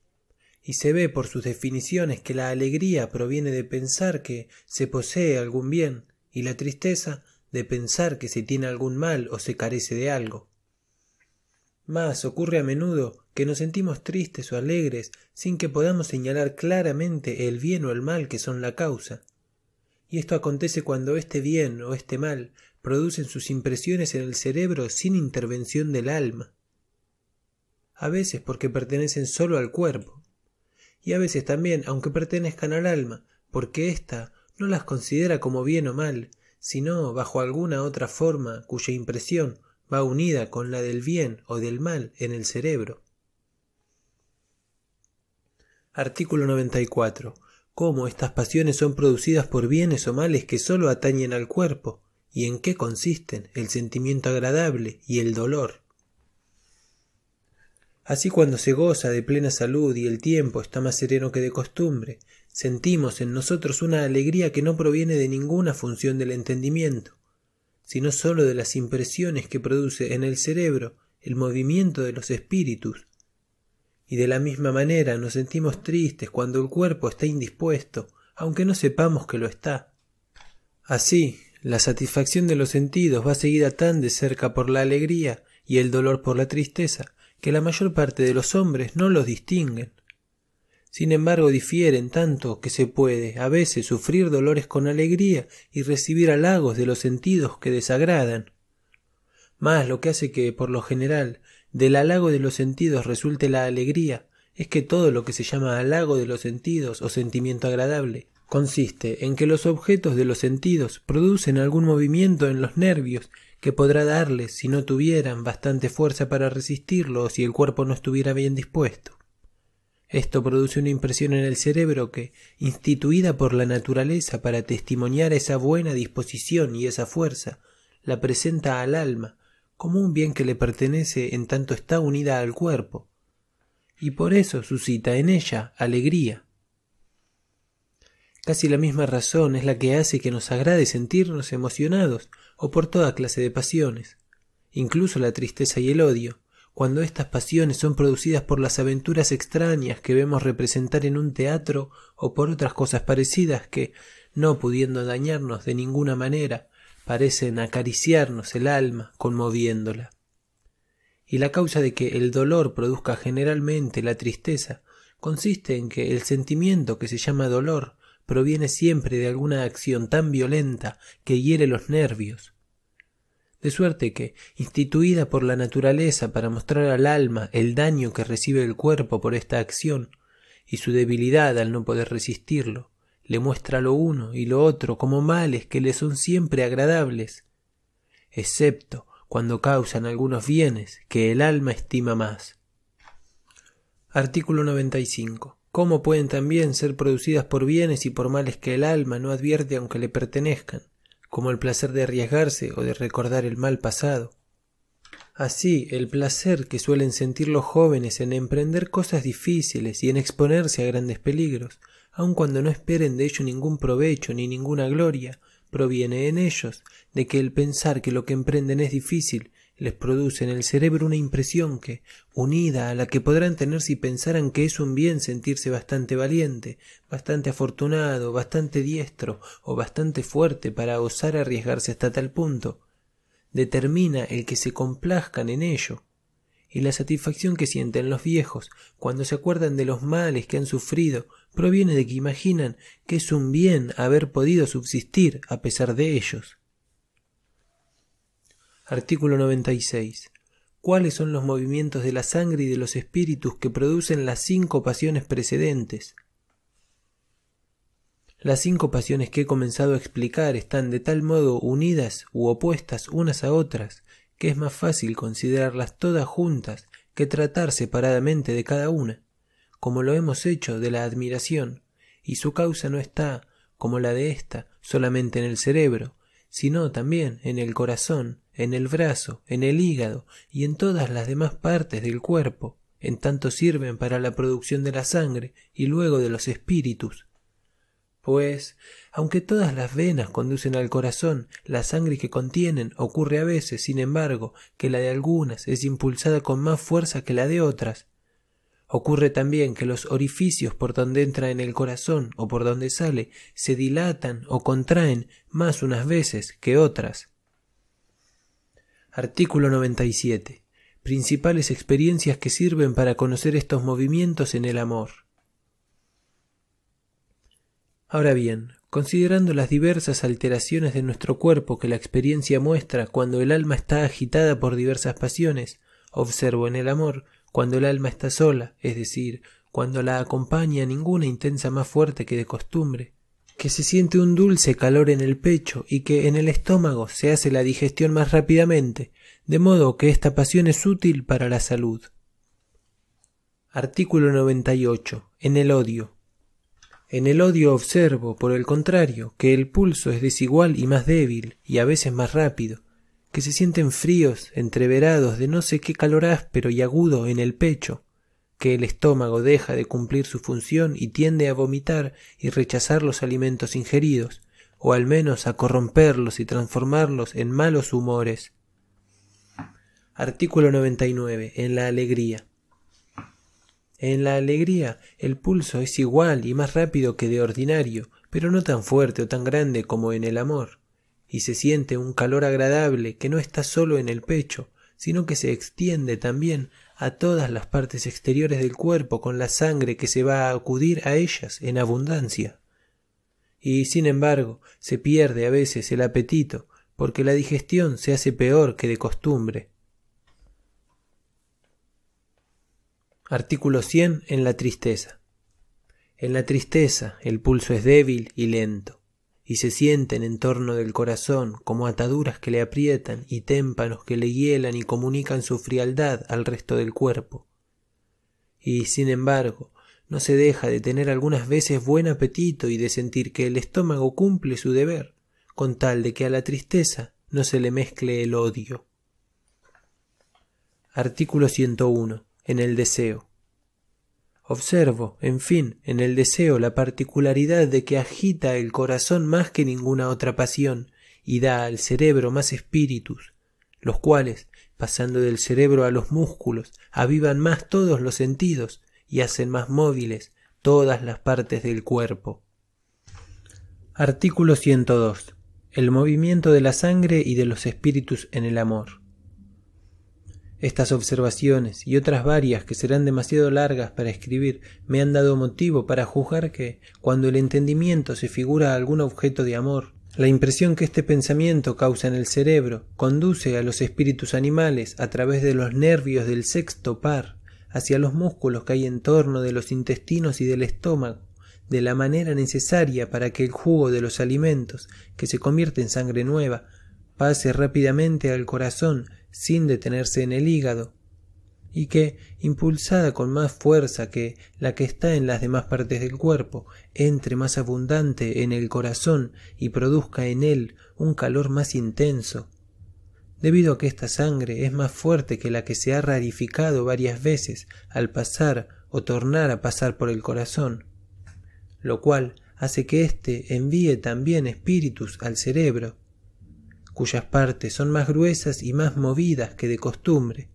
y se ve por sus definiciones que la alegría proviene de pensar que se posee algún bien, y la tristeza de pensar que se tiene algún mal o se carece de algo. Mas ocurre a menudo que nos sentimos tristes o alegres sin que podamos señalar claramente el bien o el mal que son la causa, y esto acontece cuando este bien o este mal producen sus impresiones en el cerebro sin intervención del alma. A veces porque pertenecen solo al cuerpo, y a veces también aunque pertenezcan al alma, porque ésta no las considera como bien o mal, sino bajo alguna otra forma cuya impresión va unida con la del bien o del mal en el cerebro. Artículo 94 cómo estas pasiones son producidas por bienes o males que sólo atañen al cuerpo, y en qué consisten el sentimiento agradable y el dolor. Así cuando se goza de plena salud y el tiempo está más sereno que de costumbre, sentimos en nosotros una alegría que no proviene de ninguna función del entendimiento, sino sólo de las impresiones que produce en el cerebro el movimiento de los espíritus y de la misma manera nos sentimos tristes cuando el cuerpo está indispuesto, aunque no sepamos que lo está. Así, la satisfacción de los sentidos va seguida tan de cerca por la alegría y el dolor por la tristeza, que la mayor parte de los hombres no los distinguen. Sin embargo, difieren tanto que se puede a veces sufrir dolores con alegría y recibir halagos de los sentidos que desagradan. Mas lo que hace que, por lo general, del halago de los sentidos resulte la alegría, es que todo lo que se llama halago de los sentidos o sentimiento agradable consiste en que los objetos de los sentidos producen algún movimiento en los nervios que podrá darles si no tuvieran bastante fuerza para resistirlo o si el cuerpo no estuviera bien dispuesto. Esto produce una impresión en el cerebro que, instituida por la naturaleza para testimoniar esa buena disposición y esa fuerza, la presenta al alma como un bien que le pertenece en tanto está unida al cuerpo, y por eso suscita en ella alegría. Casi la misma razón es la que hace que nos agrade sentirnos emocionados o por toda clase de pasiones, incluso la tristeza y el odio, cuando estas pasiones son producidas por las aventuras extrañas que vemos representar en un teatro o por otras cosas parecidas que, no pudiendo dañarnos de ninguna manera, parecen acariciarnos el alma, conmoviéndola. Y la causa de que el dolor produzca generalmente la tristeza consiste en que el sentimiento que se llama dolor proviene siempre de alguna acción tan violenta que hiere los nervios. De suerte que, instituida por la naturaleza para mostrar al alma el daño que recibe el cuerpo por esta acción, y su debilidad al no poder resistirlo, le muestra lo uno y lo otro como males que le son siempre agradables, excepto cuando causan algunos bienes que el alma estima más. Artículo 95. ¿Cómo pueden también ser producidas por bienes y por males que el alma no advierte aunque le pertenezcan, como el placer de arriesgarse o de recordar el mal pasado? Así, el placer que suelen sentir los jóvenes en emprender cosas difíciles y en exponerse a grandes peligros, aun cuando no esperen de ello ningún provecho ni ninguna gloria, proviene en ellos de que el pensar que lo que emprenden es difícil les produce en el cerebro una impresión que, unida a la que podrán tener si pensaran que es un bien sentirse bastante valiente, bastante afortunado, bastante diestro o bastante fuerte para osar arriesgarse hasta tal punto, determina el que se complazcan en ello, y la satisfacción que sienten los viejos cuando se acuerdan de los males que han sufrido proviene de que imaginan que es un bien haber podido subsistir a pesar de ellos. Artículo 96. ¿Cuáles son los movimientos de la sangre y de los espíritus que producen las cinco pasiones precedentes? Las cinco pasiones que he comenzado a explicar están de tal modo unidas u opuestas unas a otras que es más fácil considerarlas todas juntas que tratar separadamente de cada una, como lo hemos hecho de la admiración, y su causa no está, como la de ésta, solamente en el cerebro, sino también en el corazón, en el brazo, en el hígado y en todas las demás partes del cuerpo, en tanto sirven para la producción de la sangre y luego de los espíritus, pues, aunque todas las venas conducen al corazón, la sangre que contienen ocurre a veces, sin embargo, que la de algunas es impulsada con más fuerza que la de otras. Ocurre también que los orificios por donde entra en el corazón o por donde sale se dilatan o contraen más unas veces que otras. Artículo 97. Principales experiencias que sirven para conocer estos movimientos en el amor. Ahora bien, considerando las diversas alteraciones de nuestro cuerpo que la experiencia muestra cuando el alma está agitada por diversas pasiones, observo en el amor cuando el alma está sola, es decir, cuando la acompaña ninguna intensa más fuerte que de costumbre, que se siente un dulce calor en el pecho y que en el estómago se hace la digestión más rápidamente, de modo que esta pasión es útil para la salud. Artículo 98. En el odio. En el odio observo, por el contrario, que el pulso es desigual y más débil, y a veces más rápido, que se sienten fríos, entreverados de no sé qué calor áspero y agudo en el pecho, que el estómago deja de cumplir su función y tiende a vomitar y rechazar los alimentos ingeridos, o al menos a corromperlos y transformarlos en malos humores. Artículo 99. En la alegría. En la alegría el pulso es igual y más rápido que de ordinario, pero no tan fuerte o tan grande como en el amor, y se siente un calor agradable que no está solo en el pecho, sino que se extiende también a todas las partes exteriores del cuerpo con la sangre que se va a acudir a ellas en abundancia. Y sin embargo se pierde a veces el apetito, porque la digestión se hace peor que de costumbre, Artículo 100 en la tristeza. En la tristeza el pulso es débil y lento, y se sienten en torno del corazón como ataduras que le aprietan y témpanos que le hielan y comunican su frialdad al resto del cuerpo. Y, sin embargo, no se deja de tener algunas veces buen apetito y de sentir que el estómago cumple su deber, con tal de que a la tristeza no se le mezcle el odio. Artículo 101 en el deseo. Observo, en fin, en el deseo la particularidad de que agita el corazón más que ninguna otra pasión y da al cerebro más espíritus, los cuales, pasando del cerebro a los músculos, avivan más todos los sentidos y hacen más móviles todas las partes del cuerpo. Artículo 102. El movimiento de la sangre y de los espíritus en el amor. Estas observaciones y otras varias que serán demasiado largas para escribir me han dado motivo para juzgar que, cuando el entendimiento se figura algún objeto de amor, la impresión que este pensamiento causa en el cerebro conduce a los espíritus animales a través de los nervios del sexto par hacia los músculos que hay en torno de los intestinos y del estómago, de la manera necesaria para que el jugo de los alimentos, que se convierte en sangre nueva, pase rápidamente al corazón sin detenerse en el hígado, y que, impulsada con más fuerza que la que está en las demás partes del cuerpo, entre más abundante en el corazón y produzca en él un calor más intenso, debido a que esta sangre es más fuerte que la que se ha rarificado varias veces al pasar o tornar a pasar por el corazón, lo cual hace que éste envíe también espíritus al cerebro, cuyas partes son más gruesas y más movidas que de costumbre,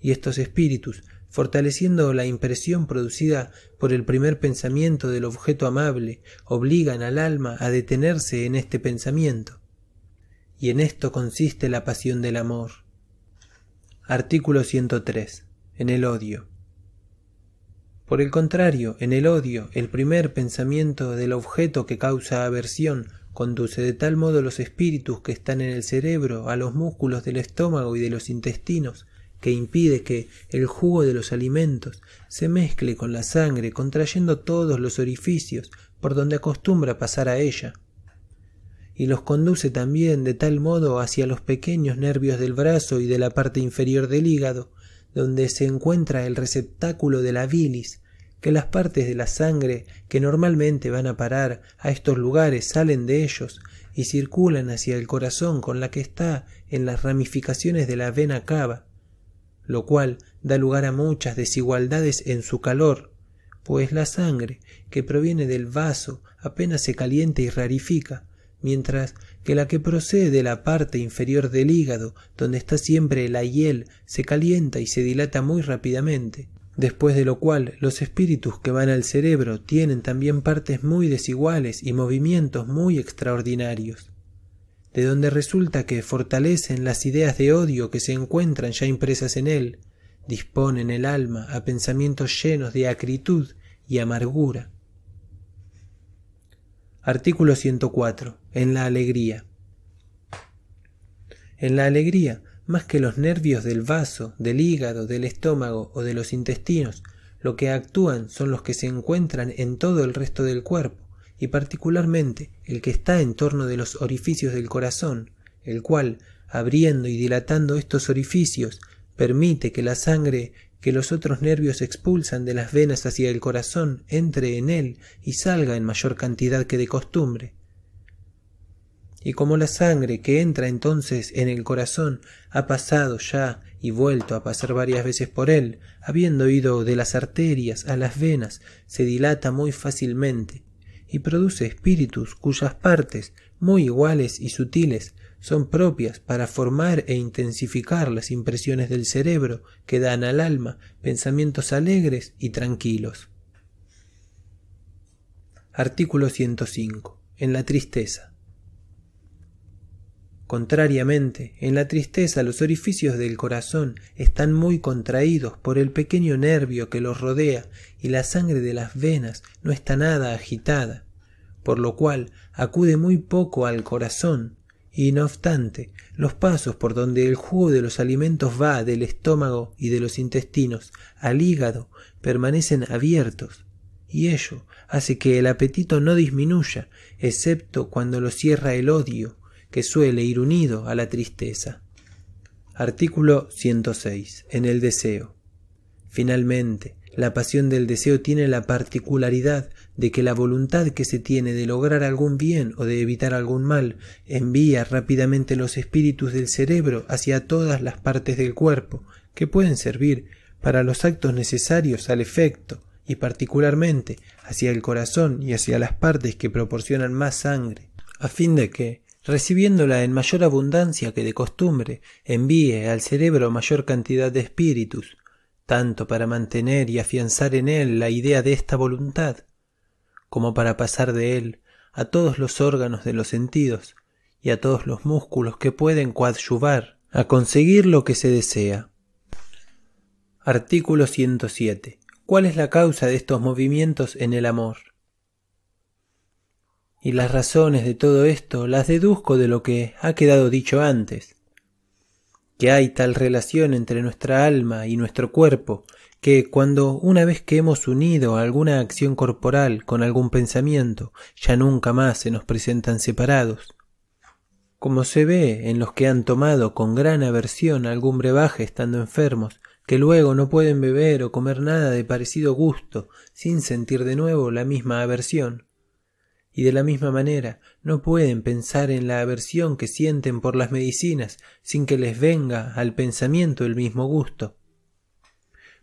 y estos espíritus, fortaleciendo la impresión producida por el primer pensamiento del objeto amable, obligan al alma a detenerse en este pensamiento. Y en esto consiste la pasión del amor. Artículo 103. En el odio. Por el contrario, en el odio, el primer pensamiento del objeto que causa aversión conduce de tal modo los espíritus que están en el cerebro a los músculos del estómago y de los intestinos, que impide que el jugo de los alimentos se mezcle con la sangre, contrayendo todos los orificios por donde acostumbra pasar a ella, y los conduce también de tal modo hacia los pequeños nervios del brazo y de la parte inferior del hígado, donde se encuentra el receptáculo de la bilis, que las partes de la sangre que normalmente van a parar a estos lugares salen de ellos y circulan hacia el corazón con la que está en las ramificaciones de la vena cava, lo cual da lugar a muchas desigualdades en su calor, pues la sangre que proviene del vaso apenas se calienta y rarifica, mientras que la que procede de la parte inferior del hígado, donde está siempre la hiel, se calienta y se dilata muy rápidamente, después de lo cual los espíritus que van al cerebro tienen también partes muy desiguales y movimientos muy extraordinarios de donde resulta que fortalecen las ideas de odio que se encuentran ya impresas en él, disponen el alma a pensamientos llenos de acritud y amargura. Artículo 104. En la alegría. En la alegría, más que los nervios del vaso, del hígado, del estómago o de los intestinos, lo que actúan son los que se encuentran en todo el resto del cuerpo, y particularmente el que está en torno de los orificios del corazón, el cual, abriendo y dilatando estos orificios, permite que la sangre que los otros nervios expulsan de las venas hacia el corazón entre en él y salga en mayor cantidad que de costumbre. Y como la sangre que entra entonces en el corazón ha pasado ya y vuelto a pasar varias veces por él, habiendo ido de las arterias a las venas, se dilata muy fácilmente, y produce espíritus cuyas partes, muy iguales y sutiles, son propias para formar e intensificar las impresiones del cerebro que dan al alma pensamientos alegres y tranquilos. Artículo 105. En la tristeza. Contrariamente, en la tristeza los orificios del corazón están muy contraídos por el pequeño nervio que los rodea y la sangre de las venas no está nada agitada, por lo cual acude muy poco al corazón, y no obstante, los pasos por donde el jugo de los alimentos va del estómago y de los intestinos al hígado permanecen abiertos, y ello hace que el apetito no disminuya, excepto cuando lo cierra el odio, que suele ir unido a la tristeza. Artículo 106. En el deseo. Finalmente, la pasión del deseo tiene la particularidad de que la voluntad que se tiene de lograr algún bien o de evitar algún mal envía rápidamente los espíritus del cerebro hacia todas las partes del cuerpo que pueden servir para los actos necesarios al efecto y particularmente hacia el corazón y hacia las partes que proporcionan más sangre, a fin de que, recibiéndola en mayor abundancia que de costumbre, envíe al cerebro mayor cantidad de espíritus, tanto para mantener y afianzar en él la idea de esta voluntad, como para pasar de él a todos los órganos de los sentidos y a todos los músculos que pueden coadyuvar a conseguir lo que se desea. Artículo 107. ¿Cuál es la causa de estos movimientos en el amor? Y las razones de todo esto las deduzco de lo que ha quedado dicho antes, que hay tal relación entre nuestra alma y nuestro cuerpo, que cuando una vez que hemos unido alguna acción corporal con algún pensamiento, ya nunca más se nos presentan separados. Como se ve en los que han tomado con gran aversión algún brebaje estando enfermos, que luego no pueden beber o comer nada de parecido gusto sin sentir de nuevo la misma aversión y de la misma manera no pueden pensar en la aversión que sienten por las medicinas sin que les venga al pensamiento el mismo gusto.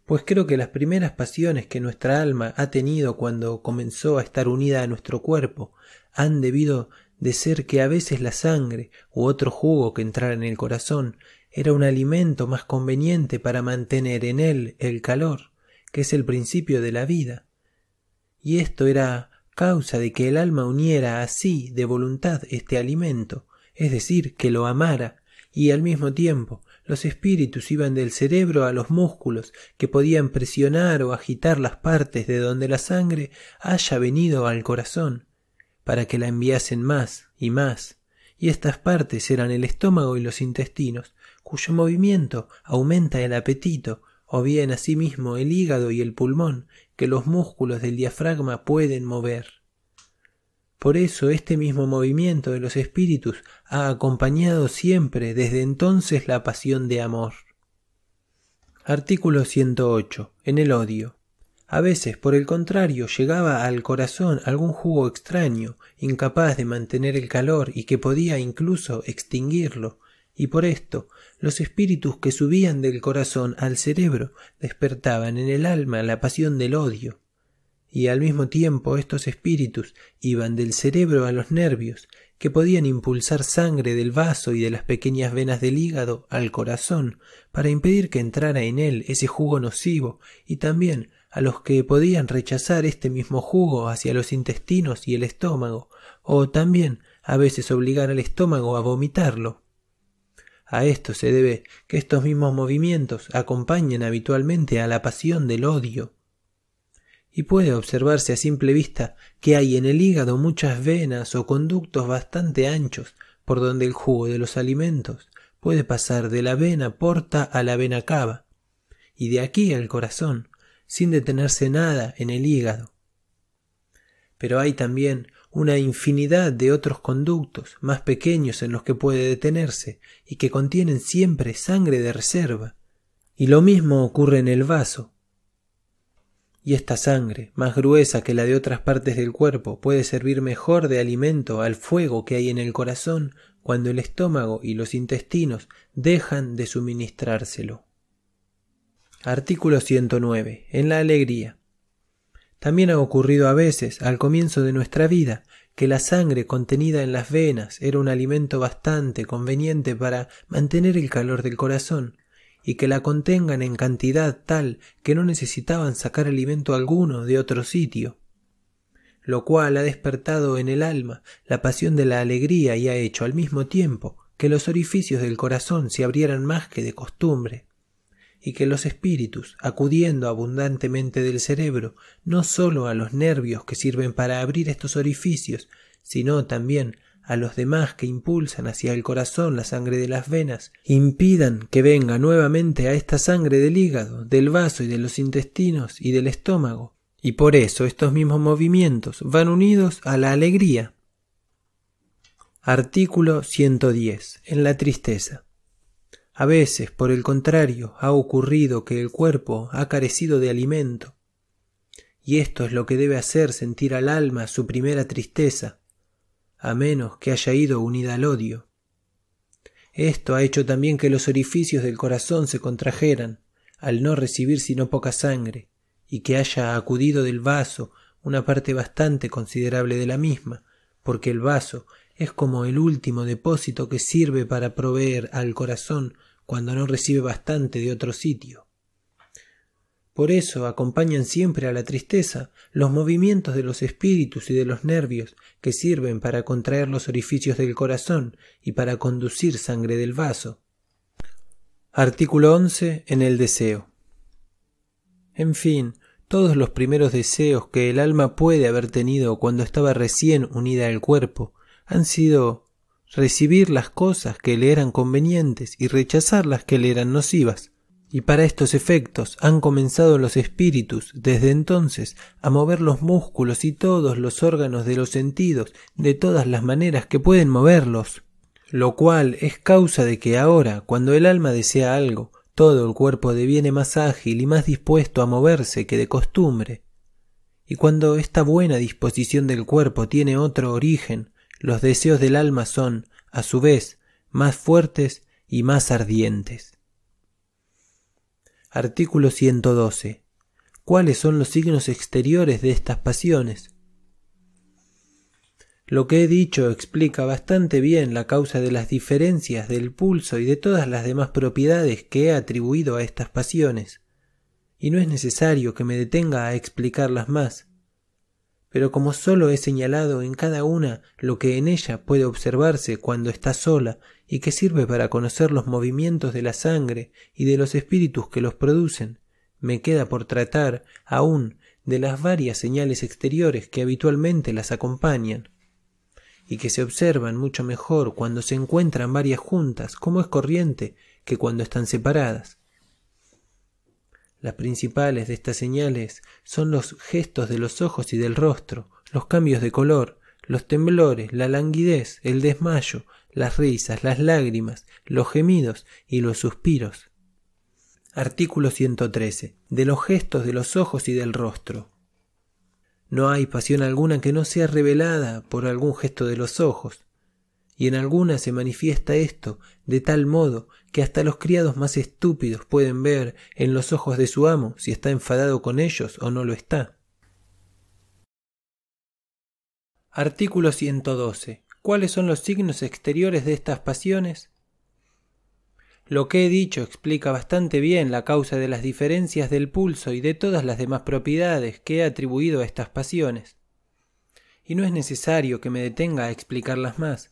Pues creo que las primeras pasiones que nuestra alma ha tenido cuando comenzó a estar unida a nuestro cuerpo han debido de ser que a veces la sangre u otro jugo que entrara en el corazón era un alimento más conveniente para mantener en él el calor, que es el principio de la vida. Y esto era causa de que el alma uniera así de voluntad este alimento, es decir, que lo amara, y al mismo tiempo los espíritus iban del cerebro a los músculos que podían presionar o agitar las partes de donde la sangre haya venido al corazón, para que la enviasen más y más, y estas partes eran el estómago y los intestinos, cuyo movimiento aumenta el apetito, o bien asimismo el hígado y el pulmón, que los músculos del diafragma pueden mover. Por eso este mismo movimiento de los espíritus ha acompañado siempre desde entonces la pasión de amor. Artículo 108. En el odio. A veces, por el contrario, llegaba al corazón algún jugo extraño, incapaz de mantener el calor y que podía incluso extinguirlo, y por esto los espíritus que subían del corazón al cerebro despertaban en el alma la pasión del odio, y al mismo tiempo estos espíritus iban del cerebro a los nervios, que podían impulsar sangre del vaso y de las pequeñas venas del hígado al corazón, para impedir que entrara en él ese jugo nocivo, y también a los que podían rechazar este mismo jugo hacia los intestinos y el estómago, o también a veces obligar al estómago a vomitarlo. A esto se debe que estos mismos movimientos acompañan habitualmente a la pasión del odio. Y puede observarse a simple vista que hay en el hígado muchas venas o conductos bastante anchos por donde el jugo de los alimentos puede pasar de la vena porta a la vena cava, y de aquí al corazón, sin detenerse nada en el hígado. Pero hay también una infinidad de otros conductos más pequeños en los que puede detenerse y que contienen siempre sangre de reserva. Y lo mismo ocurre en el vaso. Y esta sangre, más gruesa que la de otras partes del cuerpo, puede servir mejor de alimento al fuego que hay en el corazón cuando el estómago y los intestinos dejan de suministrárselo. Artículo 109. En la alegría. También ha ocurrido a veces, al comienzo de nuestra vida, que la sangre contenida en las venas era un alimento bastante conveniente para mantener el calor del corazón, y que la contengan en cantidad tal que no necesitaban sacar alimento alguno de otro sitio, lo cual ha despertado en el alma la pasión de la alegría y ha hecho al mismo tiempo que los orificios del corazón se abrieran más que de costumbre y que los espíritus, acudiendo abundantemente del cerebro, no sólo a los nervios que sirven para abrir estos orificios, sino también a los demás que impulsan hacia el corazón la sangre de las venas, impidan que venga nuevamente a esta sangre del hígado, del vaso y de los intestinos y del estómago, y por eso estos mismos movimientos van unidos a la alegría. Artículo 110. En la tristeza. A veces, por el contrario, ha ocurrido que el cuerpo ha carecido de alimento, y esto es lo que debe hacer sentir al alma su primera tristeza, a menos que haya ido unida al odio. Esto ha hecho también que los orificios del corazón se contrajeran, al no recibir sino poca sangre, y que haya acudido del vaso una parte bastante considerable de la misma, porque el vaso es como el último depósito que sirve para proveer al corazón cuando no recibe bastante de otro sitio. Por eso acompañan siempre a la tristeza los movimientos de los espíritus y de los nervios que sirven para contraer los orificios del corazón y para conducir sangre del vaso. Artículo 11. En el deseo. En fin, todos los primeros deseos que el alma puede haber tenido cuando estaba recién unida al cuerpo han sido recibir las cosas que le eran convenientes y rechazar las que le eran nocivas. Y para estos efectos han comenzado los espíritus desde entonces a mover los músculos y todos los órganos de los sentidos de todas las maneras que pueden moverlos, lo cual es causa de que ahora, cuando el alma desea algo, todo el cuerpo deviene más ágil y más dispuesto a moverse que de costumbre. Y cuando esta buena disposición del cuerpo tiene otro origen, los deseos del alma son, a su vez, más fuertes y más ardientes. Artículo 112. ¿Cuáles son los signos exteriores de estas pasiones? Lo que he dicho explica bastante bien la causa de las diferencias del pulso y de todas las demás propiedades que he atribuido a estas pasiones, y no es necesario que me detenga a explicarlas más pero como sólo he señalado en cada una lo que en ella puede observarse cuando está sola y que sirve para conocer los movimientos de la sangre y de los espíritus que los producen, me queda por tratar aún de las varias señales exteriores que habitualmente las acompañan y que se observan mucho mejor cuando se encuentran varias juntas, como es corriente, que cuando están separadas. Las principales de estas señales son los gestos de los ojos y del rostro, los cambios de color, los temblores, la languidez, el desmayo, las risas, las lágrimas, los gemidos y los suspiros. Artículo 113. De los gestos de los ojos y del rostro. No hay pasión alguna que no sea revelada por algún gesto de los ojos, y en algunas se manifiesta esto de tal modo que hasta los criados más estúpidos pueden ver en los ojos de su amo si está enfadado con ellos o no lo está. Artículo 112. ¿Cuáles son los signos exteriores de estas pasiones? Lo que he dicho explica bastante bien la causa de las diferencias del pulso y de todas las demás propiedades que he atribuido a estas pasiones. Y no es necesario que me detenga a explicarlas más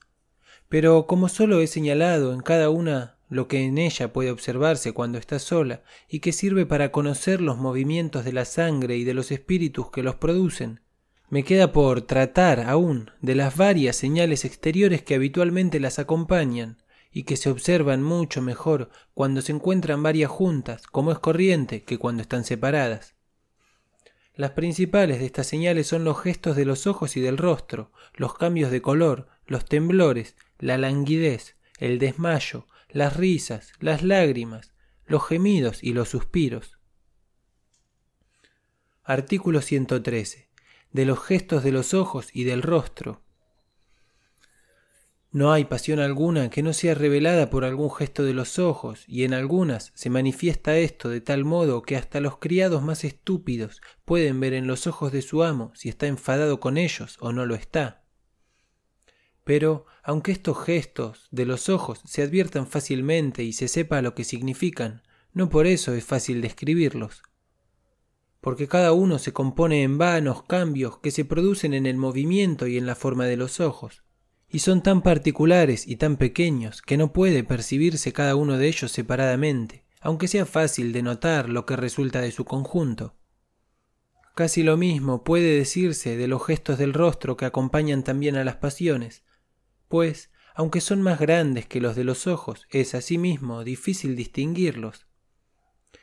pero como solo he señalado en cada una lo que en ella puede observarse cuando está sola y que sirve para conocer los movimientos de la sangre y de los espíritus que los producen, me queda por tratar aún de las varias señales exteriores que habitualmente las acompañan y que se observan mucho mejor cuando se encuentran varias juntas, como es corriente, que cuando están separadas. Las principales de estas señales son los gestos de los ojos y del rostro, los cambios de color, los temblores, la languidez, el desmayo, las risas, las lágrimas, los gemidos y los suspiros. Artículo 113. De los gestos de los ojos y del rostro. No hay pasión alguna que no sea revelada por algún gesto de los ojos, y en algunas se manifiesta esto de tal modo que hasta los criados más estúpidos pueden ver en los ojos de su amo si está enfadado con ellos o no lo está. Pero, aunque estos gestos de los ojos se adviertan fácilmente y se sepa lo que significan, no por eso es fácil describirlos. Porque cada uno se compone en vanos cambios que se producen en el movimiento y en la forma de los ojos, y son tan particulares y tan pequeños que no puede percibirse cada uno de ellos separadamente, aunque sea fácil de notar lo que resulta de su conjunto. Casi lo mismo puede decirse de los gestos del rostro que acompañan también a las pasiones, pues, aunque son más grandes que los de los ojos, es asimismo difícil distinguirlos.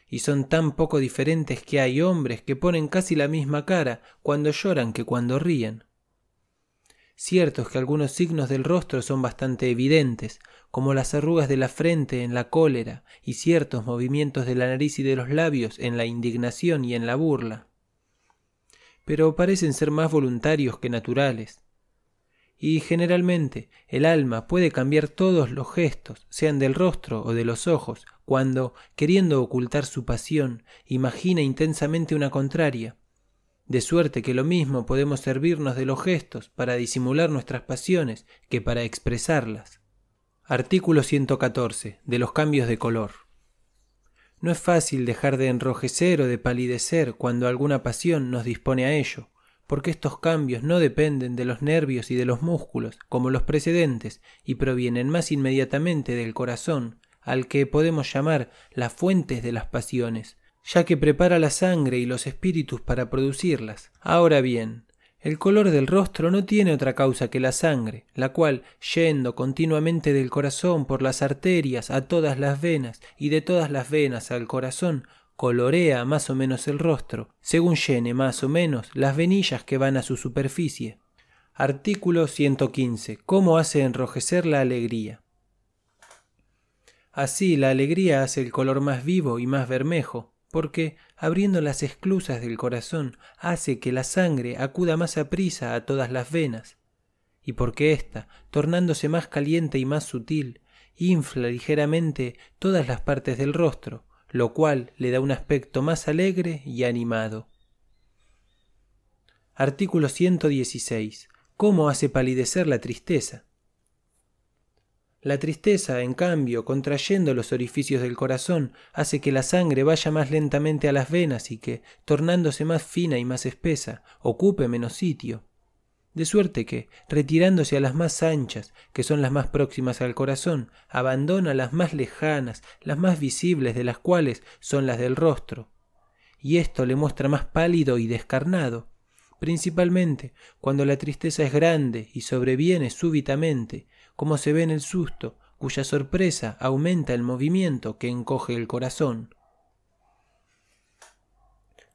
Y son tan poco diferentes que hay hombres que ponen casi la misma cara cuando lloran que cuando ríen. Cierto es que algunos signos del rostro son bastante evidentes, como las arrugas de la frente en la cólera y ciertos movimientos de la nariz y de los labios en la indignación y en la burla. Pero parecen ser más voluntarios que naturales, y generalmente el alma puede cambiar todos los gestos, sean del rostro o de los ojos, cuando, queriendo ocultar su pasión, imagina intensamente una contraria. De suerte que lo mismo podemos servirnos de los gestos para disimular nuestras pasiones que para expresarlas. Artículo 114. De los cambios de color. no es fácil dejar de enrojecer o de palidecer cuando alguna pasión nos dispone a ello, porque estos cambios no dependen de los nervios y de los músculos, como los precedentes, y provienen más inmediatamente del corazón, al que podemos llamar las fuentes de las pasiones, ya que prepara la sangre y los espíritus para producirlas. Ahora bien, el color del rostro no tiene otra causa que la sangre, la cual, yendo continuamente del corazón por las arterias a todas las venas y de todas las venas al corazón, colorea más o menos el rostro, según llene más o menos las venillas que van a su superficie. Artículo 115. ¿Cómo hace enrojecer la alegría? Así la alegría hace el color más vivo y más bermejo, porque, abriendo las esclusas del corazón, hace que la sangre acuda más aprisa a todas las venas, y porque ésta, tornándose más caliente y más sutil, infla ligeramente todas las partes del rostro, lo cual le da un aspecto más alegre y animado. Artículo 116. ¿Cómo hace palidecer la tristeza? La tristeza, en cambio, contrayendo los orificios del corazón, hace que la sangre vaya más lentamente a las venas y que, tornándose más fina y más espesa, ocupe menos sitio. De suerte que, retirándose a las más anchas, que son las más próximas al corazón, abandona las más lejanas, las más visibles de las cuales son las del rostro. Y esto le muestra más pálido y descarnado, principalmente cuando la tristeza es grande y sobreviene súbitamente, como se ve en el susto, cuya sorpresa aumenta el movimiento que encoge el corazón.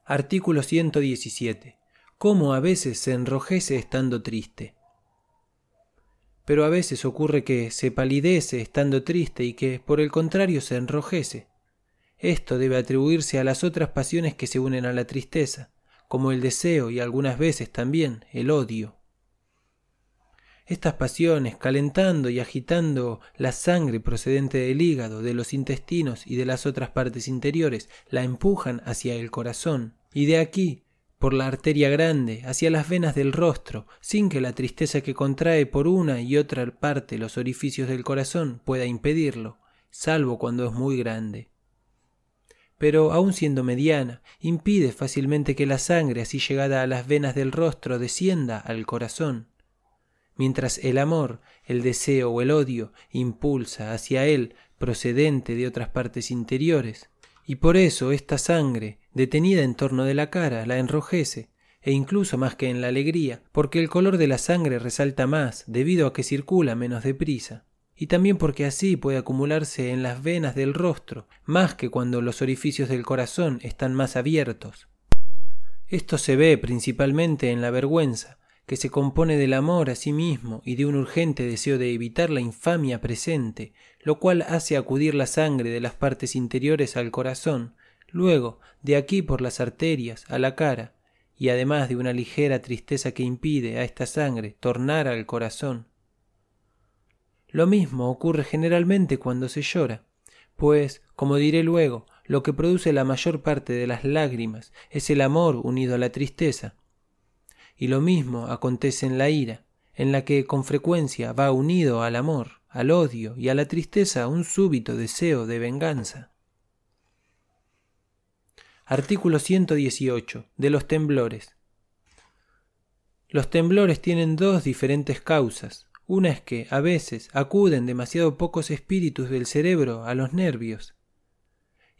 Artículo 117. Cómo a veces se enrojece estando triste. Pero a veces ocurre que se palidece estando triste y que, por el contrario, se enrojece. Esto debe atribuirse a las otras pasiones que se unen a la tristeza, como el deseo y algunas veces también el odio. Estas pasiones, calentando y agitando la sangre procedente del hígado, de los intestinos y de las otras partes interiores, la empujan hacia el corazón, y de aquí, por la arteria grande, hacia las venas del rostro, sin que la tristeza que contrae por una y otra parte los orificios del corazón pueda impedirlo, salvo cuando es muy grande. Pero, aun siendo mediana, impide fácilmente que la sangre así llegada a las venas del rostro descienda al corazón mientras el amor, el deseo o el odio impulsa hacia él procedente de otras partes interiores. Y por eso esta sangre, detenida en torno de la cara, la enrojece, e incluso más que en la alegría, porque el color de la sangre resalta más debido a que circula menos deprisa, y también porque así puede acumularse en las venas del rostro, más que cuando los orificios del corazón están más abiertos. Esto se ve principalmente en la vergüenza, que se compone del amor a sí mismo y de un urgente deseo de evitar la infamia presente, lo cual hace acudir la sangre de las partes interiores al corazón, luego de aquí por las arterias a la cara, y además de una ligera tristeza que impide a esta sangre tornar al corazón. Lo mismo ocurre generalmente cuando se llora, pues, como diré luego, lo que produce la mayor parte de las lágrimas es el amor unido a la tristeza, y lo mismo acontece en la ira, en la que con frecuencia va unido al amor, al odio y a la tristeza un súbito deseo de venganza. Artículo 118. De los temblores. Los temblores tienen dos diferentes causas. Una es que, a veces, acuden demasiado pocos espíritus del cerebro a los nervios,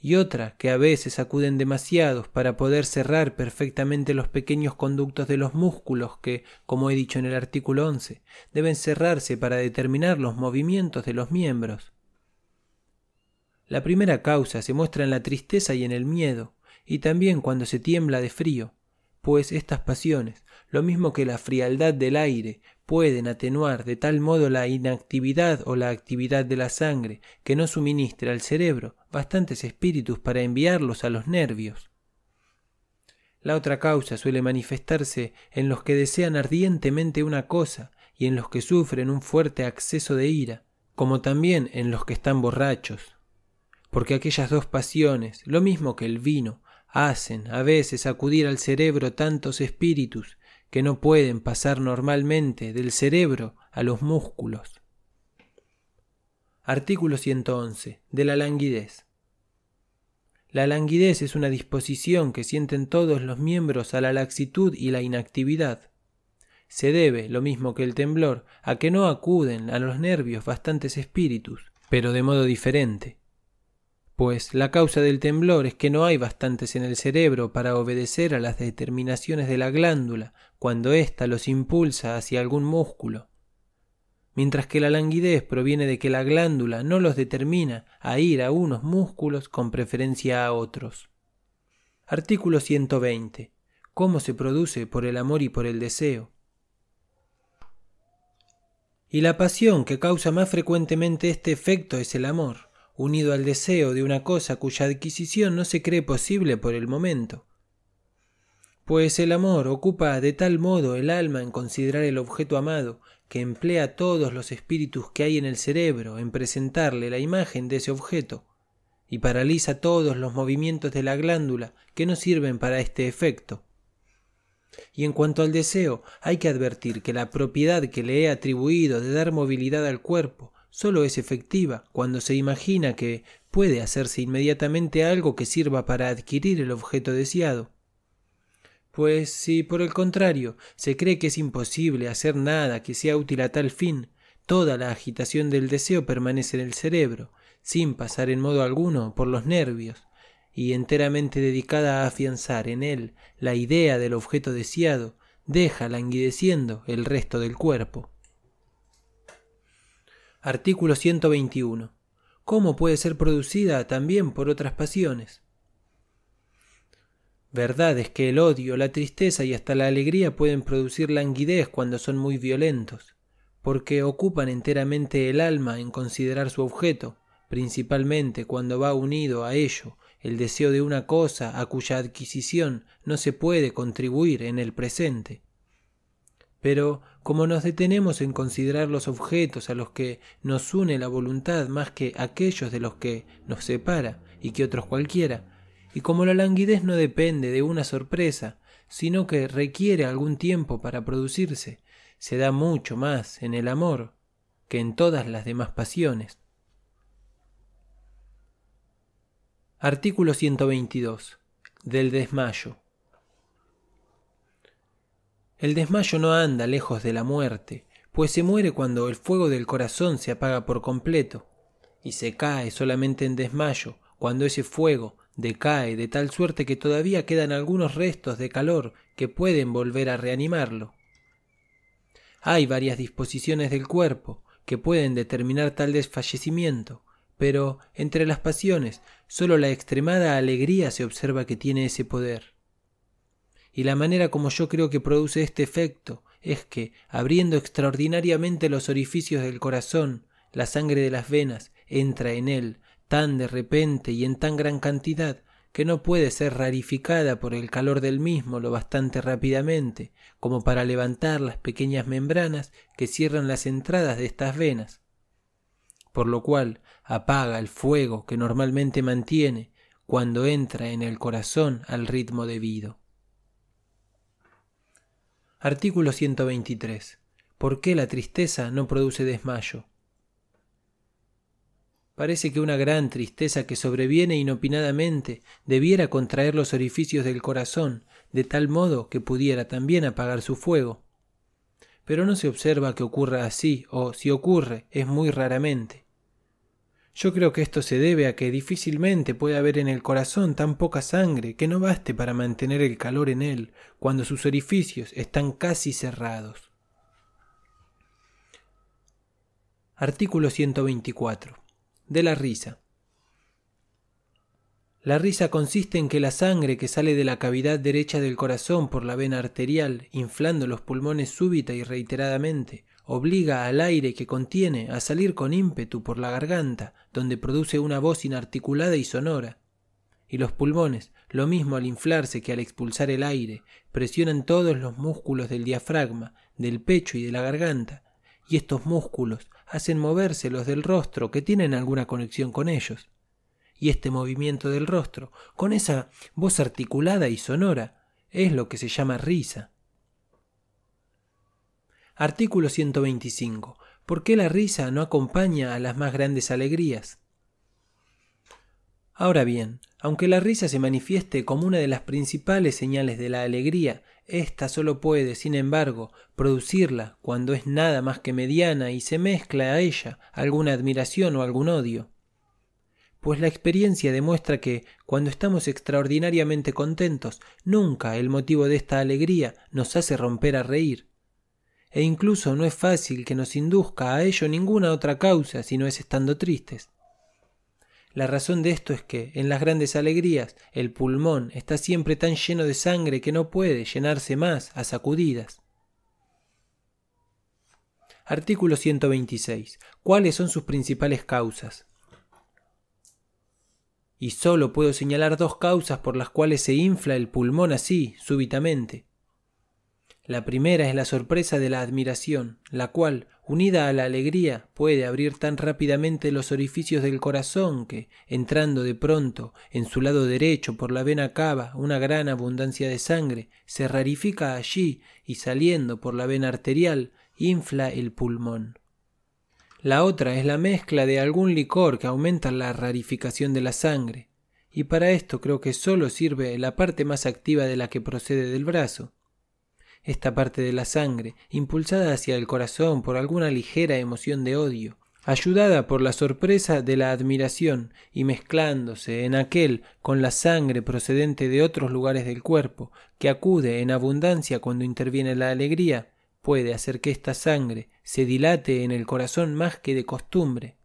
y otra que a veces acuden demasiados para poder cerrar perfectamente los pequeños conductos de los músculos que, como he dicho en el artículo 11, deben cerrarse para determinar los movimientos de los miembros. La primera causa se muestra en la tristeza y en el miedo, y también cuando se tiembla de frío, pues estas pasiones, lo mismo que la frialdad del aire, pueden atenuar de tal modo la inactividad o la actividad de la sangre que no suministra al cerebro bastantes espíritus para enviarlos a los nervios. La otra causa suele manifestarse en los que desean ardientemente una cosa y en los que sufren un fuerte acceso de ira, como también en los que están borrachos. Porque aquellas dos pasiones, lo mismo que el vino, hacen a veces acudir al cerebro tantos espíritus que no pueden pasar normalmente del cerebro a los músculos. Artículo 111. De la languidez. La languidez es una disposición que sienten todos los miembros a la laxitud y la inactividad. Se debe, lo mismo que el temblor, a que no acuden a los nervios bastantes espíritus, pero de modo diferente. Pues la causa del temblor es que no hay bastantes en el cerebro para obedecer a las determinaciones de la glándula cuando ésta los impulsa hacia algún músculo mientras que la languidez proviene de que la glándula no los determina a ir a unos músculos con preferencia a otros. Artículo 120. ¿Cómo se produce por el amor y por el deseo? Y la pasión que causa más frecuentemente este efecto es el amor, unido al deseo de una cosa cuya adquisición no se cree posible por el momento. Pues el amor ocupa de tal modo el alma en considerar el objeto amado que emplea todos los espíritus que hay en el cerebro en presentarle la imagen de ese objeto, y paraliza todos los movimientos de la glándula que no sirven para este efecto. Y en cuanto al deseo, hay que advertir que la propiedad que le he atribuido de dar movilidad al cuerpo sólo es efectiva cuando se imagina que puede hacerse inmediatamente algo que sirva para adquirir el objeto deseado. Pues si por el contrario se cree que es imposible hacer nada que sea útil a tal fin, toda la agitación del deseo permanece en el cerebro, sin pasar en modo alguno por los nervios, y enteramente dedicada a afianzar en él la idea del objeto deseado, deja languideciendo el resto del cuerpo. Artículo 121. ¿Cómo puede ser producida también por otras pasiones? Verdad es que el odio, la tristeza y hasta la alegría pueden producir languidez cuando son muy violentos, porque ocupan enteramente el alma en considerar su objeto, principalmente cuando va unido a ello el deseo de una cosa a cuya adquisición no se puede contribuir en el presente. Pero como nos detenemos en considerar los objetos a los que nos une la voluntad más que aquellos de los que nos separa y que otros cualquiera, y como la languidez no depende de una sorpresa, sino que requiere algún tiempo para producirse, se da mucho más en el amor que en todas las demás pasiones. Artículo 122. Del desmayo. El desmayo no anda lejos de la muerte, pues se muere cuando el fuego del corazón se apaga por completo, y se cae solamente en desmayo cuando ese fuego decae de tal suerte que todavía quedan algunos restos de calor que pueden volver a reanimarlo. Hay varias disposiciones del cuerpo que pueden determinar tal desfallecimiento, pero entre las pasiones sólo la extremada alegría se observa que tiene ese poder. Y la manera como yo creo que produce este efecto es que, abriendo extraordinariamente los orificios del corazón, la sangre de las venas entra en él, tan de repente y en tan gran cantidad que no puede ser rarificada por el calor del mismo lo bastante rápidamente como para levantar las pequeñas membranas que cierran las entradas de estas venas, por lo cual apaga el fuego que normalmente mantiene cuando entra en el corazón al ritmo debido. Artículo 123. ¿Por qué la tristeza no produce desmayo? Parece que una gran tristeza que sobreviene inopinadamente debiera contraer los orificios del corazón, de tal modo que pudiera también apagar su fuego. Pero no se observa que ocurra así, o si ocurre, es muy raramente. Yo creo que esto se debe a que difícilmente puede haber en el corazón tan poca sangre que no baste para mantener el calor en él cuando sus orificios están casi cerrados. Artículo 124 de la risa. La risa consiste en que la sangre que sale de la cavidad derecha del corazón por la vena arterial, inflando los pulmones súbita y reiteradamente, obliga al aire que contiene a salir con ímpetu por la garganta, donde produce una voz inarticulada y sonora. Y los pulmones, lo mismo al inflarse que al expulsar el aire, presionan todos los músculos del diafragma, del pecho y de la garganta, y estos músculos hacen moverse los del rostro que tienen alguna conexión con ellos. Y este movimiento del rostro, con esa voz articulada y sonora, es lo que se llama risa. Artículo 125. ¿Por qué la risa no acompaña a las más grandes alegrías? Ahora bien, aunque la risa se manifieste como una de las principales señales de la alegría, ésta solo puede, sin embargo, producirla cuando es nada más que mediana y se mezcla a ella alguna admiración o algún odio. Pues la experiencia demuestra que, cuando estamos extraordinariamente contentos, nunca el motivo de esta alegría nos hace romper a reír. E incluso no es fácil que nos induzca a ello ninguna otra causa si no es estando tristes. La razón de esto es que, en las grandes alegrías, el pulmón está siempre tan lleno de sangre que no puede llenarse más a sacudidas. Artículo 126. ¿Cuáles son sus principales causas? Y sólo puedo señalar dos causas por las cuales se infla el pulmón así, súbitamente. La primera es la sorpresa de la admiración, la cual, unida a la alegría, puede abrir tan rápidamente los orificios del corazón que, entrando de pronto en su lado derecho por la vena cava una gran abundancia de sangre, se rarifica allí y saliendo por la vena arterial, infla el pulmón. La otra es la mezcla de algún licor que aumenta la rarificación de la sangre, y para esto creo que sólo sirve la parte más activa de la que procede del brazo, esta parte de la sangre, impulsada hacia el corazón por alguna ligera emoción de odio, ayudada por la sorpresa de la admiración y mezclándose en aquel con la sangre procedente de otros lugares del cuerpo, que acude en abundancia cuando interviene la alegría, puede hacer que esta sangre se dilate en el corazón más que de costumbre.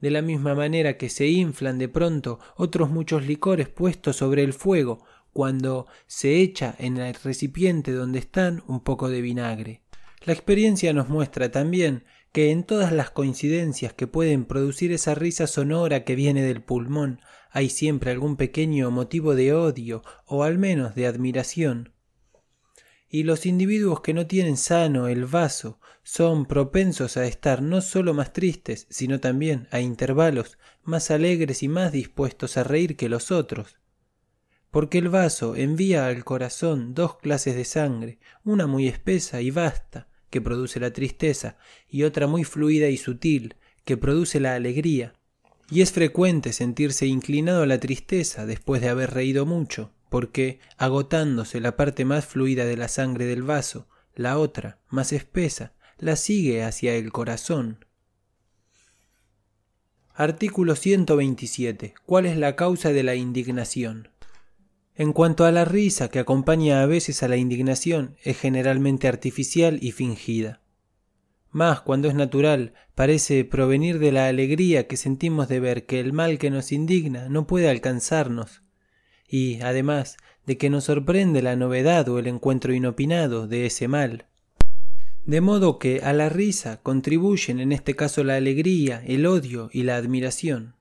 De la misma manera que se inflan de pronto otros muchos licores puestos sobre el fuego cuando se echa en el recipiente donde están un poco de vinagre. La experiencia nos muestra también que en todas las coincidencias que pueden producir esa risa sonora que viene del pulmón hay siempre algún pequeño motivo de odio o al menos de admiración. Y los individuos que no tienen sano el vaso son propensos a estar no solo más tristes, sino también a intervalos más alegres y más dispuestos a reír que los otros porque el vaso envía al corazón dos clases de sangre, una muy espesa y vasta, que produce la tristeza, y otra muy fluida y sutil, que produce la alegría. Y es frecuente sentirse inclinado a la tristeza después de haber reído mucho, porque, agotándose la parte más fluida de la sangre del vaso, la otra, más espesa, la sigue hacia el corazón. Artículo 127. ¿Cuál es la causa de la indignación? En cuanto a la risa que acompaña a veces a la indignación, es generalmente artificial y fingida. Más cuando es natural, parece provenir de la alegría que sentimos de ver que el mal que nos indigna no puede alcanzarnos, y, además, de que nos sorprende la novedad o el encuentro inopinado de ese mal. De modo que a la risa contribuyen en este caso la alegría, el odio y la admiración.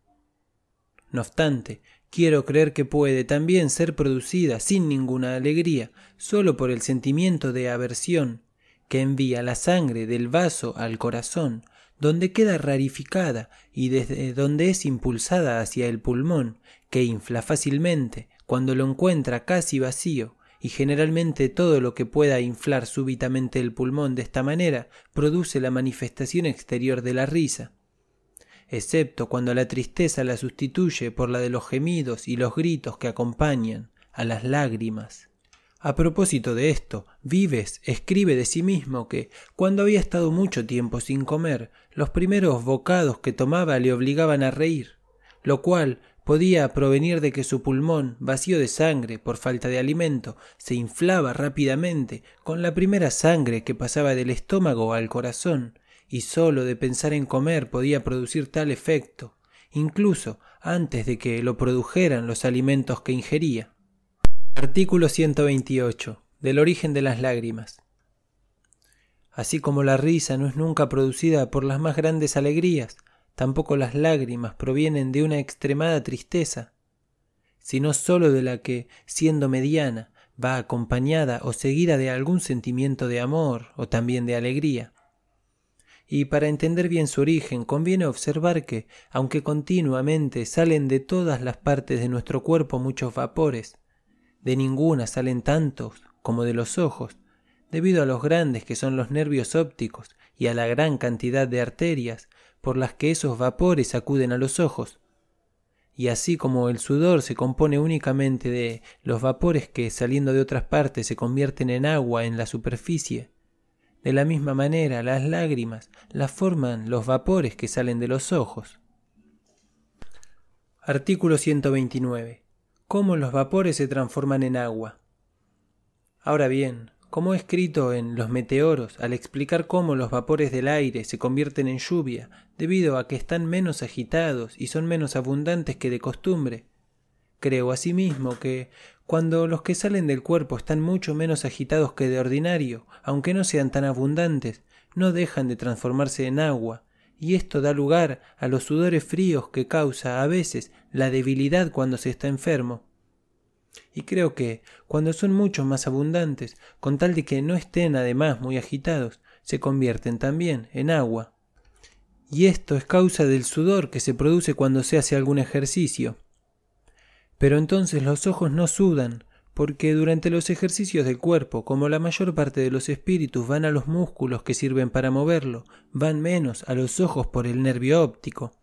No obstante, Quiero creer que puede también ser producida sin ninguna alegría, sólo por el sentimiento de aversión que envía la sangre del vaso al corazón, donde queda rarificada y desde donde es impulsada hacia el pulmón, que infla fácilmente cuando lo encuentra casi vacío, y generalmente todo lo que pueda inflar súbitamente el pulmón de esta manera produce la manifestación exterior de la risa excepto cuando la tristeza la sustituye por la de los gemidos y los gritos que acompañan a las lágrimas. A propósito de esto, Vives escribe de sí mismo que, cuando había estado mucho tiempo sin comer, los primeros bocados que tomaba le obligaban a reír, lo cual podía provenir de que su pulmón, vacío de sangre por falta de alimento, se inflaba rápidamente con la primera sangre que pasaba del estómago al corazón, y sólo de pensar en comer podía producir tal efecto, incluso antes de que lo produjeran los alimentos que ingería. Artículo 128. Del origen de las lágrimas. Así como la risa no es nunca producida por las más grandes alegrías, tampoco las lágrimas provienen de una extremada tristeza, sino sólo de la que, siendo mediana, va acompañada o seguida de algún sentimiento de amor o también de alegría y para entender bien su origen conviene observar que, aunque continuamente salen de todas las partes de nuestro cuerpo muchos vapores, de ninguna salen tantos como de los ojos, debido a los grandes que son los nervios ópticos y a la gran cantidad de arterias por las que esos vapores acuden a los ojos. y así como el sudor se compone únicamente de los vapores que saliendo de otras partes se convierten en agua en la superficie, de la misma manera las lágrimas las forman los vapores que salen de los ojos. Artículo 129. ¿Cómo los vapores se transforman en agua? Ahora bien, como he escrito en Los meteoros, al explicar cómo los vapores del aire se convierten en lluvia, debido a que están menos agitados y son menos abundantes que de costumbre, creo asimismo que, cuando los que salen del cuerpo están mucho menos agitados que de ordinario, aunque no sean tan abundantes, no dejan de transformarse en agua, y esto da lugar a los sudores fríos que causa a veces la debilidad cuando se está enfermo, y creo que, cuando son mucho más abundantes, con tal de que no estén además muy agitados, se convierten también en agua. Y esto es causa del sudor que se produce cuando se hace algún ejercicio. Pero entonces los ojos no sudan, porque durante los ejercicios del cuerpo, como la mayor parte de los espíritus van a los músculos que sirven para moverlo, van menos a los ojos por el nervio óptico.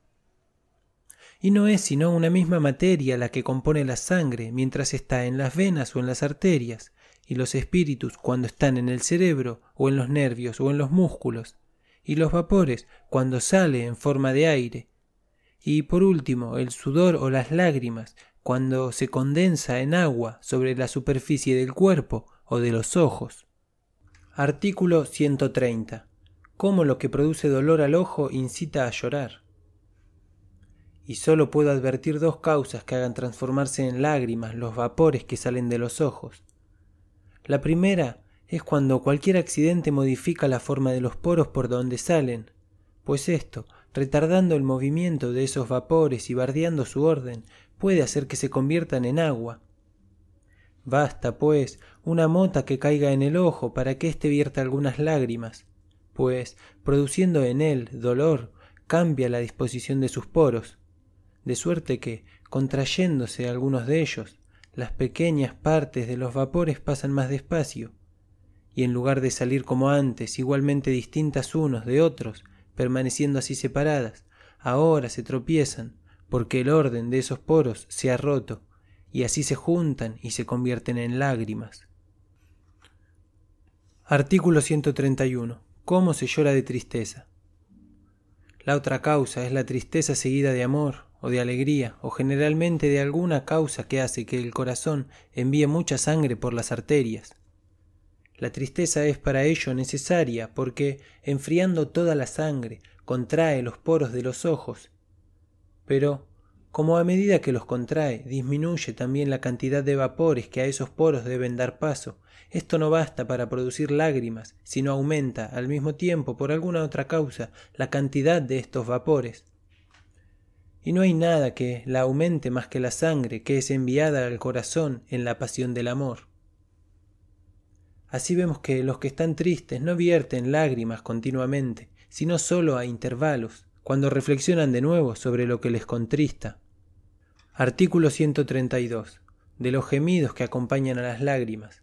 Y no es sino una misma materia la que compone la sangre mientras está en las venas o en las arterias, y los espíritus cuando están en el cerebro o en los nervios o en los músculos, y los vapores cuando sale en forma de aire, y por último el sudor o las lágrimas cuando se condensa en agua sobre la superficie del cuerpo o de los ojos. Artículo 130. Cómo lo que produce dolor al ojo incita a llorar y sólo puedo advertir dos causas que hagan transformarse en lágrimas los vapores que salen de los ojos. La primera es cuando cualquier accidente modifica la forma de los poros por donde salen, pues esto, retardando el movimiento de esos vapores y bardeando su orden, puede hacer que se conviertan en agua. Basta, pues, una mota que caiga en el ojo para que éste vierta algunas lágrimas, pues, produciendo en él dolor, cambia la disposición de sus poros, de suerte que, contrayéndose algunos de ellos, las pequeñas partes de los vapores pasan más despacio, y en lugar de salir como antes, igualmente distintas unos de otros, permaneciendo así separadas, ahora se tropiezan, porque el orden de esos poros se ha roto, y así se juntan y se convierten en lágrimas. Artículo 131. ¿Cómo se llora de tristeza? La otra causa es la tristeza seguida de amor, o de alegría, o generalmente de alguna causa que hace que el corazón envíe mucha sangre por las arterias. La tristeza es para ello necesaria porque, enfriando toda la sangre, contrae los poros de los ojos. Pero, como a medida que los contrae, disminuye también la cantidad de vapores que a esos poros deben dar paso, esto no basta para producir lágrimas, sino aumenta, al mismo tiempo, por alguna otra causa, la cantidad de estos vapores. Y no hay nada que la aumente más que la sangre que es enviada al corazón en la pasión del amor. Así vemos que los que están tristes no vierten lágrimas continuamente, sino sólo a intervalos, cuando reflexionan de nuevo sobre lo que les contrista. Artículo 132. De los gemidos que acompañan a las lágrimas.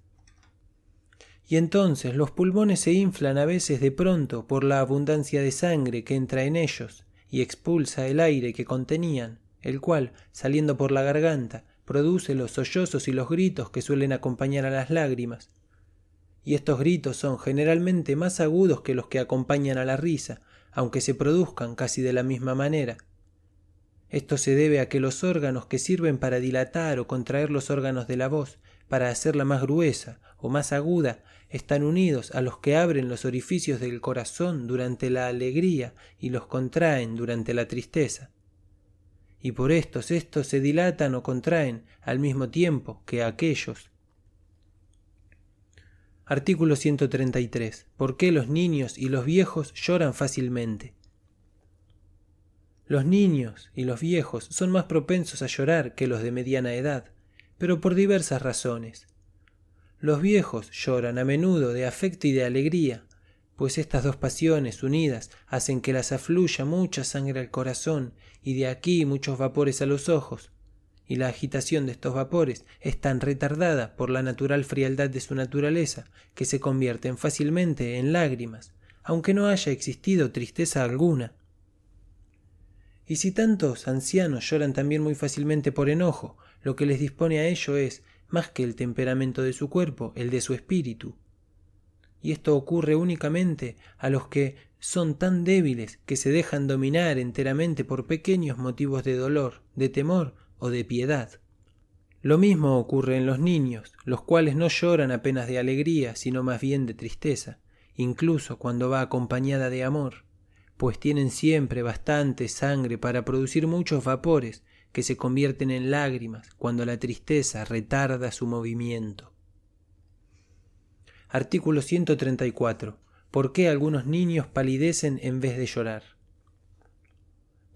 Y entonces los pulmones se inflan a veces de pronto por la abundancia de sangre que entra en ellos, y expulsa el aire que contenían, el cual, saliendo por la garganta, produce los sollozos y los gritos que suelen acompañar a las lágrimas. Y estos gritos son generalmente más agudos que los que acompañan a la risa, aunque se produzcan casi de la misma manera. Esto se debe a que los órganos que sirven para dilatar o contraer los órganos de la voz, para hacerla más gruesa o más aguda, están unidos a los que abren los orificios del corazón durante la alegría y los contraen durante la tristeza. Y por estos estos se dilatan o contraen al mismo tiempo que aquellos. Artículo 133. ¿Por qué los niños y los viejos lloran fácilmente? Los niños y los viejos son más propensos a llorar que los de mediana edad, pero por diversas razones. Los viejos lloran a menudo de afecto y de alegría, pues estas dos pasiones unidas hacen que las afluya mucha sangre al corazón y de aquí muchos vapores a los ojos, y la agitación de estos vapores es tan retardada por la natural frialdad de su naturaleza que se convierten fácilmente en lágrimas, aunque no haya existido tristeza alguna. Y si tantos ancianos lloran también muy fácilmente por enojo, lo que les dispone a ello es, más que el temperamento de su cuerpo, el de su espíritu. Y esto ocurre únicamente a los que son tan débiles que se dejan dominar enteramente por pequeños motivos de dolor, de temor o de piedad. Lo mismo ocurre en los niños, los cuales no lloran apenas de alegría, sino más bien de tristeza, incluso cuando va acompañada de amor, pues tienen siempre bastante sangre para producir muchos vapores que se convierten en lágrimas cuando la tristeza retarda su movimiento. Artículo 134. ¿Por qué algunos niños palidecen en vez de llorar?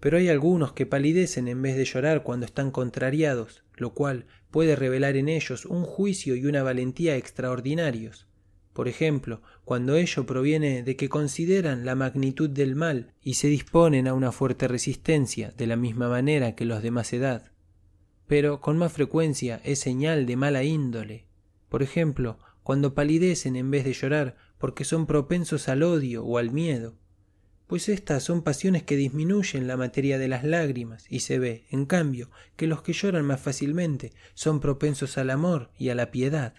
Pero hay algunos que palidecen en vez de llorar cuando están contrariados, lo cual puede revelar en ellos un juicio y una valentía extraordinarios. Por ejemplo, cuando ello proviene de que consideran la magnitud del mal y se disponen a una fuerte resistencia, de la misma manera que los de más edad. Pero con más frecuencia es señal de mala índole. Por ejemplo, cuando palidecen en vez de llorar porque son propensos al odio o al miedo, pues estas son pasiones que disminuyen la materia de las lágrimas y se ve, en cambio, que los que lloran más fácilmente son propensos al amor y a la piedad.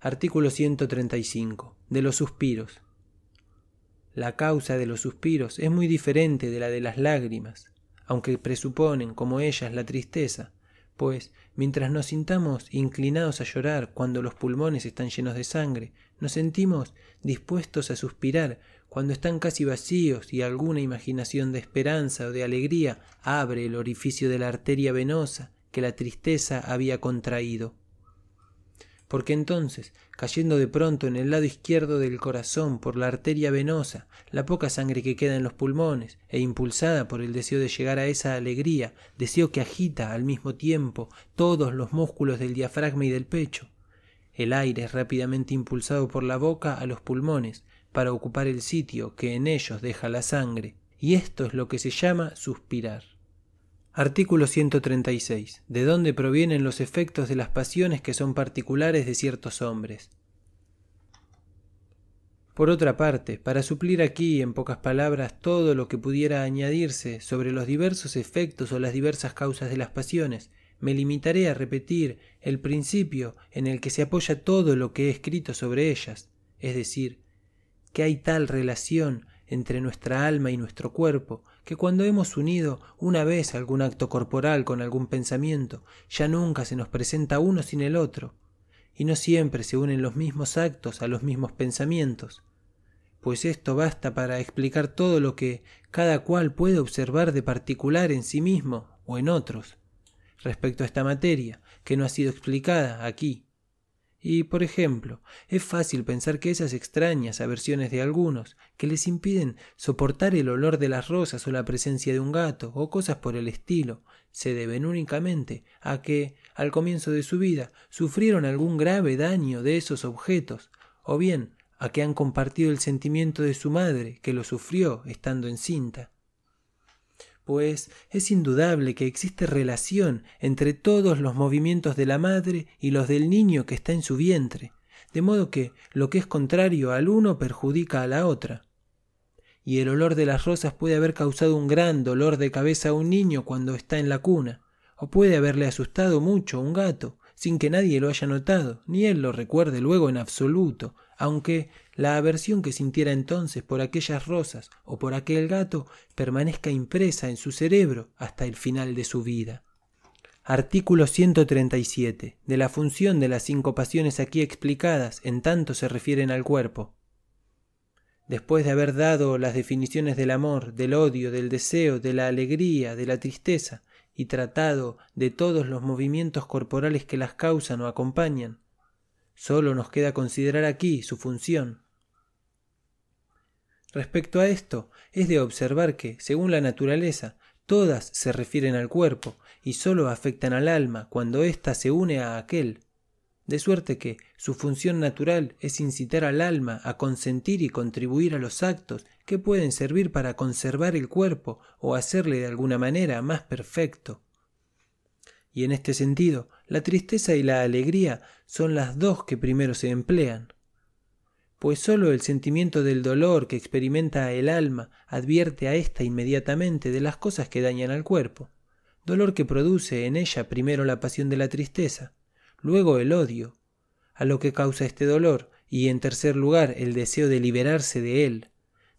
Artículo 135. De los suspiros. La causa de los suspiros es muy diferente de la de las lágrimas, aunque presuponen como ellas la tristeza, pues mientras nos sintamos inclinados a llorar cuando los pulmones están llenos de sangre, nos sentimos dispuestos a suspirar cuando están casi vacíos y alguna imaginación de esperanza o de alegría abre el orificio de la arteria venosa que la tristeza había contraído. Porque entonces, cayendo de pronto en el lado izquierdo del corazón por la arteria venosa, la poca sangre que queda en los pulmones, e impulsada por el deseo de llegar a esa alegría, deseo que agita al mismo tiempo todos los músculos del diafragma y del pecho, el aire es rápidamente impulsado por la boca a los pulmones para ocupar el sitio que en ellos deja la sangre, y esto es lo que se llama suspirar. Artículo 136. ¿De dónde provienen los efectos de las pasiones que son particulares de ciertos hombres? Por otra parte, para suplir aquí en pocas palabras todo lo que pudiera añadirse sobre los diversos efectos o las diversas causas de las pasiones, me limitaré a repetir el principio en el que se apoya todo lo que he escrito sobre ellas, es decir, que hay tal relación entre nuestra alma y nuestro cuerpo, que cuando hemos unido una vez algún acto corporal con algún pensamiento, ya nunca se nos presenta uno sin el otro, y no siempre se unen los mismos actos a los mismos pensamientos, pues esto basta para explicar todo lo que cada cual puede observar de particular en sí mismo o en otros, respecto a esta materia, que no ha sido explicada aquí. Y, por ejemplo, es fácil pensar que esas extrañas aversiones de algunos, que les impiden soportar el olor de las rosas o la presencia de un gato, o cosas por el estilo, se deben únicamente a que, al comienzo de su vida, sufrieron algún grave daño de esos objetos, o bien a que han compartido el sentimiento de su madre, que lo sufrió estando encinta pues es indudable que existe relación entre todos los movimientos de la madre y los del niño que está en su vientre, de modo que lo que es contrario al uno perjudica a la otra. Y el olor de las rosas puede haber causado un gran dolor de cabeza a un niño cuando está en la cuna, o puede haberle asustado mucho un gato, sin que nadie lo haya notado, ni él lo recuerde luego en absoluto, aunque la aversión que sintiera entonces por aquellas rosas o por aquel gato permanezca impresa en su cerebro hasta el final de su vida. Artículo 137. De la función de las cinco pasiones aquí explicadas, en tanto se refieren al cuerpo. Después de haber dado las definiciones del amor, del odio, del deseo, de la alegría, de la tristeza, y tratado de todos los movimientos corporales que las causan o acompañan. Solo nos queda considerar aquí su función. Respecto a esto, es de observar que, según la naturaleza, todas se refieren al cuerpo y sólo afectan al alma cuando ésta se une a aquel, de suerte que su función natural es incitar al alma a consentir y contribuir a los actos que pueden servir para conservar el cuerpo o hacerle de alguna manera más perfecto. Y en este sentido, la tristeza y la alegría son las dos que primero se emplean. Pues sólo el sentimiento del dolor que experimenta el alma advierte a ésta inmediatamente de las cosas que dañan al cuerpo, dolor que produce en ella primero la pasión de la tristeza, luego el odio, a lo que causa este dolor, y en tercer lugar el deseo de liberarse de él.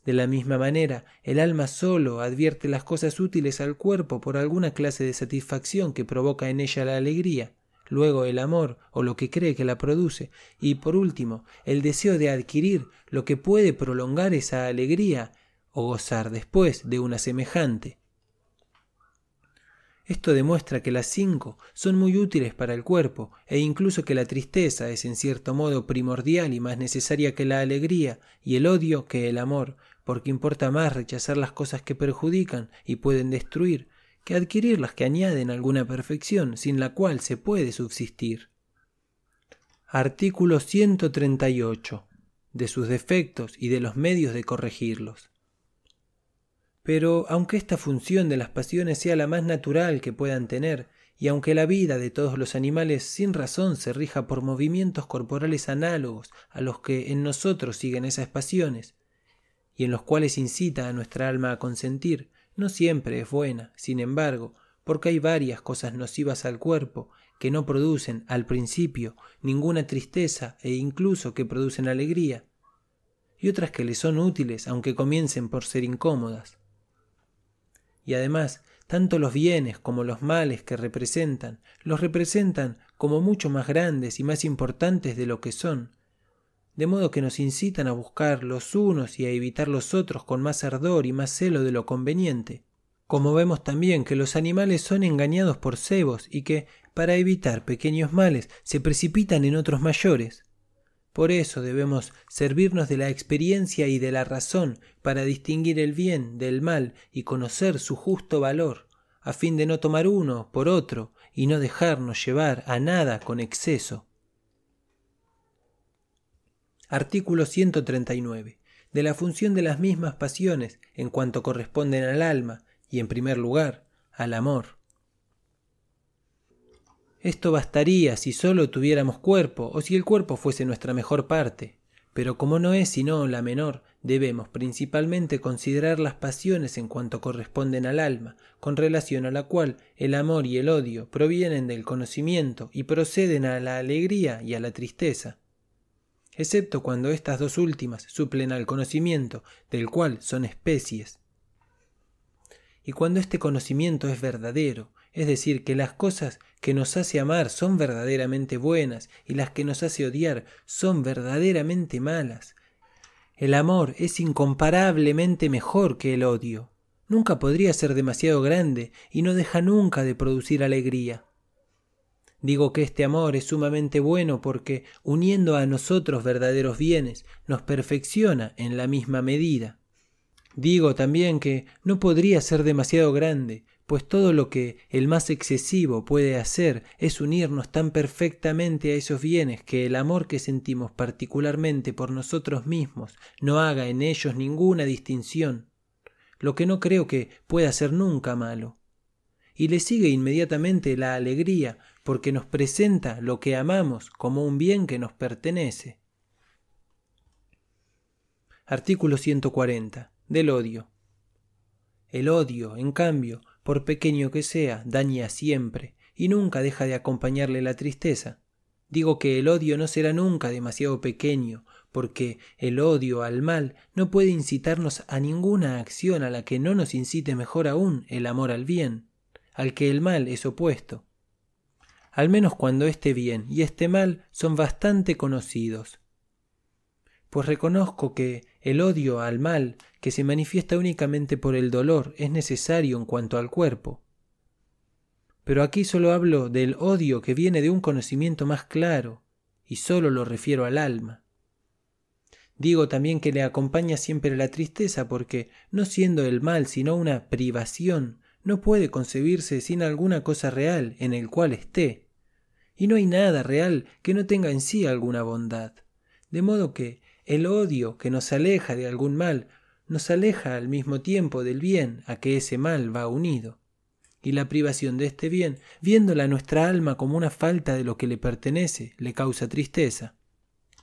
De la misma manera, el alma sólo advierte las cosas útiles al cuerpo por alguna clase de satisfacción que provoca en ella la alegría, luego el amor o lo que cree que la produce, y por último el deseo de adquirir lo que puede prolongar esa alegría o gozar después de una semejante. Esto demuestra que las cinco son muy útiles para el cuerpo e incluso que la tristeza es en cierto modo primordial y más necesaria que la alegría y el odio que el amor, porque importa más rechazar las cosas que perjudican y pueden destruir que adquirir las que añaden alguna perfección sin la cual se puede subsistir. Artículo 138. De sus defectos y de los medios de corregirlos. Pero aunque esta función de las pasiones sea la más natural que puedan tener, y aunque la vida de todos los animales sin razón se rija por movimientos corporales análogos a los que en nosotros siguen esas pasiones, y en los cuales incita a nuestra alma a consentir, no siempre es buena, sin embargo, porque hay varias cosas nocivas al cuerpo que no producen al principio ninguna tristeza e incluso que producen alegría, y otras que le son útiles aunque comiencen por ser incómodas. Y además tanto los bienes como los males que representan los representan como mucho más grandes y más importantes de lo que son, de modo que nos incitan a buscar los unos y a evitar los otros con más ardor y más celo de lo conveniente. Como vemos también que los animales son engañados por cebos y que, para evitar pequeños males, se precipitan en otros mayores. Por eso debemos servirnos de la experiencia y de la razón para distinguir el bien del mal y conocer su justo valor, a fin de no tomar uno por otro y no dejarnos llevar a nada con exceso. Artículo 139. De la función de las mismas pasiones en cuanto corresponden al alma y en primer lugar al amor. Esto bastaría si solo tuviéramos cuerpo o si el cuerpo fuese nuestra mejor parte. Pero como no es sino la menor, debemos principalmente considerar las pasiones en cuanto corresponden al alma, con relación a la cual el amor y el odio provienen del conocimiento y proceden a la alegría y a la tristeza. Excepto cuando estas dos últimas suplen al conocimiento, del cual son especies. Y cuando este conocimiento es verdadero, es decir, que las cosas que nos hace amar son verdaderamente buenas y las que nos hace odiar son verdaderamente malas. El amor es incomparablemente mejor que el odio. Nunca podría ser demasiado grande y no deja nunca de producir alegría. Digo que este amor es sumamente bueno porque, uniendo a nosotros verdaderos bienes, nos perfecciona en la misma medida. Digo también que no podría ser demasiado grande, pues todo lo que el más excesivo puede hacer es unirnos tan perfectamente a esos bienes que el amor que sentimos particularmente por nosotros mismos no haga en ellos ninguna distinción, lo que no creo que pueda ser nunca malo. Y le sigue inmediatamente la alegría, porque nos presenta lo que amamos como un bien que nos pertenece. Artículo 140. Del odio. El odio, en cambio, por pequeño que sea, daña siempre, y nunca deja de acompañarle la tristeza. Digo que el odio no será nunca demasiado pequeño, porque el odio al mal no puede incitarnos a ninguna acción a la que no nos incite mejor aún el amor al bien, al que el mal es opuesto. Al menos cuando este bien y este mal son bastante conocidos. Pues reconozco que el odio al mal que se manifiesta únicamente por el dolor es necesario en cuanto al cuerpo. Pero aquí solo hablo del odio que viene de un conocimiento más claro, y solo lo refiero al alma. Digo también que le acompaña siempre la tristeza porque, no siendo el mal sino una privación, no puede concebirse sin alguna cosa real en el cual esté, y no hay nada real que no tenga en sí alguna bondad. De modo que el odio que nos aleja de algún mal nos aleja al mismo tiempo del bien a que ese mal va unido. Y la privación de este bien, viéndola nuestra alma como una falta de lo que le pertenece, le causa tristeza.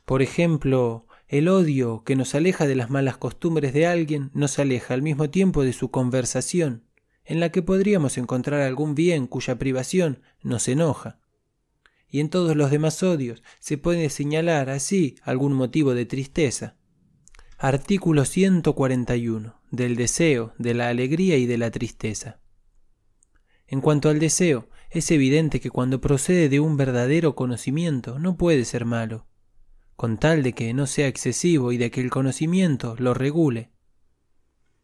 Por ejemplo, el odio que nos aleja de las malas costumbres de alguien nos aleja al mismo tiempo de su conversación, en la que podríamos encontrar algún bien cuya privación nos enoja. Y en todos los demás odios se puede señalar así algún motivo de tristeza. Artículo 141. Del deseo, de la alegría y de la tristeza. En cuanto al deseo, es evidente que cuando procede de un verdadero conocimiento no puede ser malo, con tal de que no sea excesivo y de que el conocimiento lo regule.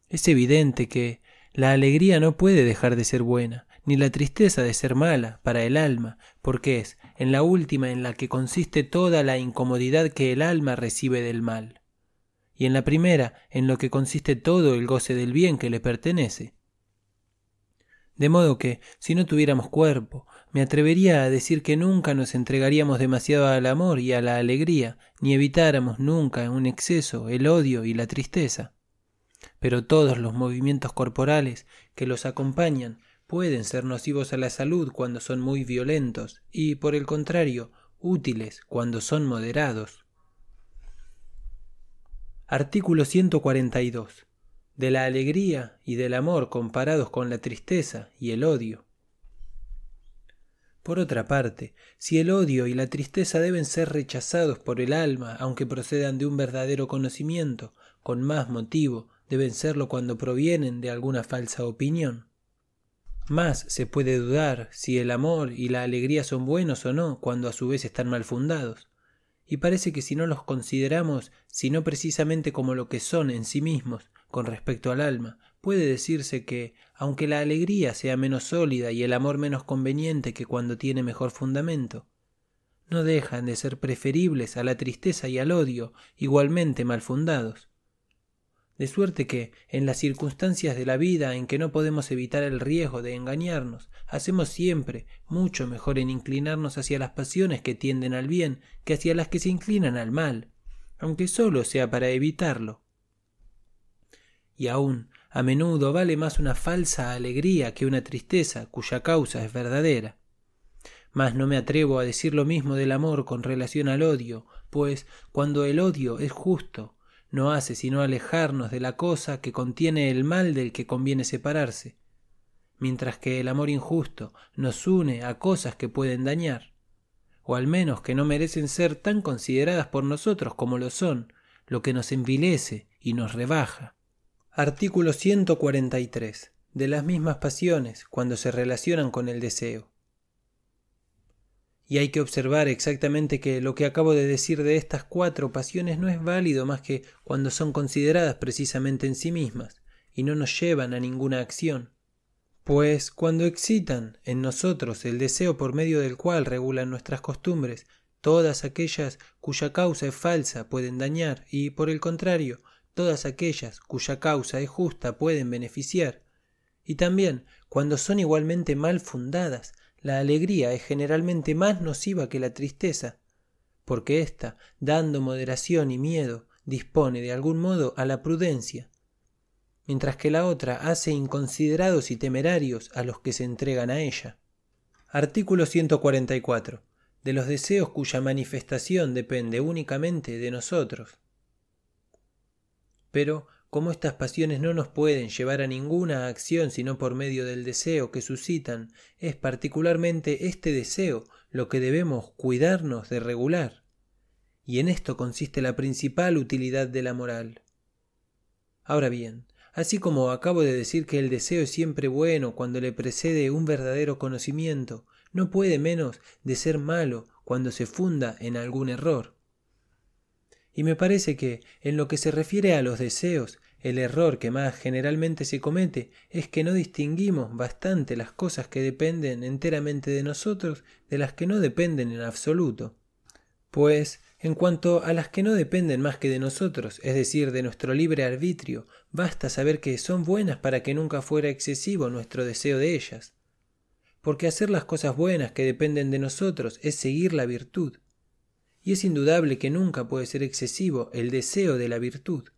Es evidente que la alegría no puede dejar de ser buena, ni la tristeza de ser mala para el alma, porque es en la última en la que consiste toda la incomodidad que el alma recibe del mal y en la primera en lo que consiste todo el goce del bien que le pertenece. De modo que, si no tuviéramos cuerpo, me atrevería a decir que nunca nos entregaríamos demasiado al amor y a la alegría, ni evitáramos nunca en un exceso el odio y la tristeza. Pero todos los movimientos corporales que los acompañan pueden ser nocivos a la salud cuando son muy violentos y, por el contrario, útiles cuando son moderados. Artículo 142. De la alegría y del amor comparados con la tristeza y el odio. Por otra parte, si el odio y la tristeza deben ser rechazados por el alma, aunque procedan de un verdadero conocimiento, con más motivo deben serlo cuando provienen de alguna falsa opinión. Más se puede dudar si el amor y la alegría son buenos o no cuando a su vez están mal fundados. Y parece que si no los consideramos sino precisamente como lo que son en sí mismos con respecto al alma, puede decirse que, aunque la alegría sea menos sólida y el amor menos conveniente que cuando tiene mejor fundamento, no dejan de ser preferibles a la tristeza y al odio igualmente mal fundados, de suerte que, en las circunstancias de la vida en que no podemos evitar el riesgo de engañarnos, hacemos siempre mucho mejor en inclinarnos hacia las pasiones que tienden al bien que hacia las que se inclinan al mal, aunque sólo sea para evitarlo. Y aún, a menudo vale más una falsa alegría que una tristeza cuya causa es verdadera. Mas no me atrevo a decir lo mismo del amor con relación al odio, pues cuando el odio es justo, no hace sino alejarnos de la cosa que contiene el mal del que conviene separarse, mientras que el amor injusto nos une a cosas que pueden dañar, o al menos que no merecen ser tan consideradas por nosotros como lo son, lo que nos envilece y nos rebaja. Artículo 143. De las mismas pasiones cuando se relacionan con el deseo y hay que observar exactamente que lo que acabo de decir de estas cuatro pasiones no es válido más que cuando son consideradas precisamente en sí mismas y no nos llevan a ninguna acción. Pues cuando excitan en nosotros el deseo por medio del cual regulan nuestras costumbres, todas aquellas cuya causa es falsa pueden dañar y, por el contrario, todas aquellas cuya causa es justa pueden beneficiar. Y también cuando son igualmente mal fundadas, la alegría es generalmente más nociva que la tristeza, porque ésta, dando moderación y miedo, dispone de algún modo a la prudencia, mientras que la otra hace inconsiderados y temerarios a los que se entregan a ella. Artículo 144. De los deseos cuya manifestación depende únicamente de nosotros. Pero como estas pasiones no nos pueden llevar a ninguna acción sino por medio del deseo que suscitan, es particularmente este deseo lo que debemos cuidarnos de regular. Y en esto consiste la principal utilidad de la moral. Ahora bien, así como acabo de decir que el deseo es siempre bueno cuando le precede un verdadero conocimiento, no puede menos de ser malo cuando se funda en algún error. Y me parece que, en lo que se refiere a los deseos, el error que más generalmente se comete es que no distinguimos bastante las cosas que dependen enteramente de nosotros de las que no dependen en absoluto. Pues, en cuanto a las que no dependen más que de nosotros, es decir, de nuestro libre arbitrio, basta saber que son buenas para que nunca fuera excesivo nuestro deseo de ellas. Porque hacer las cosas buenas que dependen de nosotros es seguir la virtud. Y es indudable que nunca puede ser excesivo el deseo de la virtud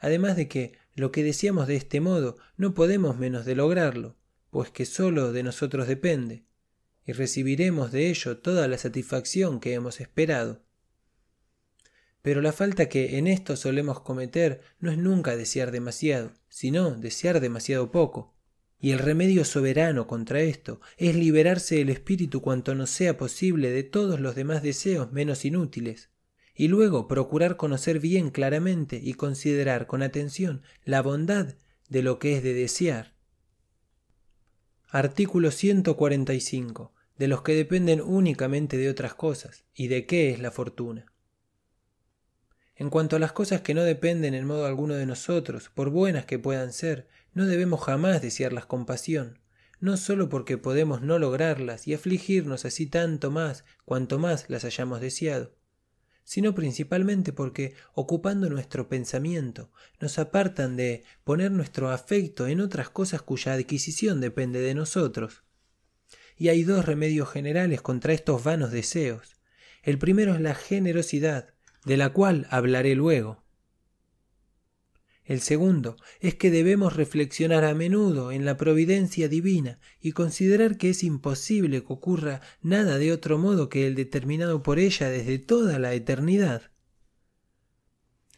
además de que lo que deseamos de este modo no podemos menos de lograrlo, pues que sólo de nosotros depende, y recibiremos de ello toda la satisfacción que hemos esperado. Pero la falta que en esto solemos cometer no es nunca desear demasiado, sino desear demasiado poco. Y el remedio soberano contra esto es liberarse el espíritu cuanto nos sea posible de todos los demás deseos menos inútiles, y luego procurar conocer bien claramente y considerar con atención la bondad de lo que es de desear. Artículo 145. De los que dependen únicamente de otras cosas. ¿Y de qué es la fortuna? En cuanto a las cosas que no dependen en modo alguno de nosotros, por buenas que puedan ser, no debemos jamás desearlas con pasión, no sólo porque podemos no lograrlas y afligirnos así tanto más cuanto más las hayamos deseado, sino principalmente porque, ocupando nuestro pensamiento, nos apartan de poner nuestro afecto en otras cosas cuya adquisición depende de nosotros. Y hay dos remedios generales contra estos vanos deseos. El primero es la generosidad, de la cual hablaré luego. El segundo es que debemos reflexionar a menudo en la providencia divina y considerar que es imposible que ocurra nada de otro modo que el determinado por ella desde toda la eternidad.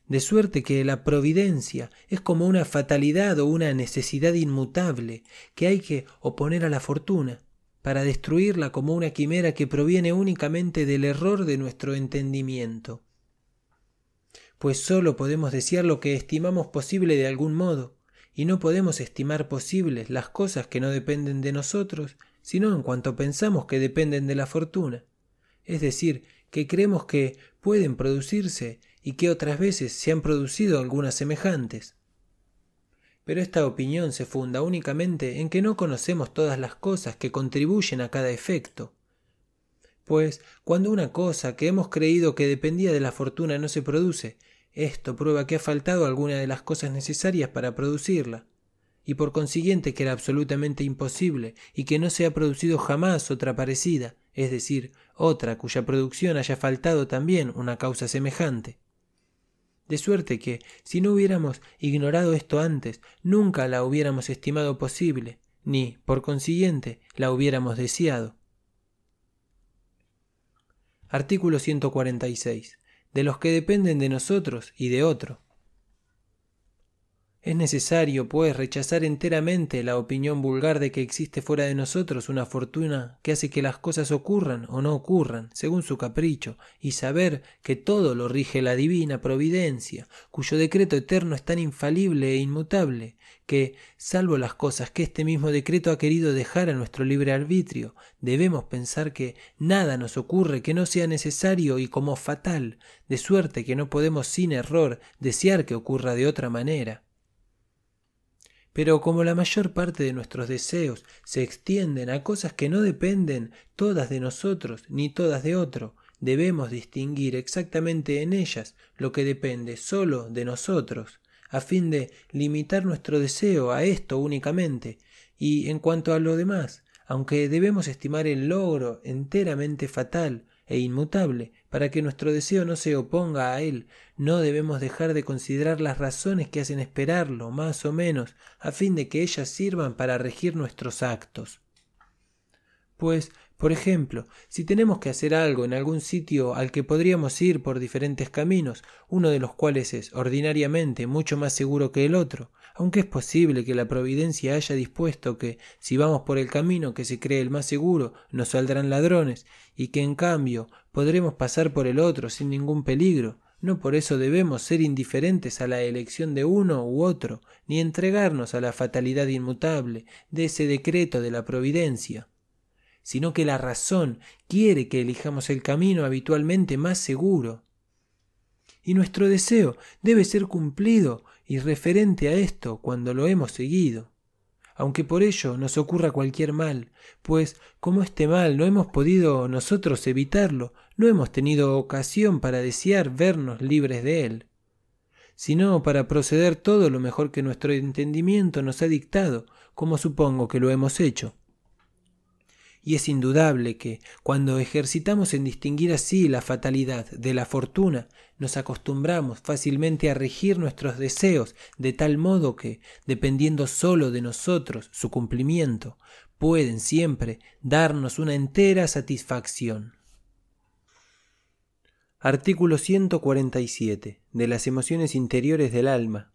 De suerte que la providencia es como una fatalidad o una necesidad inmutable que hay que oponer a la fortuna, para destruirla como una quimera que proviene únicamente del error de nuestro entendimiento pues sólo podemos desear lo que estimamos posible de algún modo, y no podemos estimar posibles las cosas que no dependen de nosotros, sino en cuanto pensamos que dependen de la fortuna, es decir, que creemos que pueden producirse y que otras veces se han producido algunas semejantes. Pero esta opinión se funda únicamente en que no conocemos todas las cosas que contribuyen a cada efecto. Pues cuando una cosa que hemos creído que dependía de la fortuna no se produce, esto prueba que ha faltado alguna de las cosas necesarias para producirla, y por consiguiente que era absolutamente imposible y que no se ha producido jamás otra parecida, es decir, otra cuya producción haya faltado también una causa semejante. De suerte que, si no hubiéramos ignorado esto antes, nunca la hubiéramos estimado posible, ni, por consiguiente, la hubiéramos deseado. Artículo 146 de los que dependen de nosotros y de otro. Es necesario, pues, rechazar enteramente la opinión vulgar de que existe fuera de nosotros una fortuna que hace que las cosas ocurran o no ocurran, según su capricho, y saber que todo lo rige la divina providencia, cuyo decreto eterno es tan infalible e inmutable, que, salvo las cosas que este mismo decreto ha querido dejar a nuestro libre arbitrio, debemos pensar que nada nos ocurre que no sea necesario y como fatal, de suerte que no podemos sin error desear que ocurra de otra manera. Pero como la mayor parte de nuestros deseos se extienden a cosas que no dependen todas de nosotros ni todas de otro, debemos distinguir exactamente en ellas lo que depende sólo de nosotros, a fin de limitar nuestro deseo a esto únicamente, y en cuanto a lo demás, aunque debemos estimar el logro enteramente fatal e inmutable, para que nuestro deseo no se oponga a él, no debemos dejar de considerar las razones que hacen esperarlo, más o menos, a fin de que ellas sirvan para regir nuestros actos. Pues, por ejemplo, si tenemos que hacer algo en algún sitio al que podríamos ir por diferentes caminos, uno de los cuales es ordinariamente mucho más seguro que el otro, aunque es posible que la providencia haya dispuesto que, si vamos por el camino que se cree el más seguro, nos saldrán ladrones, y que en cambio podremos pasar por el otro sin ningún peligro, no por eso debemos ser indiferentes a la elección de uno u otro, ni entregarnos a la fatalidad inmutable de ese decreto de la providencia, sino que la razón quiere que elijamos el camino habitualmente más seguro. Y nuestro deseo debe ser cumplido y referente a esto cuando lo hemos seguido. Aunque por ello nos ocurra cualquier mal, pues como este mal no hemos podido nosotros evitarlo, no hemos tenido ocasión para desear vernos libres de él, sino para proceder todo lo mejor que nuestro entendimiento nos ha dictado, como supongo que lo hemos hecho y es indudable que, cuando ejercitamos en distinguir así la fatalidad de la fortuna, nos acostumbramos fácilmente a regir nuestros deseos de tal modo que, dependiendo sólo de nosotros su cumplimiento, pueden siempre darnos una entera satisfacción. Artículo 147 de las emociones interiores del alma.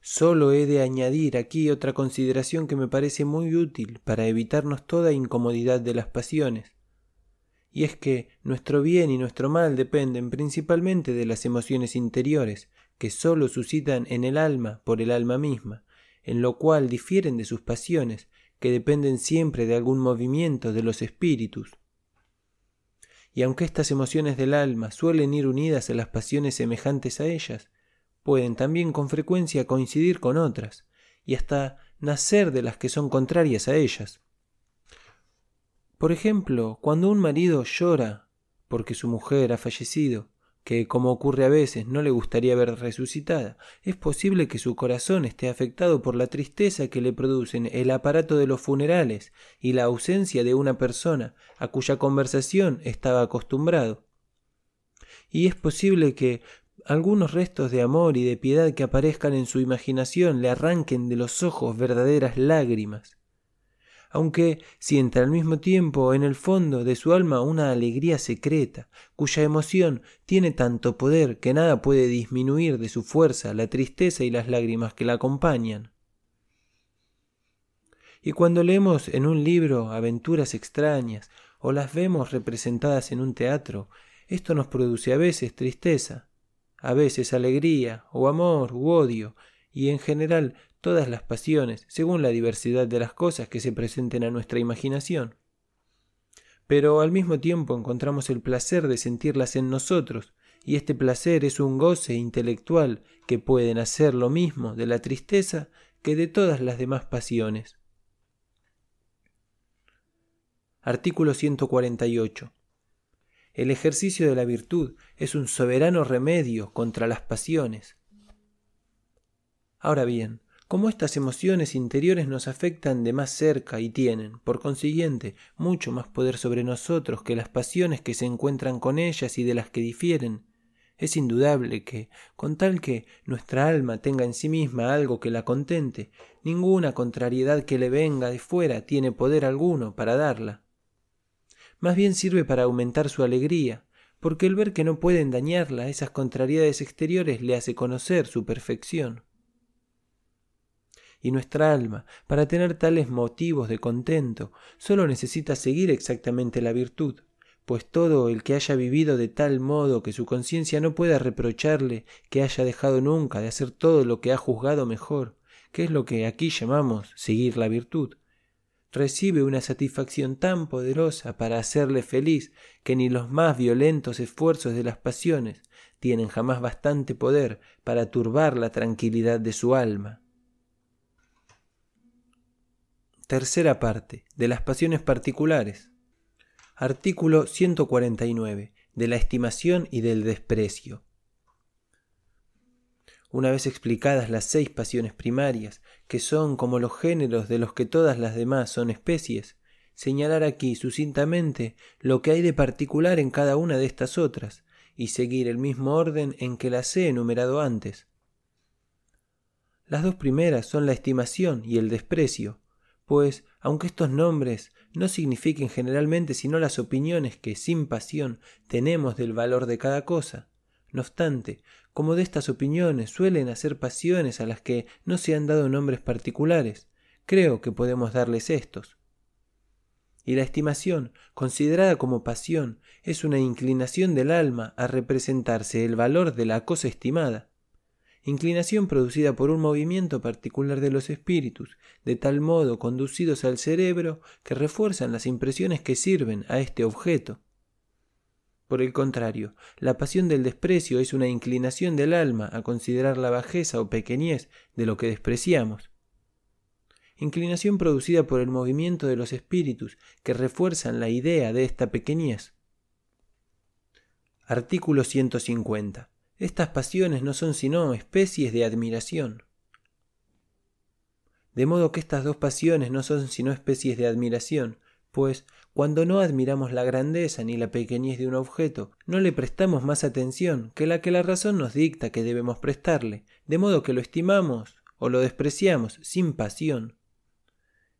Solo he de añadir aquí otra consideración que me parece muy útil para evitarnos toda incomodidad de las pasiones, y es que nuestro bien y nuestro mal dependen principalmente de las emociones interiores, que sólo suscitan en el alma por el alma misma, en lo cual difieren de sus pasiones, que dependen siempre de algún movimiento de los espíritus, y aunque estas emociones del alma suelen ir unidas a las pasiones semejantes a ellas, pueden también con frecuencia coincidir con otras, y hasta nacer de las que son contrarias a ellas. Por ejemplo, cuando un marido llora porque su mujer ha fallecido, que, como ocurre a veces, no le gustaría ver resucitada, es posible que su corazón esté afectado por la tristeza que le producen el aparato de los funerales y la ausencia de una persona a cuya conversación estaba acostumbrado. Y es posible que algunos restos de amor y de piedad que aparezcan en su imaginación le arranquen de los ojos verdaderas lágrimas aunque sienta al mismo tiempo en el fondo de su alma una alegría secreta, cuya emoción tiene tanto poder que nada puede disminuir de su fuerza la tristeza y las lágrimas que la acompañan. Y cuando leemos en un libro aventuras extrañas o las vemos representadas en un teatro, esto nos produce a veces tristeza, a veces alegría o amor u odio, y en general todas las pasiones, según la diversidad de las cosas que se presenten a nuestra imaginación. Pero al mismo tiempo encontramos el placer de sentirlas en nosotros, y este placer es un goce intelectual que pueden hacer lo mismo de la tristeza que de todas las demás pasiones. Artículo 148. El ejercicio de la virtud es un soberano remedio contra las pasiones. Ahora bien, cómo estas emociones interiores nos afectan de más cerca y tienen, por consiguiente, mucho más poder sobre nosotros que las pasiones que se encuentran con ellas y de las que difieren. Es indudable que, con tal que nuestra alma tenga en sí misma algo que la contente, ninguna contrariedad que le venga de fuera tiene poder alguno para darla. Más bien sirve para aumentar su alegría, porque el ver que no pueden dañarla esas contrariedades exteriores le hace conocer su perfección. Y nuestra alma, para tener tales motivos de contento, sólo necesita seguir exactamente la virtud, pues todo el que haya vivido de tal modo que su conciencia no pueda reprocharle que haya dejado nunca de hacer todo lo que ha juzgado mejor, que es lo que aquí llamamos seguir la virtud, recibe una satisfacción tan poderosa para hacerle feliz que ni los más violentos esfuerzos de las pasiones tienen jamás bastante poder para turbar la tranquilidad de su alma. Tercera parte. De las pasiones particulares. Artículo 149. De la estimación y del desprecio. Una vez explicadas las seis pasiones primarias, que son como los géneros de los que todas las demás son especies, señalar aquí sucintamente lo que hay de particular en cada una de estas otras, y seguir el mismo orden en que las he enumerado antes. Las dos primeras son la estimación y el desprecio, pues, aunque estos nombres no signifiquen generalmente sino las opiniones que, sin pasión, tenemos del valor de cada cosa, no obstante, como de estas opiniones suelen hacer pasiones a las que no se han dado nombres particulares, creo que podemos darles estos. Y la estimación, considerada como pasión, es una inclinación del alma a representarse el valor de la cosa estimada, inclinación producida por un movimiento particular de los espíritus, de tal modo conducidos al cerebro que refuerzan las impresiones que sirven a este objeto. Por el contrario, la pasión del desprecio es una inclinación del alma a considerar la bajeza o pequeñez de lo que despreciamos. Inclinación producida por el movimiento de los espíritus que refuerzan la idea de esta pequeñez. Artículo 150. Estas pasiones no son sino especies de admiración. De modo que estas dos pasiones no son sino especies de admiración, pues cuando no admiramos la grandeza ni la pequeñez de un objeto, no le prestamos más atención que la que la razón nos dicta que debemos prestarle, de modo que lo estimamos o lo despreciamos sin pasión.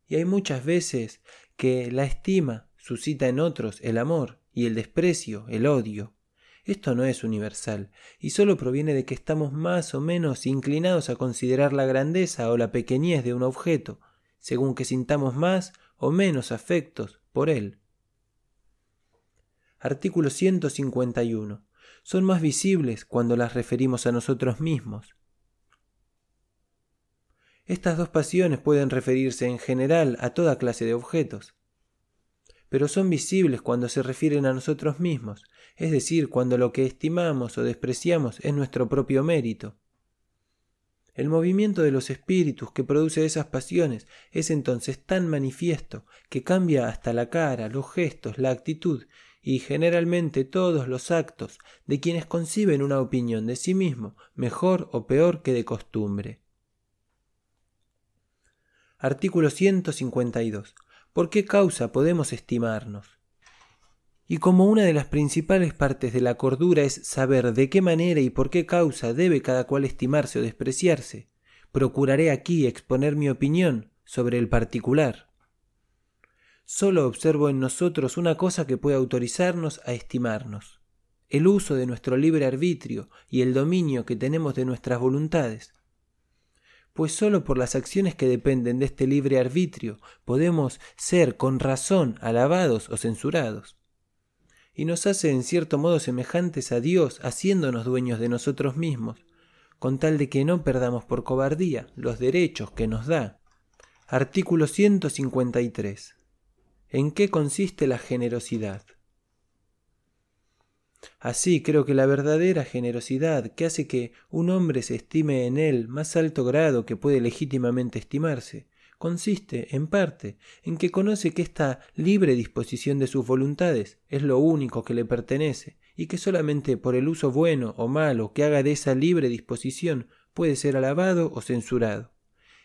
Y hay muchas veces que la estima suscita en otros el amor y el desprecio el odio. Esto no es universal, y sólo proviene de que estamos más o menos inclinados a considerar la grandeza o la pequeñez de un objeto, según que sintamos más o menos afectos por él. Artículo 151. Son más visibles cuando las referimos a nosotros mismos. Estas dos pasiones pueden referirse en general a toda clase de objetos, pero son visibles cuando se refieren a nosotros mismos, es decir, cuando lo que estimamos o despreciamos es nuestro propio mérito. El movimiento de los espíritus que produce esas pasiones es entonces tan manifiesto que cambia hasta la cara, los gestos, la actitud y generalmente todos los actos de quienes conciben una opinión de sí mismo mejor o peor que de costumbre. Artículo 152. ¿Por qué causa podemos estimarnos? Y como una de las principales partes de la cordura es saber de qué manera y por qué causa debe cada cual estimarse o despreciarse, procuraré aquí exponer mi opinión sobre el particular. Solo observo en nosotros una cosa que puede autorizarnos a estimarnos, el uso de nuestro libre arbitrio y el dominio que tenemos de nuestras voluntades. Pues sólo por las acciones que dependen de este libre arbitrio podemos ser con razón alabados o censurados y nos hace en cierto modo semejantes a Dios, haciéndonos dueños de nosotros mismos, con tal de que no perdamos por cobardía los derechos que nos da. Artículo 153. ¿En qué consiste la generosidad? Así creo que la verdadera generosidad que hace que un hombre se estime en él más alto grado que puede legítimamente estimarse, consiste, en parte, en que conoce que esta libre disposición de sus voluntades es lo único que le pertenece, y que solamente por el uso bueno o malo que haga de esa libre disposición puede ser alabado o censurado.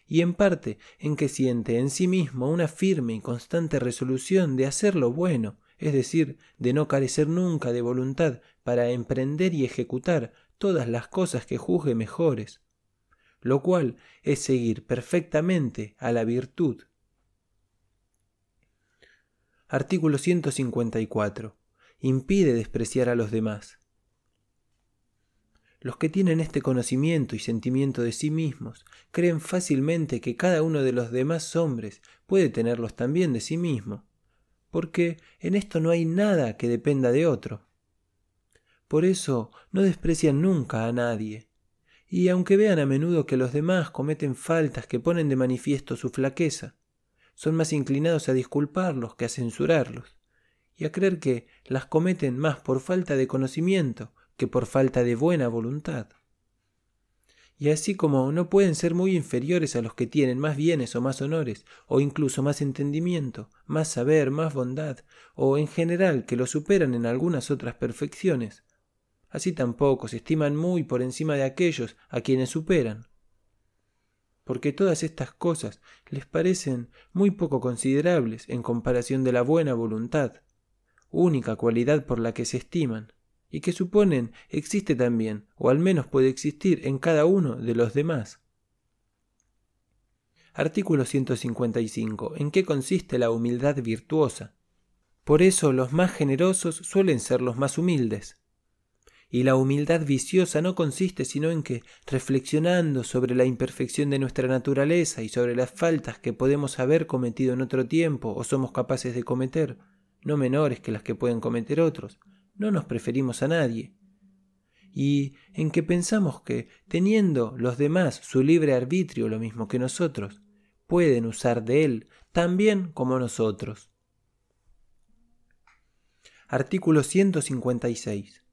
Y en parte en que siente en sí mismo una firme y constante resolución de hacer lo bueno, es decir, de no carecer nunca de voluntad para emprender y ejecutar todas las cosas que juzgue mejores, lo cual es seguir perfectamente a la virtud. Artículo 154. Impide despreciar a los demás. Los que tienen este conocimiento y sentimiento de sí mismos creen fácilmente que cada uno de los demás hombres puede tenerlos también de sí mismo, porque en esto no hay nada que dependa de otro. Por eso no desprecian nunca a nadie, y aunque vean a menudo que los demás cometen faltas que ponen de manifiesto su flaqueza, son más inclinados a disculparlos que a censurarlos, y a creer que las cometen más por falta de conocimiento que por falta de buena voluntad. Y así como no pueden ser muy inferiores a los que tienen más bienes o más honores, o incluso más entendimiento, más saber, más bondad, o en general que los superan en algunas otras perfecciones, así tampoco se estiman muy por encima de aquellos a quienes superan. Porque todas estas cosas les parecen muy poco considerables en comparación de la buena voluntad, única cualidad por la que se estiman, y que suponen existe también, o al menos puede existir en cada uno de los demás. Artículo 155. ¿En qué consiste la humildad virtuosa? Por eso los más generosos suelen ser los más humildes, y la humildad viciosa no consiste sino en que, reflexionando sobre la imperfección de nuestra naturaleza y sobre las faltas que podemos haber cometido en otro tiempo o somos capaces de cometer, no menores que las que pueden cometer otros, no nos preferimos a nadie. Y en que pensamos que, teniendo los demás su libre arbitrio lo mismo que nosotros, pueden usar de él tan bien como nosotros. Artículo 156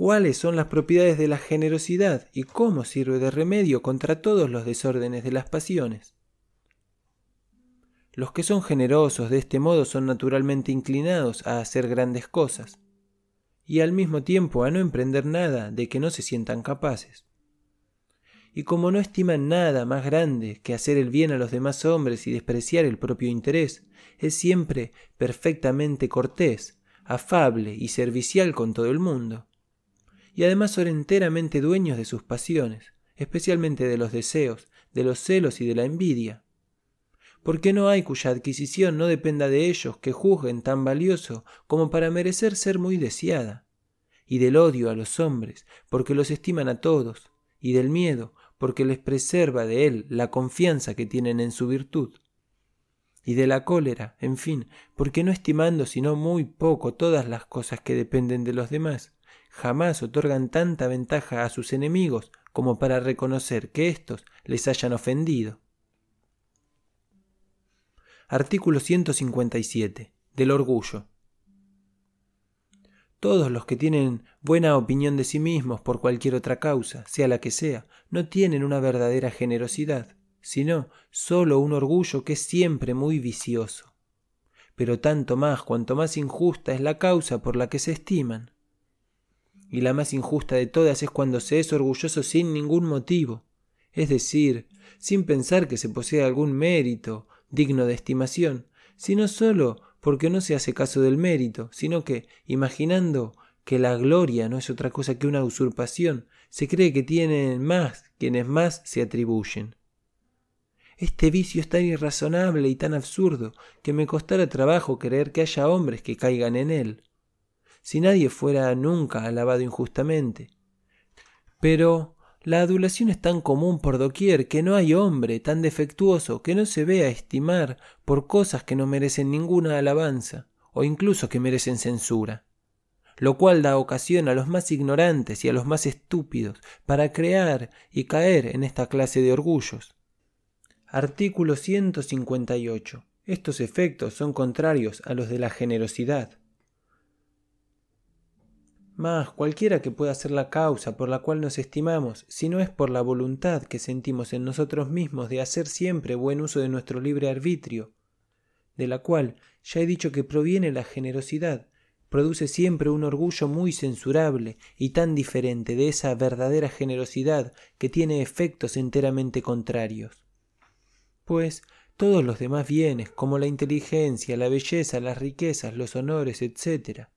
cuáles son las propiedades de la generosidad y cómo sirve de remedio contra todos los desórdenes de las pasiones. Los que son generosos de este modo son naturalmente inclinados a hacer grandes cosas, y al mismo tiempo a no emprender nada de que no se sientan capaces. Y como no estiman nada más grande que hacer el bien a los demás hombres y despreciar el propio interés, es siempre perfectamente cortés, afable y servicial con todo el mundo y además son enteramente dueños de sus pasiones, especialmente de los deseos, de los celos y de la envidia. Porque no hay cuya adquisición no dependa de ellos que juzguen tan valioso como para merecer ser muy deseada, y del odio a los hombres, porque los estiman a todos, y del miedo, porque les preserva de él la confianza que tienen en su virtud, y de la cólera, en fin, porque no estimando sino muy poco todas las cosas que dependen de los demás, jamás otorgan tanta ventaja a sus enemigos como para reconocer que éstos les hayan ofendido. Artículo 157. Del orgullo. Todos los que tienen buena opinión de sí mismos por cualquier otra causa, sea la que sea, no tienen una verdadera generosidad, sino sólo un orgullo que es siempre muy vicioso. Pero tanto más cuanto más injusta es la causa por la que se estiman. Y la más injusta de todas es cuando se es orgulloso sin ningún motivo, es decir, sin pensar que se posee algún mérito digno de estimación, sino sólo porque no se hace caso del mérito, sino que, imaginando que la gloria no es otra cosa que una usurpación, se cree que tienen más quienes más se atribuyen. Este vicio es tan irrazonable y tan absurdo que me costara trabajo creer que haya hombres que caigan en él. Si nadie fuera nunca alabado injustamente. Pero la adulación es tan común por doquier que no hay hombre tan defectuoso que no se vea estimar por cosas que no merecen ninguna alabanza, o incluso que merecen censura, lo cual da ocasión a los más ignorantes y a los más estúpidos para crear y caer en esta clase de orgullos. Artículo 158. Estos efectos son contrarios a los de la generosidad. Mas cualquiera que pueda ser la causa por la cual nos estimamos, si no es por la voluntad que sentimos en nosotros mismos de hacer siempre buen uso de nuestro libre arbitrio, de la cual ya he dicho que proviene la generosidad, produce siempre un orgullo muy censurable y tan diferente de esa verdadera generosidad que tiene efectos enteramente contrarios. Pues todos los demás bienes, como la inteligencia, la belleza, las riquezas, los honores, etc.,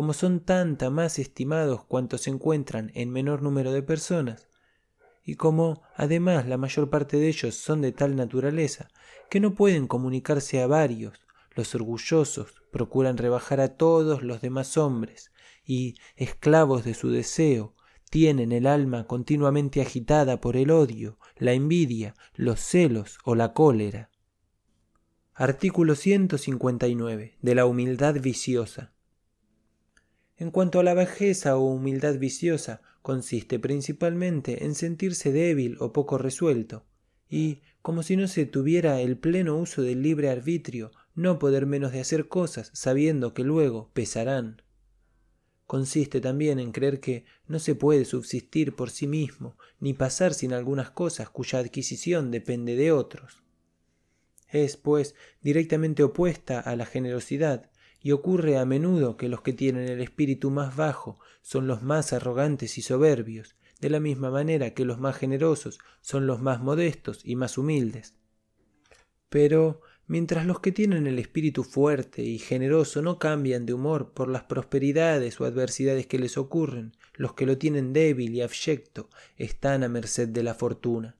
como son tanta más estimados cuantos se encuentran en menor número de personas, y como además la mayor parte de ellos son de tal naturaleza que no pueden comunicarse a varios, los orgullosos procuran rebajar a todos los demás hombres, y, esclavos de su deseo, tienen el alma continuamente agitada por el odio, la envidia, los celos o la cólera. Artículo 159. De la humildad viciosa. En cuanto a la bajeza o humildad viciosa, consiste principalmente en sentirse débil o poco resuelto, y, como si no se tuviera el pleno uso del libre arbitrio, no poder menos de hacer cosas sabiendo que luego pesarán. Consiste también en creer que no se puede subsistir por sí mismo, ni pasar sin algunas cosas cuya adquisición depende de otros. Es, pues, directamente opuesta a la generosidad, y ocurre a menudo que los que tienen el espíritu más bajo son los más arrogantes y soberbios, de la misma manera que los más generosos son los más modestos y más humildes. Pero mientras los que tienen el espíritu fuerte y generoso no cambian de humor por las prosperidades o adversidades que les ocurren, los que lo tienen débil y abyecto están a merced de la fortuna.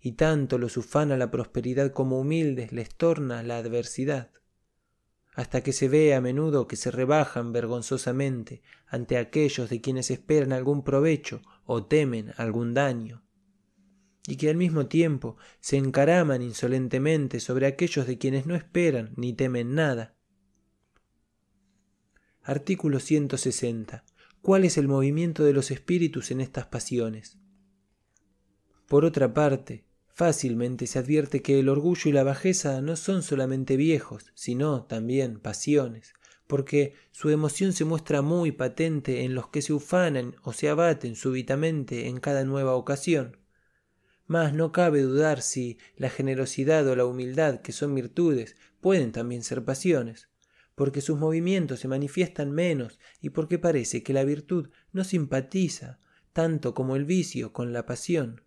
Y tanto los ufana la prosperidad como humildes les torna la adversidad hasta que se ve a menudo que se rebajan vergonzosamente ante aquellos de quienes esperan algún provecho o temen algún daño, y que al mismo tiempo se encaraman insolentemente sobre aquellos de quienes no esperan ni temen nada. Artículo 160. ¿Cuál es el movimiento de los espíritus en estas pasiones? Por otra parte, Fácilmente se advierte que el orgullo y la bajeza no son solamente viejos, sino también pasiones, porque su emoción se muestra muy patente en los que se ufanan o se abaten súbitamente en cada nueva ocasión. Mas no cabe dudar si la generosidad o la humildad, que son virtudes, pueden también ser pasiones, porque sus movimientos se manifiestan menos y porque parece que la virtud no simpatiza tanto como el vicio con la pasión.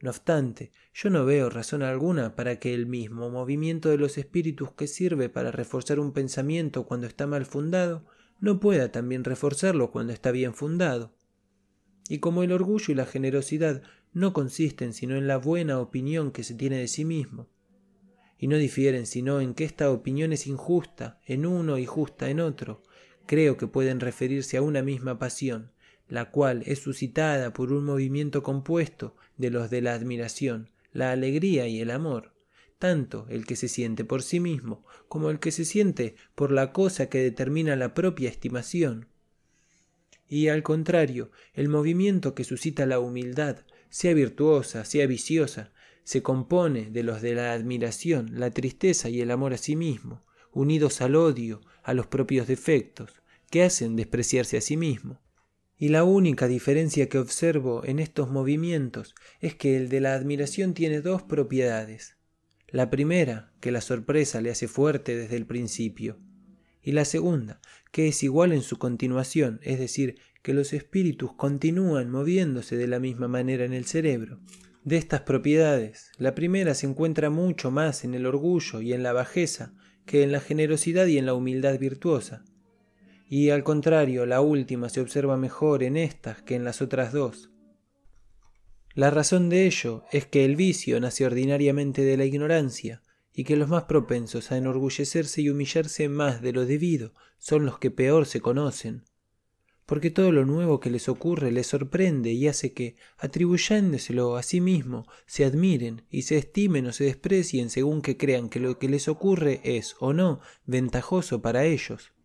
No obstante, yo no veo razón alguna para que el mismo movimiento de los espíritus que sirve para reforzar un pensamiento cuando está mal fundado, no pueda también reforzarlo cuando está bien fundado. Y como el orgullo y la generosidad no consisten sino en la buena opinión que se tiene de sí mismo, y no difieren sino en que esta opinión es injusta en uno y justa en otro, creo que pueden referirse a una misma pasión, la cual es suscitada por un movimiento compuesto de los de la admiración, la alegría y el amor, tanto el que se siente por sí mismo como el que se siente por la cosa que determina la propia estimación. Y al contrario, el movimiento que suscita la humildad, sea virtuosa, sea viciosa, se compone de los de la admiración, la tristeza y el amor a sí mismo, unidos al odio, a los propios defectos, que hacen despreciarse a sí mismo. Y la única diferencia que observo en estos movimientos es que el de la admiración tiene dos propiedades. La primera, que la sorpresa le hace fuerte desde el principio. Y la segunda, que es igual en su continuación, es decir, que los espíritus continúan moviéndose de la misma manera en el cerebro. De estas propiedades, la primera se encuentra mucho más en el orgullo y en la bajeza que en la generosidad y en la humildad virtuosa, y al contrario la última se observa mejor en estas que en las otras dos. La razón de ello es que el vicio nace ordinariamente de la ignorancia, y que los más propensos a enorgullecerse y humillarse más de lo debido son los que peor se conocen, porque todo lo nuevo que les ocurre les sorprende y hace que, atribuyéndoselo a sí mismo, se admiren y se estimen o se desprecien según que crean que lo que les ocurre es o no ventajoso para ellos.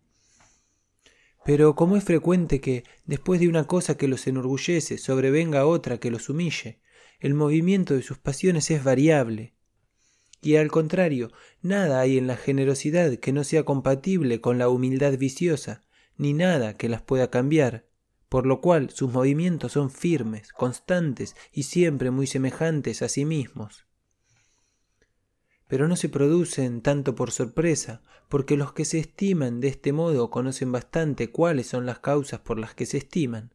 Pero como es frecuente que, después de una cosa que los enorgullece, sobrevenga otra que los humille, el movimiento de sus pasiones es variable. Y al contrario, nada hay en la generosidad que no sea compatible con la humildad viciosa, ni nada que las pueda cambiar, por lo cual sus movimientos son firmes, constantes y siempre muy semejantes a sí mismos pero no se producen tanto por sorpresa, porque los que se estiman de este modo conocen bastante cuáles son las causas por las que se estiman.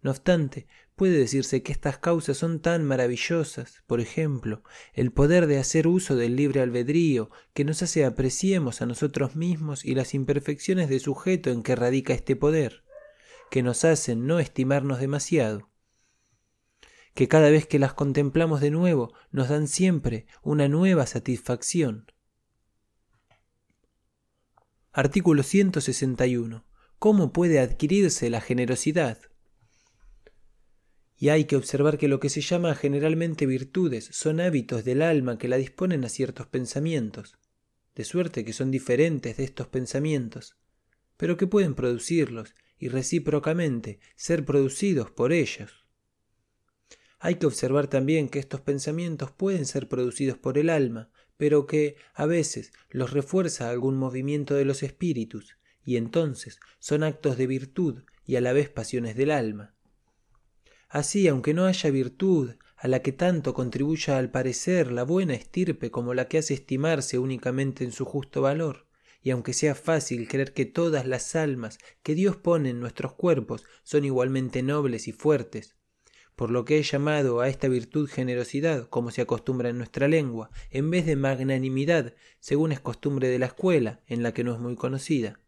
No obstante, puede decirse que estas causas son tan maravillosas, por ejemplo, el poder de hacer uso del libre albedrío, que nos hace apreciemos a nosotros mismos y las imperfecciones de sujeto en que radica este poder, que nos hacen no estimarnos demasiado que cada vez que las contemplamos de nuevo nos dan siempre una nueva satisfacción. Artículo 161. ¿Cómo puede adquirirse la generosidad? Y hay que observar que lo que se llama generalmente virtudes son hábitos del alma que la disponen a ciertos pensamientos, de suerte que son diferentes de estos pensamientos, pero que pueden producirlos y recíprocamente ser producidos por ellos. Hay que observar también que estos pensamientos pueden ser producidos por el alma, pero que a veces los refuerza algún movimiento de los espíritus, y entonces son actos de virtud y a la vez pasiones del alma. Así, aunque no haya virtud a la que tanto contribuya al parecer la buena estirpe como la que hace estimarse únicamente en su justo valor, y aunque sea fácil creer que todas las almas que Dios pone en nuestros cuerpos son igualmente nobles y fuertes, por lo que he llamado a esta virtud generosidad, como se acostumbra en nuestra lengua, en vez de magnanimidad, según es costumbre de la escuela, en la que no es muy conocida.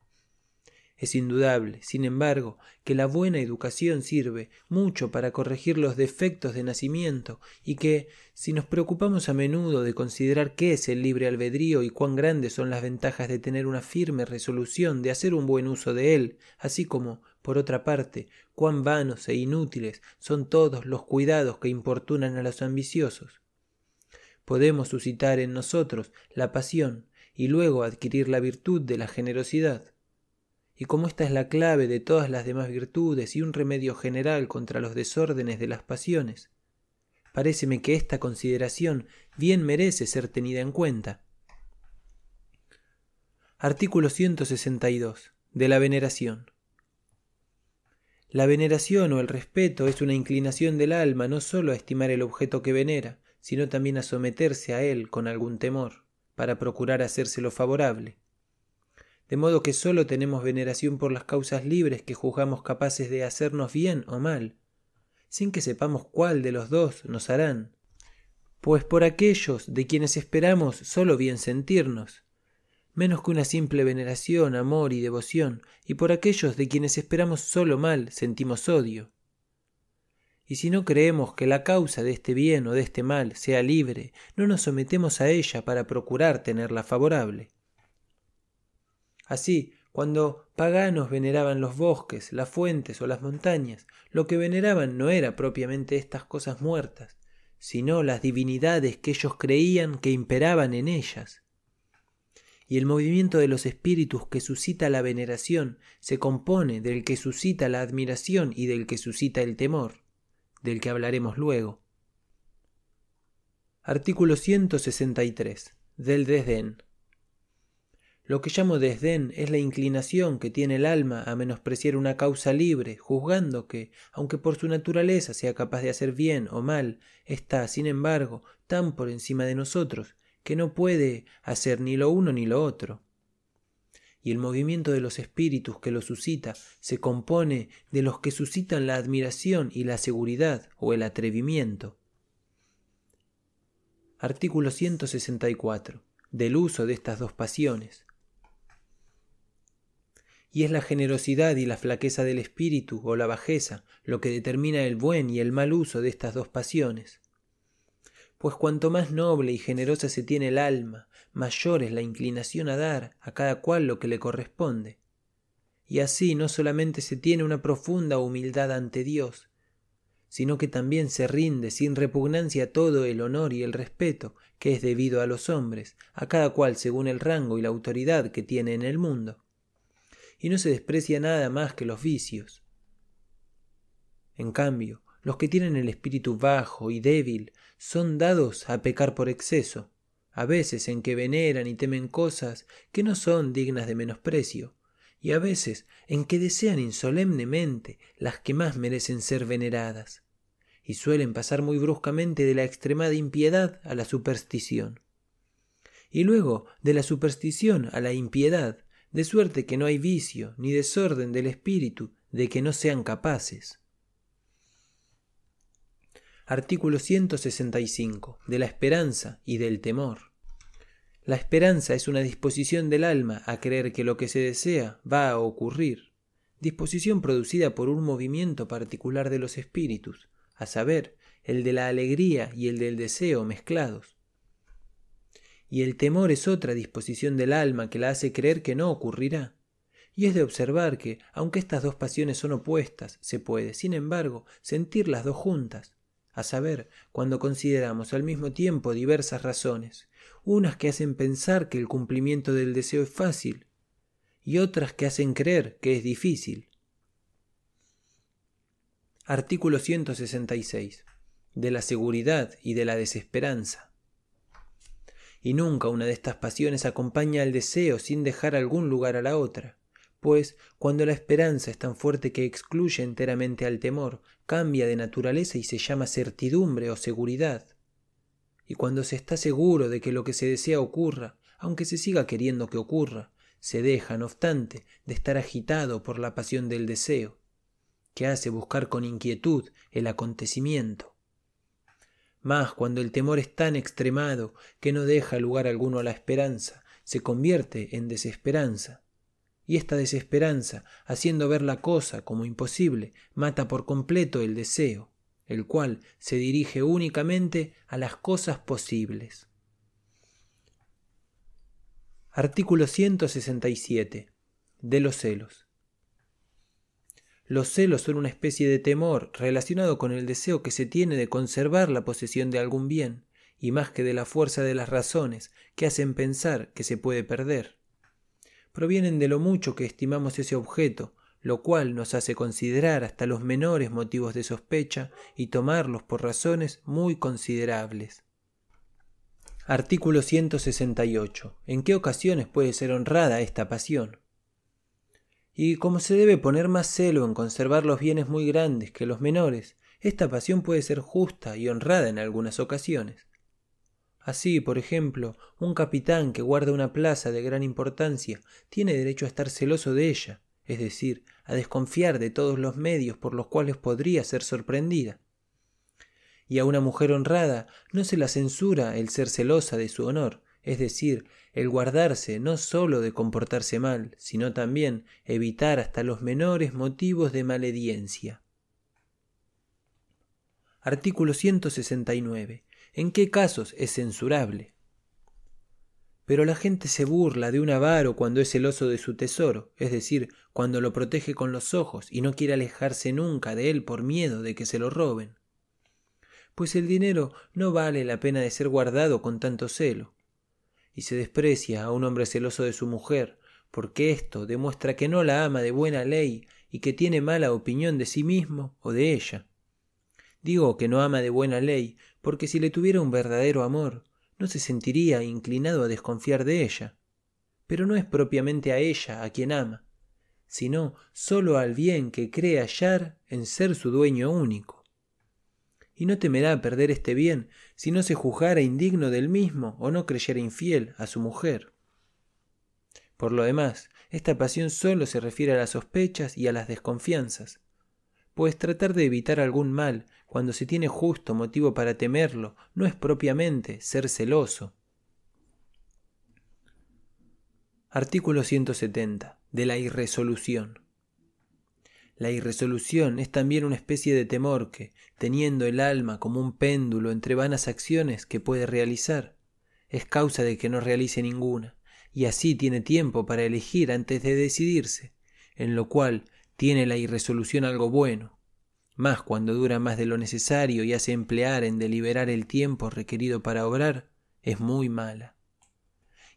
Es indudable, sin embargo, que la buena educación sirve mucho para corregir los defectos de nacimiento y que, si nos preocupamos a menudo de considerar qué es el libre albedrío y cuán grandes son las ventajas de tener una firme resolución de hacer un buen uso de él, así como, por otra parte, cuán vanos e inútiles son todos los cuidados que importunan a los ambiciosos. Podemos suscitar en nosotros la pasión y luego adquirir la virtud de la generosidad y como esta es la clave de todas las demás virtudes y un remedio general contra los desórdenes de las pasiones, paréceme que esta consideración bien merece ser tenida en cuenta. Artículo 162. De la veneración. La veneración o el respeto es una inclinación del alma no sólo a estimar el objeto que venera, sino también a someterse a él con algún temor, para procurar hacérselo favorable. De modo que sólo tenemos veneración por las causas libres que juzgamos capaces de hacernos bien o mal, sin que sepamos cuál de los dos nos harán, pues por aquellos de quienes esperamos sólo bien sentirnos, menos que una simple veneración, amor y devoción, y por aquellos de quienes esperamos sólo mal sentimos odio. Y si no creemos que la causa de este bien o de este mal sea libre, no nos sometemos a ella para procurar tenerla favorable. Así, Cuando paganos veneraban los bosques, las fuentes o las montañas, lo que veneraban no era propiamente estas cosas muertas, sino las divinidades que ellos creían que imperaban en ellas. Y el movimiento de los espíritus que suscita la veneración se compone del que suscita la admiración y del que suscita el temor, del que hablaremos luego. Artículo 163. Del desdén. Lo que llamo desdén es la inclinación que tiene el alma a menospreciar una causa libre, juzgando que, aunque por su naturaleza sea capaz de hacer bien o mal, está, sin embargo, tan por encima de nosotros, que no puede hacer ni lo uno ni lo otro. Y el movimiento de los espíritus que lo suscita se compone de los que suscitan la admiración y la seguridad o el atrevimiento. Artículo 164. Del uso de estas dos pasiones y es la generosidad y la flaqueza del espíritu o la bajeza lo que determina el buen y el mal uso de estas dos pasiones. Pues cuanto más noble y generosa se tiene el alma, mayor es la inclinación a dar a cada cual lo que le corresponde. Y así no solamente se tiene una profunda humildad ante Dios, sino que también se rinde sin repugnancia todo el honor y el respeto que es debido a los hombres, a cada cual según el rango y la autoridad que tiene en el mundo y no se desprecia nada más que los vicios. En cambio, los que tienen el espíritu bajo y débil son dados a pecar por exceso, a veces en que veneran y temen cosas que no son dignas de menosprecio, y a veces en que desean insolemnemente las que más merecen ser veneradas, y suelen pasar muy bruscamente de la extremada impiedad a la superstición, y luego de la superstición a la impiedad, de suerte que no hay vicio ni desorden del espíritu de que no sean capaces. Artículo 165. De la esperanza y del temor. La esperanza es una disposición del alma a creer que lo que se desea va a ocurrir, disposición producida por un movimiento particular de los espíritus, a saber, el de la alegría y el del deseo mezclados y el temor es otra disposición del alma que la hace creer que no ocurrirá. Y es de observar que, aunque estas dos pasiones son opuestas, se puede, sin embargo, sentir las dos juntas, a saber, cuando consideramos al mismo tiempo diversas razones, unas que hacen pensar que el cumplimiento del deseo es fácil, y otras que hacen creer que es difícil. Artículo 166. De la seguridad y de la desesperanza y nunca una de estas pasiones acompaña al deseo sin dejar algún lugar a la otra, pues cuando la esperanza es tan fuerte que excluye enteramente al temor, cambia de naturaleza y se llama certidumbre o seguridad. Y cuando se está seguro de que lo que se desea ocurra, aunque se siga queriendo que ocurra, se deja, no obstante, de estar agitado por la pasión del deseo, que hace buscar con inquietud el acontecimiento. Mas cuando el temor es tan extremado que no deja lugar alguno a la esperanza, se convierte en desesperanza. Y esta desesperanza, haciendo ver la cosa como imposible, mata por completo el deseo, el cual se dirige únicamente a las cosas posibles. Artículo 167. De los celos. Los celos son una especie de temor relacionado con el deseo que se tiene de conservar la posesión de algún bien, y más que de la fuerza de las razones que hacen pensar que se puede perder. Provienen de lo mucho que estimamos ese objeto, lo cual nos hace considerar hasta los menores motivos de sospecha y tomarlos por razones muy considerables. Artículo 168. ¿En qué ocasiones puede ser honrada esta pasión? Y como se debe poner más celo en conservar los bienes muy grandes que los menores, esta pasión puede ser justa y honrada en algunas ocasiones. Así, por ejemplo, un capitán que guarda una plaza de gran importancia tiene derecho a estar celoso de ella, es decir, a desconfiar de todos los medios por los cuales podría ser sorprendida. Y a una mujer honrada no se la censura el ser celosa de su honor, es decir, el guardarse no sólo de comportarse mal, sino también evitar hasta los menores motivos de malediencia. Artículo 169. ¿En qué casos es censurable? Pero la gente se burla de un avaro cuando es celoso de su tesoro, es decir, cuando lo protege con los ojos y no quiere alejarse nunca de él por miedo de que se lo roben. Pues el dinero no vale la pena de ser guardado con tanto celo. Y se desprecia a un hombre celoso de su mujer, porque esto demuestra que no la ama de buena ley y que tiene mala opinión de sí mismo o de ella. Digo que no ama de buena ley, porque si le tuviera un verdadero amor, no se sentiría inclinado a desconfiar de ella. Pero no es propiamente a ella a quien ama, sino sólo al bien que cree hallar en ser su dueño único. Y no temerá perder este bien si no se juzgara indigno del mismo o no creyera infiel a su mujer. Por lo demás, esta pasión sólo se refiere a las sospechas y a las desconfianzas, pues tratar de evitar algún mal cuando se tiene justo motivo para temerlo no es propiamente ser celoso. Artículo 170. De la irresolución. La irresolución es también una especie de temor que, teniendo el alma como un péndulo entre vanas acciones que puede realizar, es causa de que no realice ninguna, y así tiene tiempo para elegir antes de decidirse, en lo cual tiene la irresolución algo bueno, más cuando dura más de lo necesario y hace emplear en deliberar el tiempo requerido para obrar, es muy mala.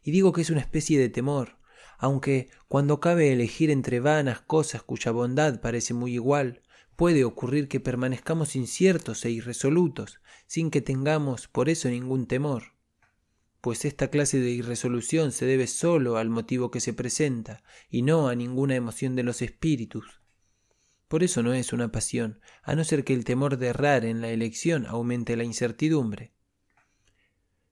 Y digo que es una especie de temor, aunque cuando cabe elegir entre vanas cosas cuya bondad parece muy igual, puede ocurrir que permanezcamos inciertos e irresolutos, sin que tengamos por eso ningún temor. Pues esta clase de irresolución se debe sólo al motivo que se presenta, y no a ninguna emoción de los espíritus, por eso no es una pasión, a no ser que el temor de errar en la elección aumente la incertidumbre.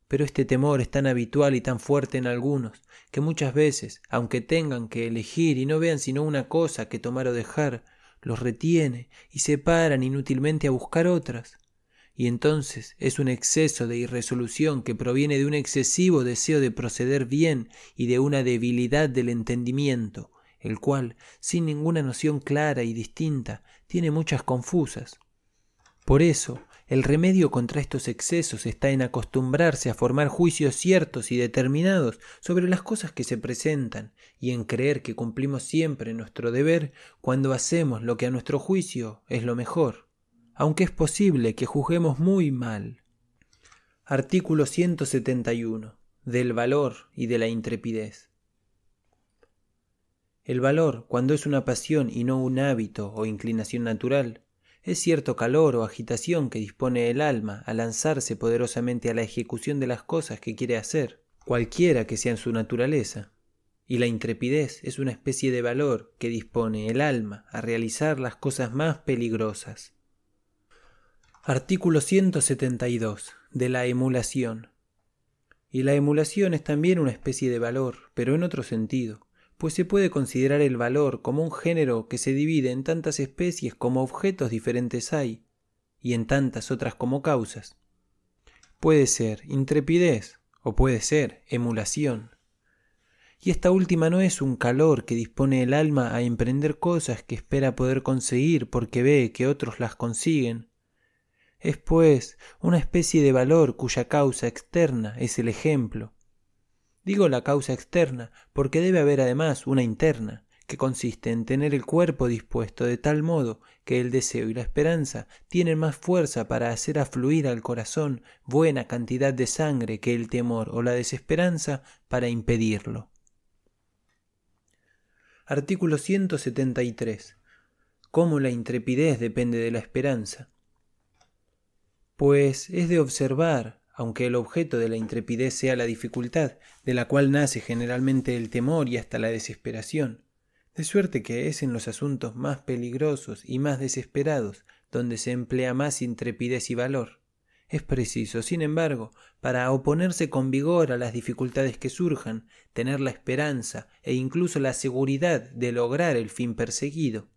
Pero este temor es tan habitual y tan fuerte en algunos, que muchas veces, aunque tengan que elegir y no vean sino una cosa que tomar o dejar, los retiene y se paran inútilmente a buscar otras. Y entonces es un exceso de irresolución que proviene de un excesivo deseo de proceder bien y de una debilidad del entendimiento, el cual, sin ninguna noción clara y distinta, tiene muchas confusas. Por eso, el remedio contra estos excesos está en acostumbrarse a formar juicios ciertos y determinados sobre las cosas que se presentan y en creer que cumplimos siempre nuestro deber cuando hacemos lo que a nuestro juicio es lo mejor, aunque es posible que juzguemos muy mal. Artículo 171. Del valor y de la intrepidez. El valor, cuando es una pasión y no un hábito o inclinación natural, es cierto calor o agitación que dispone el alma a lanzarse poderosamente a la ejecución de las cosas que quiere hacer, cualquiera que sean su naturaleza. Y la intrepidez es una especie de valor que dispone el alma a realizar las cosas más peligrosas. Artículo 172. De la emulación. Y la emulación es también una especie de valor, pero en otro sentido pues se puede considerar el valor como un género que se divide en tantas especies como objetos diferentes hay, y en tantas otras como causas. Puede ser intrepidez o puede ser emulación. Y esta última no es un calor que dispone el alma a emprender cosas que espera poder conseguir porque ve que otros las consiguen. Es pues una especie de valor cuya causa externa es el ejemplo, Digo la causa externa porque debe haber además una interna, que consiste en tener el cuerpo dispuesto de tal modo que el deseo y la esperanza tienen más fuerza para hacer afluir al corazón buena cantidad de sangre que el temor o la desesperanza para impedirlo. Artículo 173. Cómo la intrepidez depende de la esperanza. Pues es de observar aunque el objeto de la intrepidez sea la dificultad, de la cual nace generalmente el temor y hasta la desesperación, de suerte que es en los asuntos más peligrosos y más desesperados donde se emplea más intrepidez y valor. Es preciso, sin embargo, para oponerse con vigor a las dificultades que surjan, tener la esperanza e incluso la seguridad de lograr el fin perseguido.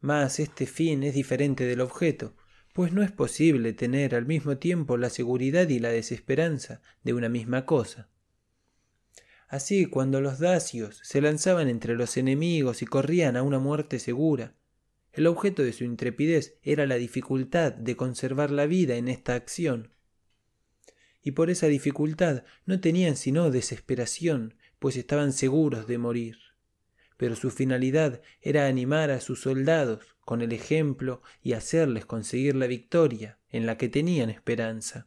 Mas este fin es diferente del objeto, pues no es posible tener al mismo tiempo la seguridad y la desesperanza de una misma cosa. Así, cuando los dacios se lanzaban entre los enemigos y corrían a una muerte segura, el objeto de su intrepidez era la dificultad de conservar la vida en esta acción. y por esa dificultad no tenían sino desesperación, pues estaban seguros de morir. Pero su finalidad era animar a sus soldados con el ejemplo y hacerles conseguir la victoria en la que tenían esperanza.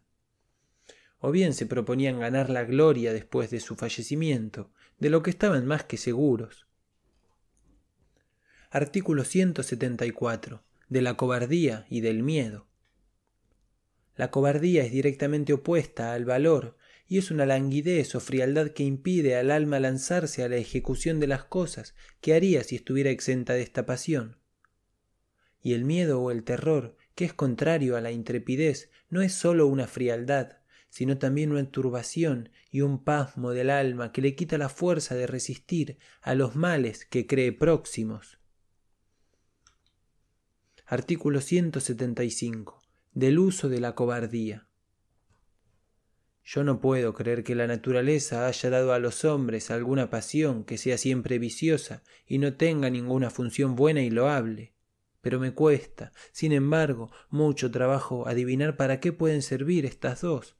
O bien se proponían ganar la gloria después de su fallecimiento, de lo que estaban más que seguros. Artículo 174. De la cobardía y del miedo. La cobardía es directamente opuesta al valor y es una languidez o frialdad que impide al alma lanzarse a la ejecución de las cosas que haría si estuviera exenta de esta pasión. Y el miedo o el terror, que es contrario a la intrepidez, no es sólo una frialdad, sino también una turbación y un pasmo del alma que le quita la fuerza de resistir a los males que cree próximos. Artículo 175 del uso de la cobardía. Yo no puedo creer que la naturaleza haya dado a los hombres alguna pasión que sea siempre viciosa y no tenga ninguna función buena y loable. Pero me cuesta, sin embargo, mucho trabajo adivinar para qué pueden servir estas dos.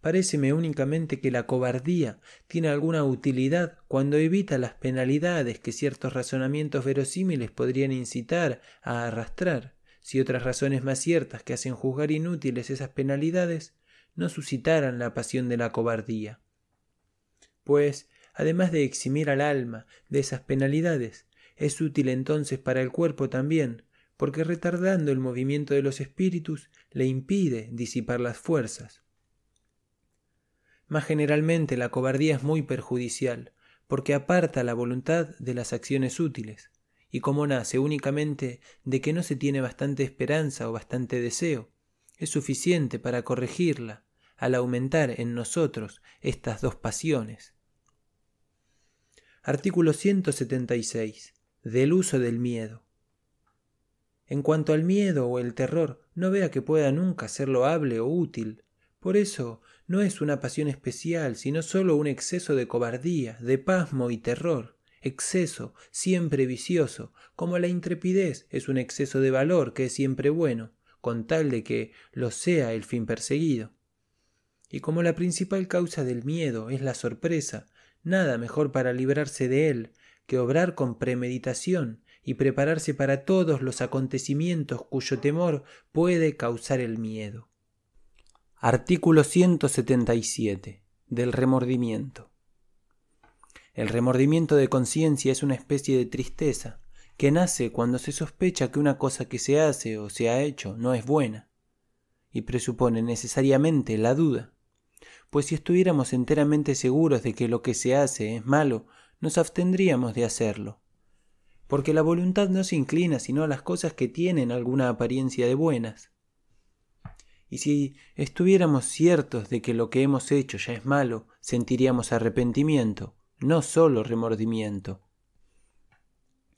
Paréceme únicamente que la cobardía tiene alguna utilidad cuando evita las penalidades que ciertos razonamientos verosímiles podrían incitar a arrastrar si otras razones más ciertas que hacen juzgar inútiles esas penalidades no suscitaran la pasión de la cobardía. Pues, además de eximir al alma de esas penalidades, es útil entonces para el cuerpo también, porque retardando el movimiento de los espíritus le impide disipar las fuerzas. Más generalmente la cobardía es muy perjudicial, porque aparta la voluntad de las acciones útiles, y como nace únicamente de que no se tiene bastante esperanza o bastante deseo, es suficiente para corregirla al aumentar en nosotros estas dos pasiones. Artículo 176. Del uso del miedo. En cuanto al miedo o el terror, no vea que pueda nunca ser loable o útil. Por eso no es una pasión especial, sino sólo un exceso de cobardía, de pasmo y terror exceso siempre vicioso, como la intrepidez es un exceso de valor que es siempre bueno, con tal de que lo sea el fin perseguido. Y como la principal causa del miedo es la sorpresa, nada mejor para librarse de él que obrar con premeditación y prepararse para todos los acontecimientos cuyo temor puede causar el miedo. Artículo 177 del remordimiento. El remordimiento de conciencia es una especie de tristeza que nace cuando se sospecha que una cosa que se hace o se ha hecho no es buena, y presupone necesariamente la duda, pues si estuviéramos enteramente seguros de que lo que se hace es malo, nos abstendríamos de hacerlo, porque la voluntad no se inclina sino a las cosas que tienen alguna apariencia de buenas. Y si estuviéramos ciertos de que lo que hemos hecho ya es malo, sentiríamos arrepentimiento, no sólo remordimiento.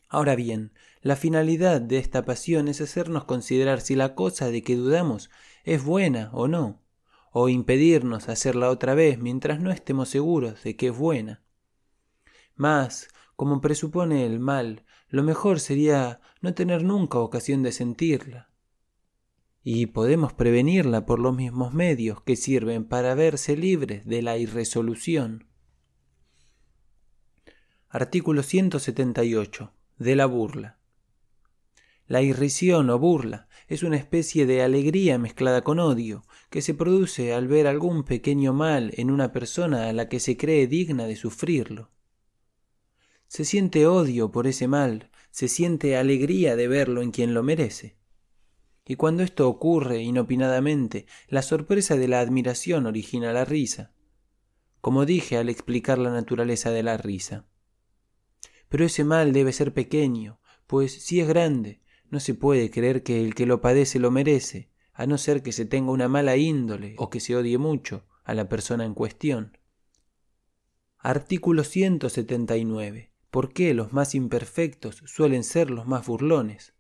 Ahora bien, la finalidad de esta pasión es hacernos considerar si la cosa de que dudamos es buena o no, o impedirnos hacerla otra vez mientras no estemos seguros de que es buena. Mas, como presupone el mal, lo mejor sería no tener nunca ocasión de sentirla. Y podemos prevenirla por los mismos medios que sirven para verse libres de la irresolución. Artículo 178. De la burla. La irrisión o burla es una especie de alegría mezclada con odio que se produce al ver algún pequeño mal en una persona a la que se cree digna de sufrirlo. Se siente odio por ese mal, se siente alegría de verlo en quien lo merece. Y cuando esto ocurre inopinadamente, la sorpresa de la admiración origina la risa, como dije al explicar la naturaleza de la risa. Pero ese mal debe ser pequeño, pues si es grande, no se puede creer que el que lo padece lo merece, a no ser que se tenga una mala índole o que se odie mucho a la persona en cuestión. Artículo 179. ¿Por qué los más imperfectos suelen ser los más burlones?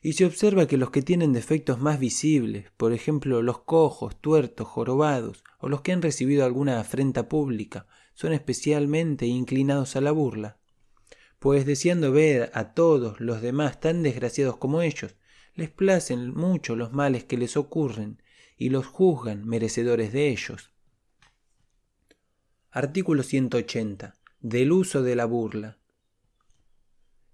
Y se observa que los que tienen defectos más visibles, por ejemplo los cojos, tuertos, jorobados, o los que han recibido alguna afrenta pública, son especialmente inclinados a la burla, pues deseando ver a todos los demás tan desgraciados como ellos, les placen mucho los males que les ocurren, y los juzgan merecedores de ellos. Artículo 180. Del uso de la burla.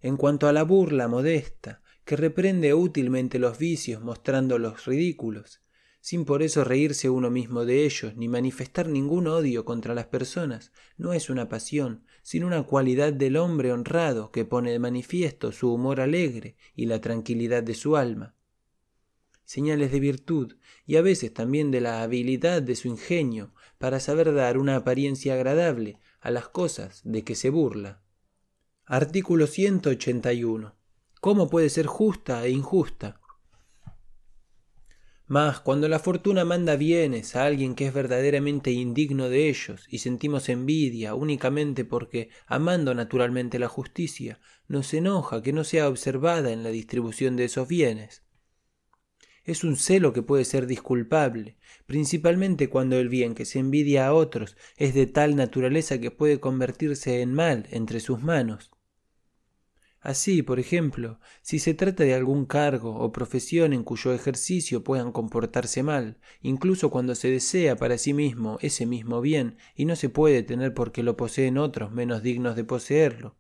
En cuanto a la burla modesta, que reprende útilmente los vicios mostrando los ridículos, sin por eso reírse uno mismo de ellos, ni manifestar ningún odio contra las personas, no es una pasión, sino una cualidad del hombre honrado que pone de manifiesto su humor alegre y la tranquilidad de su alma. Señales de virtud y a veces también de la habilidad de su ingenio para saber dar una apariencia agradable a las cosas de que se burla. Artículo 181. ¿Cómo puede ser justa e injusta? Mas cuando la fortuna manda bienes a alguien que es verdaderamente indigno de ellos y sentimos envidia únicamente porque, amando naturalmente la justicia, nos enoja que no sea observada en la distribución de esos bienes. Es un celo que puede ser disculpable, principalmente cuando el bien que se envidia a otros es de tal naturaleza que puede convertirse en mal entre sus manos. Así, por ejemplo, si se trata de algún cargo o profesión en cuyo ejercicio puedan comportarse mal, incluso cuando se desea para sí mismo ese mismo bien y no se puede tener porque lo poseen otros menos dignos de poseerlo,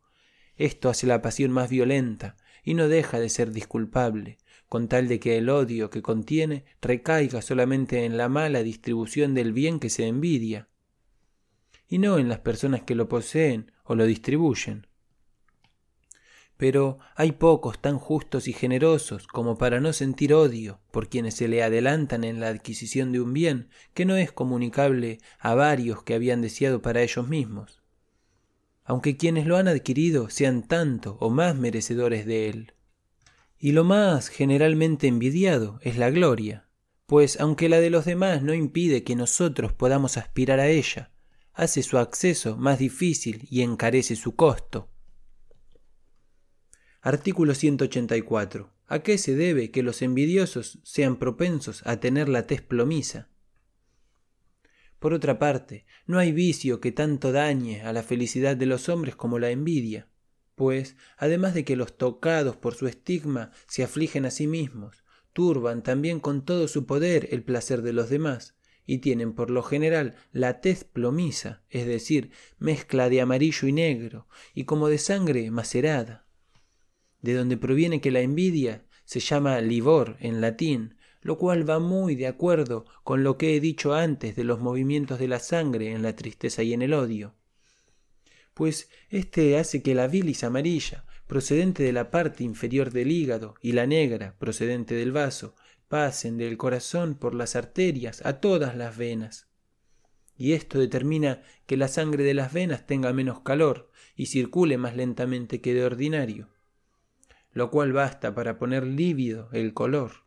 esto hace la pasión más violenta y no deja de ser disculpable, con tal de que el odio que contiene recaiga solamente en la mala distribución del bien que se envidia, y no en las personas que lo poseen o lo distribuyen pero hay pocos tan justos y generosos como para no sentir odio por quienes se le adelantan en la adquisición de un bien que no es comunicable a varios que habían deseado para ellos mismos, aunque quienes lo han adquirido sean tanto o más merecedores de él. Y lo más generalmente envidiado es la gloria, pues aunque la de los demás no impide que nosotros podamos aspirar a ella, hace su acceso más difícil y encarece su costo. Artículo 184. ¿A qué se debe que los envidiosos sean propensos a tener la tez plomiza? Por otra parte, no hay vicio que tanto dañe a la felicidad de los hombres como la envidia, pues, además de que los tocados por su estigma se afligen a sí mismos, turban también con todo su poder el placer de los demás, y tienen por lo general la tez plomiza, es decir, mezcla de amarillo y negro, y como de sangre macerada de donde proviene que la envidia se llama livor en latín, lo cual va muy de acuerdo con lo que he dicho antes de los movimientos de la sangre en la tristeza y en el odio. Pues éste hace que la bilis amarilla, procedente de la parte inferior del hígado, y la negra, procedente del vaso, pasen del corazón por las arterias a todas las venas. Y esto determina que la sangre de las venas tenga menos calor y circule más lentamente que de ordinario lo cual basta para poner lívido el color.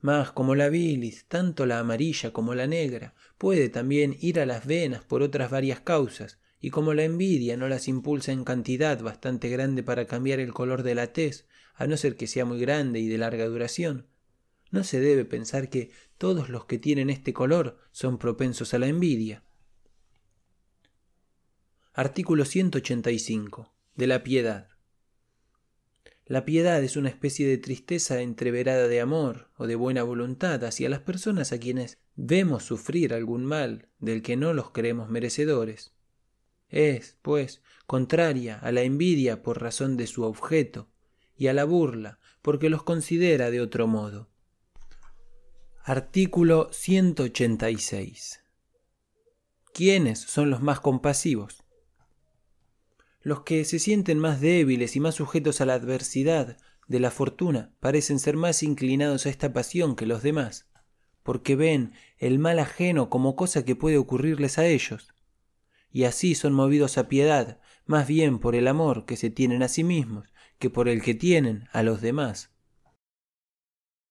Mas como la bilis, tanto la amarilla como la negra, puede también ir a las venas por otras varias causas, y como la envidia no las impulsa en cantidad bastante grande para cambiar el color de la tez, a no ser que sea muy grande y de larga duración, no se debe pensar que todos los que tienen este color son propensos a la envidia. Artículo 185. De la piedad. La piedad es una especie de tristeza entreverada de amor o de buena voluntad hacia las personas a quienes vemos sufrir algún mal del que no los creemos merecedores. Es, pues, contraria a la envidia por razón de su objeto y a la burla porque los considera de otro modo. Artículo 186. ¿Quiénes son los más compasivos? Los que se sienten más débiles y más sujetos a la adversidad de la fortuna parecen ser más inclinados a esta pasión que los demás, porque ven el mal ajeno como cosa que puede ocurrirles a ellos, y así son movidos a piedad, más bien por el amor que se tienen a sí mismos que por el que tienen a los demás.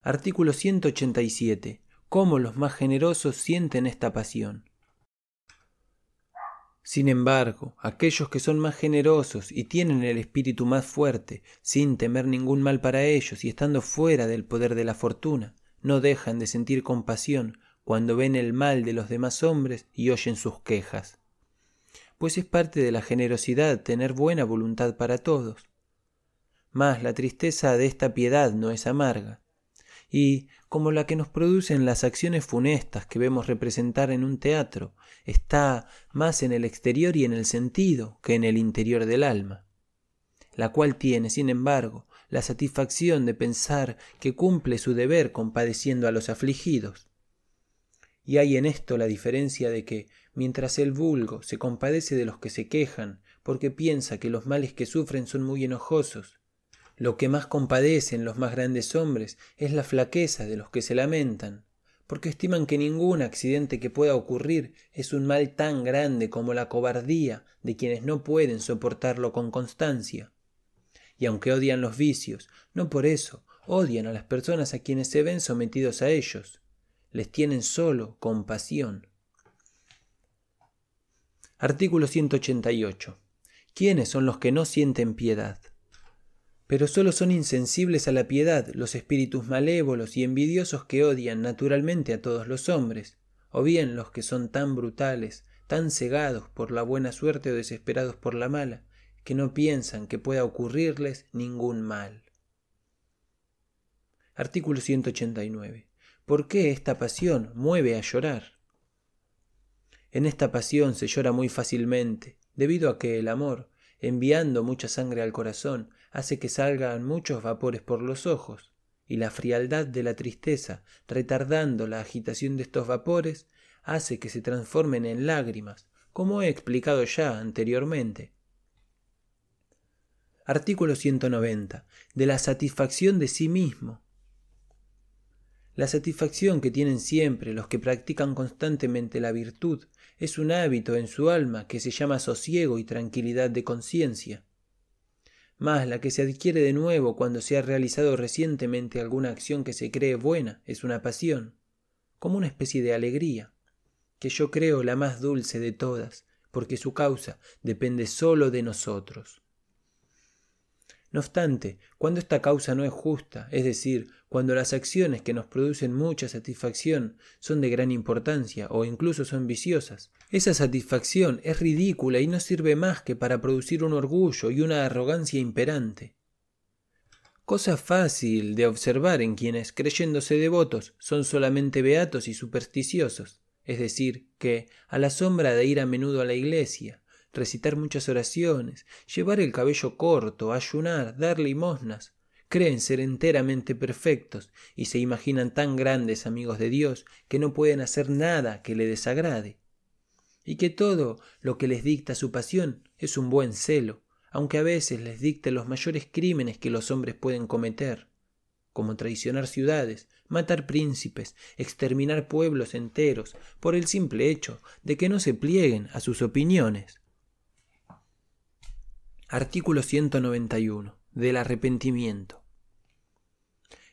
Artículo 187. ¿Cómo los más generosos sienten esta pasión? Sin embargo, aquellos que son más generosos y tienen el espíritu más fuerte, sin temer ningún mal para ellos y estando fuera del poder de la fortuna, no dejan de sentir compasión cuando ven el mal de los demás hombres y oyen sus quejas. Pues es parte de la generosidad tener buena voluntad para todos. Mas la tristeza de esta piedad no es amarga, y, como la que nos producen las acciones funestas que vemos representar en un teatro, está más en el exterior y en el sentido que en el interior del alma, la cual tiene, sin embargo, la satisfacción de pensar que cumple su deber compadeciendo a los afligidos. Y hay en esto la diferencia de que, mientras el vulgo se compadece de los que se quejan, porque piensa que los males que sufren son muy enojosos, lo que más compadecen los más grandes hombres es la flaqueza de los que se lamentan, porque estiman que ningún accidente que pueda ocurrir es un mal tan grande como la cobardía de quienes no pueden soportarlo con constancia. Y aunque odian los vicios, no por eso odian a las personas a quienes se ven sometidos a ellos, les tienen solo compasión. Artículo 188. ¿Quiénes son los que no sienten piedad? Pero sólo son insensibles a la piedad los espíritus malévolos y envidiosos que odian naturalmente a todos los hombres, o bien los que son tan brutales, tan cegados por la buena suerte o desesperados por la mala, que no piensan que pueda ocurrirles ningún mal. Artículo 189. ¿Por qué esta pasión mueve a llorar? En esta pasión se llora muy fácilmente, debido a que el amor, enviando mucha sangre al corazón, hace que salgan muchos vapores por los ojos, y la frialdad de la tristeza, retardando la agitación de estos vapores, hace que se transformen en lágrimas, como he explicado ya anteriormente. Artículo 190. De la satisfacción de sí mismo. La satisfacción que tienen siempre los que practican constantemente la virtud es un hábito en su alma que se llama sosiego y tranquilidad de conciencia mas la que se adquiere de nuevo cuando se ha realizado recientemente alguna acción que se cree buena es una pasión, como una especie de alegría, que yo creo la más dulce de todas, porque su causa depende sólo de nosotros. No obstante, cuando esta causa no es justa, es decir, cuando las acciones que nos producen mucha satisfacción son de gran importancia o incluso son viciosas, esa satisfacción es ridícula y no sirve más que para producir un orgullo y una arrogancia imperante. Cosa fácil de observar en quienes, creyéndose devotos, son solamente beatos y supersticiosos, es decir, que, a la sombra de ir a menudo a la iglesia, recitar muchas oraciones, llevar el cabello corto, ayunar, dar limosnas. Creen ser enteramente perfectos y se imaginan tan grandes amigos de Dios que no pueden hacer nada que le desagrade. Y que todo lo que les dicta su pasión es un buen celo, aunque a veces les dicte los mayores crímenes que los hombres pueden cometer, como traicionar ciudades, matar príncipes, exterminar pueblos enteros, por el simple hecho de que no se plieguen a sus opiniones. Artículo 191. Del arrepentimiento.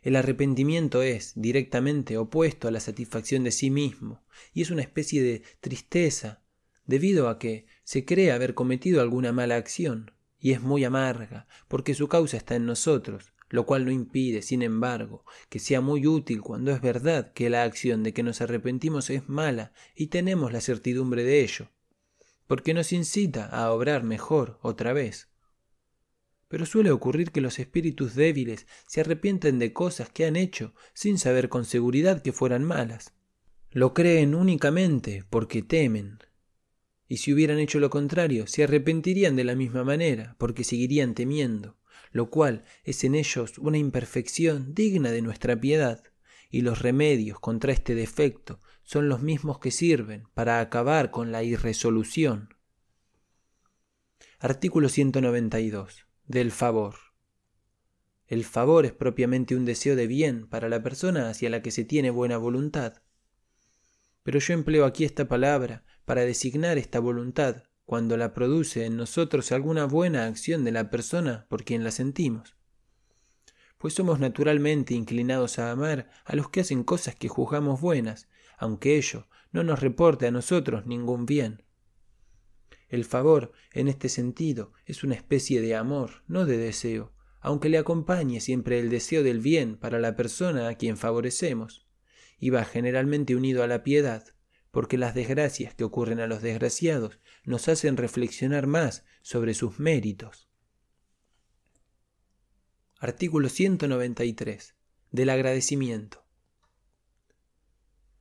El arrepentimiento es directamente opuesto a la satisfacción de sí mismo y es una especie de tristeza debido a que se cree haber cometido alguna mala acción y es muy amarga porque su causa está en nosotros, lo cual no impide, sin embargo, que sea muy útil cuando es verdad que la acción de que nos arrepentimos es mala y tenemos la certidumbre de ello porque nos incita a obrar mejor otra vez. Pero suele ocurrir que los espíritus débiles se arrepienten de cosas que han hecho sin saber con seguridad que fueran malas. Lo creen únicamente porque temen. Y si hubieran hecho lo contrario, se arrepentirían de la misma manera, porque seguirían temiendo, lo cual es en ellos una imperfección digna de nuestra piedad, y los remedios contra este defecto son los mismos que sirven para acabar con la irresolución. Artículo 192. Del favor. El favor es propiamente un deseo de bien para la persona hacia la que se tiene buena voluntad. Pero yo empleo aquí esta palabra para designar esta voluntad cuando la produce en nosotros alguna buena acción de la persona por quien la sentimos pues somos naturalmente inclinados a amar a los que hacen cosas que juzgamos buenas, aunque ello no nos reporte a nosotros ningún bien. El favor, en este sentido, es una especie de amor, no de deseo, aunque le acompañe siempre el deseo del bien para la persona a quien favorecemos, y va generalmente unido a la piedad, porque las desgracias que ocurren a los desgraciados nos hacen reflexionar más sobre sus méritos. Artículo 193. del agradecimiento.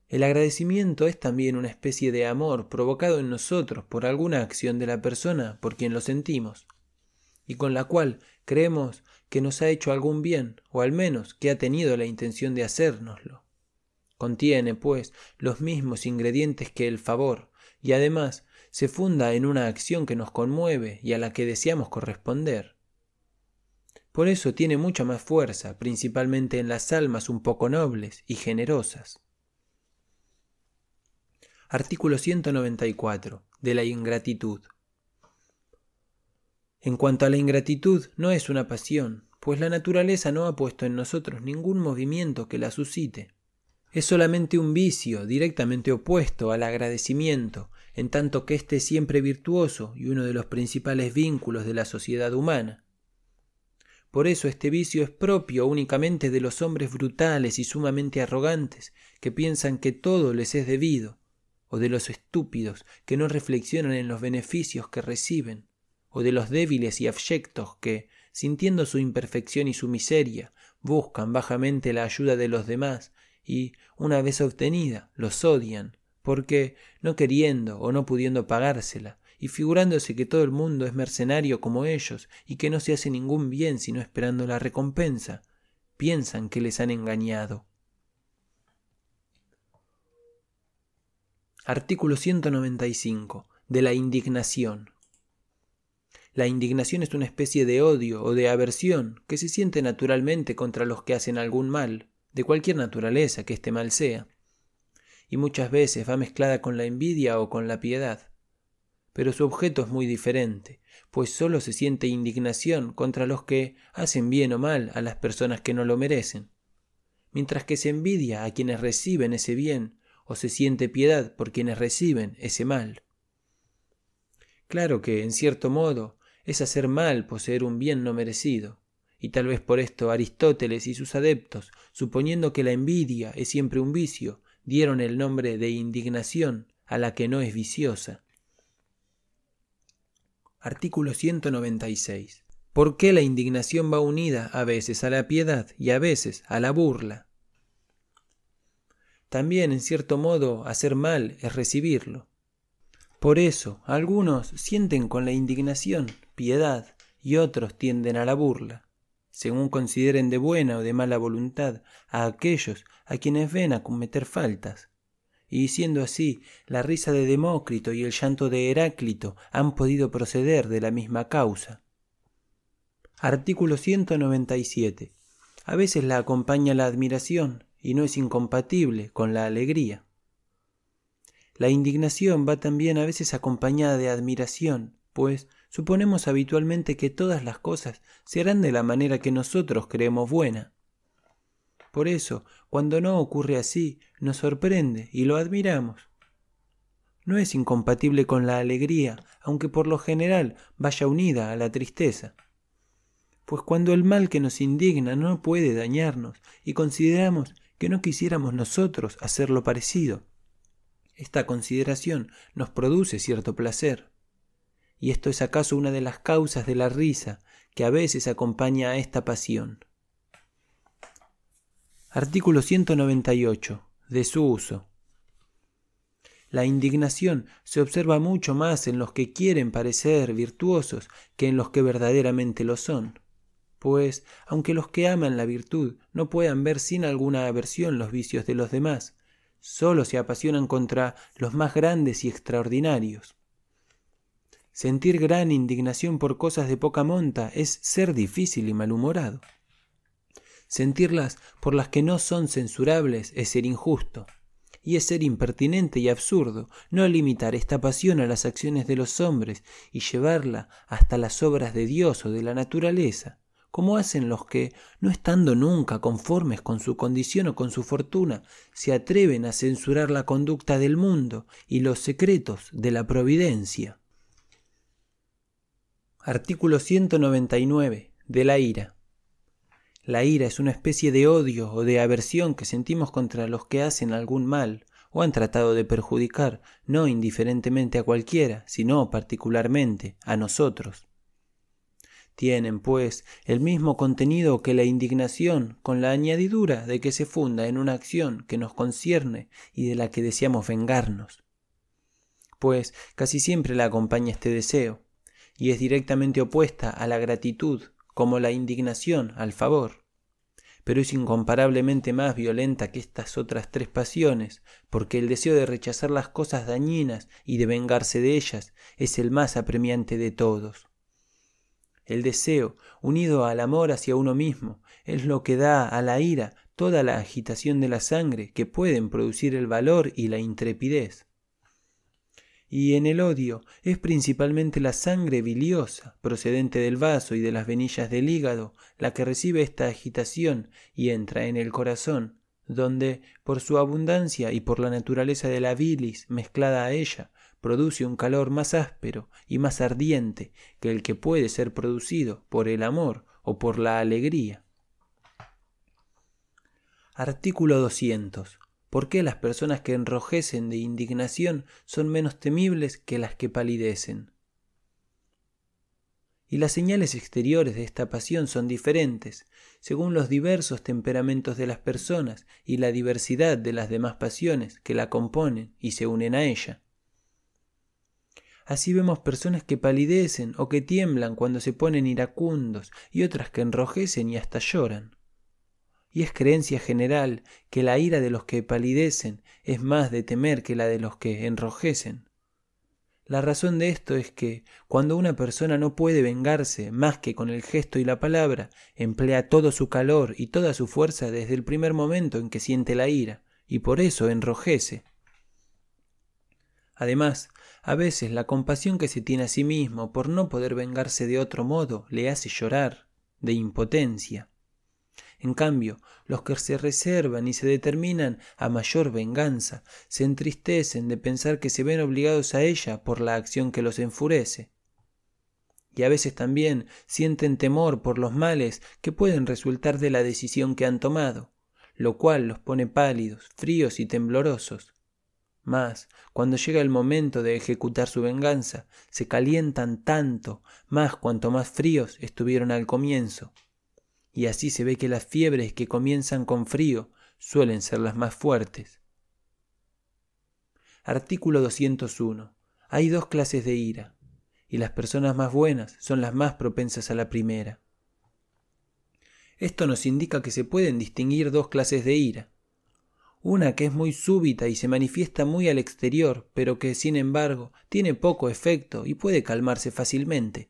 El agradecimiento es también una especie de amor provocado en nosotros por alguna acción de la persona por quien lo sentimos, y con la cual creemos que nos ha hecho algún bien, o al menos que ha tenido la intención de hacérnoslo. Contiene, pues, los mismos ingredientes que el favor, y además se funda en una acción que nos conmueve y a la que deseamos corresponder. Por eso tiene mucha más fuerza, principalmente en las almas un poco nobles y generosas. Artículo 194. De la ingratitud. En cuanto a la ingratitud, no es una pasión, pues la naturaleza no ha puesto en nosotros ningún movimiento que la suscite. Es solamente un vicio directamente opuesto al agradecimiento, en tanto que éste es siempre virtuoso y uno de los principales vínculos de la sociedad humana. Por eso este vicio es propio únicamente de los hombres brutales y sumamente arrogantes, que piensan que todo les es debido, o de los estúpidos que no reflexionan en los beneficios que reciben, o de los débiles y abyectos que, sintiendo su imperfección y su miseria, buscan bajamente la ayuda de los demás y, una vez obtenida, los odian, porque, no queriendo o no pudiendo pagársela, y figurándose que todo el mundo es mercenario como ellos y que no se hace ningún bien sino esperando la recompensa, piensan que les han engañado. Artículo 195. De la indignación. La indignación es una especie de odio o de aversión que se siente naturalmente contra los que hacen algún mal, de cualquier naturaleza que este mal sea, y muchas veces va mezclada con la envidia o con la piedad pero su objeto es muy diferente, pues sólo se siente indignación contra los que hacen bien o mal a las personas que no lo merecen, mientras que se envidia a quienes reciben ese bien o se siente piedad por quienes reciben ese mal. Claro que, en cierto modo, es hacer mal poseer un bien no merecido, y tal vez por esto Aristóteles y sus adeptos, suponiendo que la envidia es siempre un vicio, dieron el nombre de indignación a la que no es viciosa. Artículo 196. ¿Por qué la indignación va unida a veces a la piedad y a veces a la burla? También, en cierto modo, hacer mal es recibirlo. Por eso, algunos sienten con la indignación piedad y otros tienden a la burla, según consideren de buena o de mala voluntad a aquellos a quienes ven a cometer faltas y siendo así, la risa de Demócrito y el llanto de Heráclito han podido proceder de la misma causa. Artículo 197. A veces la acompaña la admiración y no es incompatible con la alegría. La indignación va también a veces acompañada de admiración, pues suponemos habitualmente que todas las cosas se harán de la manera que nosotros creemos buena. Por eso, cuando no ocurre así, nos sorprende y lo admiramos. No es incompatible con la alegría, aunque por lo general vaya unida a la tristeza. Pues cuando el mal que nos indigna no puede dañarnos y consideramos que no quisiéramos nosotros hacerlo parecido, esta consideración nos produce cierto placer. Y esto es acaso una de las causas de la risa que a veces acompaña a esta pasión. Artículo 198. De su uso. La indignación se observa mucho más en los que quieren parecer virtuosos que en los que verdaderamente lo son. Pues, aunque los que aman la virtud no puedan ver sin alguna aversión los vicios de los demás, sólo se apasionan contra los más grandes y extraordinarios. Sentir gran indignación por cosas de poca monta es ser difícil y malhumorado. Sentirlas por las que no son censurables es ser injusto, y es ser impertinente y absurdo no limitar esta pasión a las acciones de los hombres y llevarla hasta las obras de Dios o de la naturaleza, como hacen los que, no estando nunca conformes con su condición o con su fortuna, se atreven a censurar la conducta del mundo y los secretos de la providencia. Artículo 199 de la ira. La ira es una especie de odio o de aversión que sentimos contra los que hacen algún mal o han tratado de perjudicar no indiferentemente a cualquiera, sino particularmente a nosotros. Tienen, pues, el mismo contenido que la indignación, con la añadidura de que se funda en una acción que nos concierne y de la que deseamos vengarnos. Pues casi siempre la acompaña este deseo, y es directamente opuesta a la gratitud, como la indignación al favor pero es incomparablemente más violenta que estas otras tres pasiones, porque el deseo de rechazar las cosas dañinas y de vengarse de ellas es el más apremiante de todos. El deseo, unido al amor hacia uno mismo, es lo que da a la ira toda la agitación de la sangre que pueden producir el valor y la intrepidez. Y en el odio es principalmente la sangre biliosa procedente del vaso y de las venillas del hígado la que recibe esta agitación y entra en el corazón, donde, por su abundancia y por la naturaleza de la bilis mezclada a ella, produce un calor más áspero y más ardiente que el que puede ser producido por el amor o por la alegría. Artículo 200. ¿Por qué las personas que enrojecen de indignación son menos temibles que las que palidecen? Y las señales exteriores de esta pasión son diferentes, según los diversos temperamentos de las personas y la diversidad de las demás pasiones que la componen y se unen a ella. Así vemos personas que palidecen o que tiemblan cuando se ponen iracundos y otras que enrojecen y hasta lloran y es creencia general que la ira de los que palidecen es más de temer que la de los que enrojecen. La razón de esto es que, cuando una persona no puede vengarse más que con el gesto y la palabra, emplea todo su calor y toda su fuerza desde el primer momento en que siente la ira, y por eso enrojece. Además, a veces la compasión que se tiene a sí mismo por no poder vengarse de otro modo le hace llorar de impotencia. En cambio, los que se reservan y se determinan a mayor venganza se entristecen de pensar que se ven obligados a ella por la acción que los enfurece. Y a veces también sienten temor por los males que pueden resultar de la decisión que han tomado, lo cual los pone pálidos, fríos y temblorosos. Mas, cuando llega el momento de ejecutar su venganza, se calientan tanto, más cuanto más fríos estuvieron al comienzo y así se ve que las fiebres que comienzan con frío suelen ser las más fuertes. Artículo 201. Hay dos clases de ira, y las personas más buenas son las más propensas a la primera. Esto nos indica que se pueden distinguir dos clases de ira. Una que es muy súbita y se manifiesta muy al exterior, pero que, sin embargo, tiene poco efecto y puede calmarse fácilmente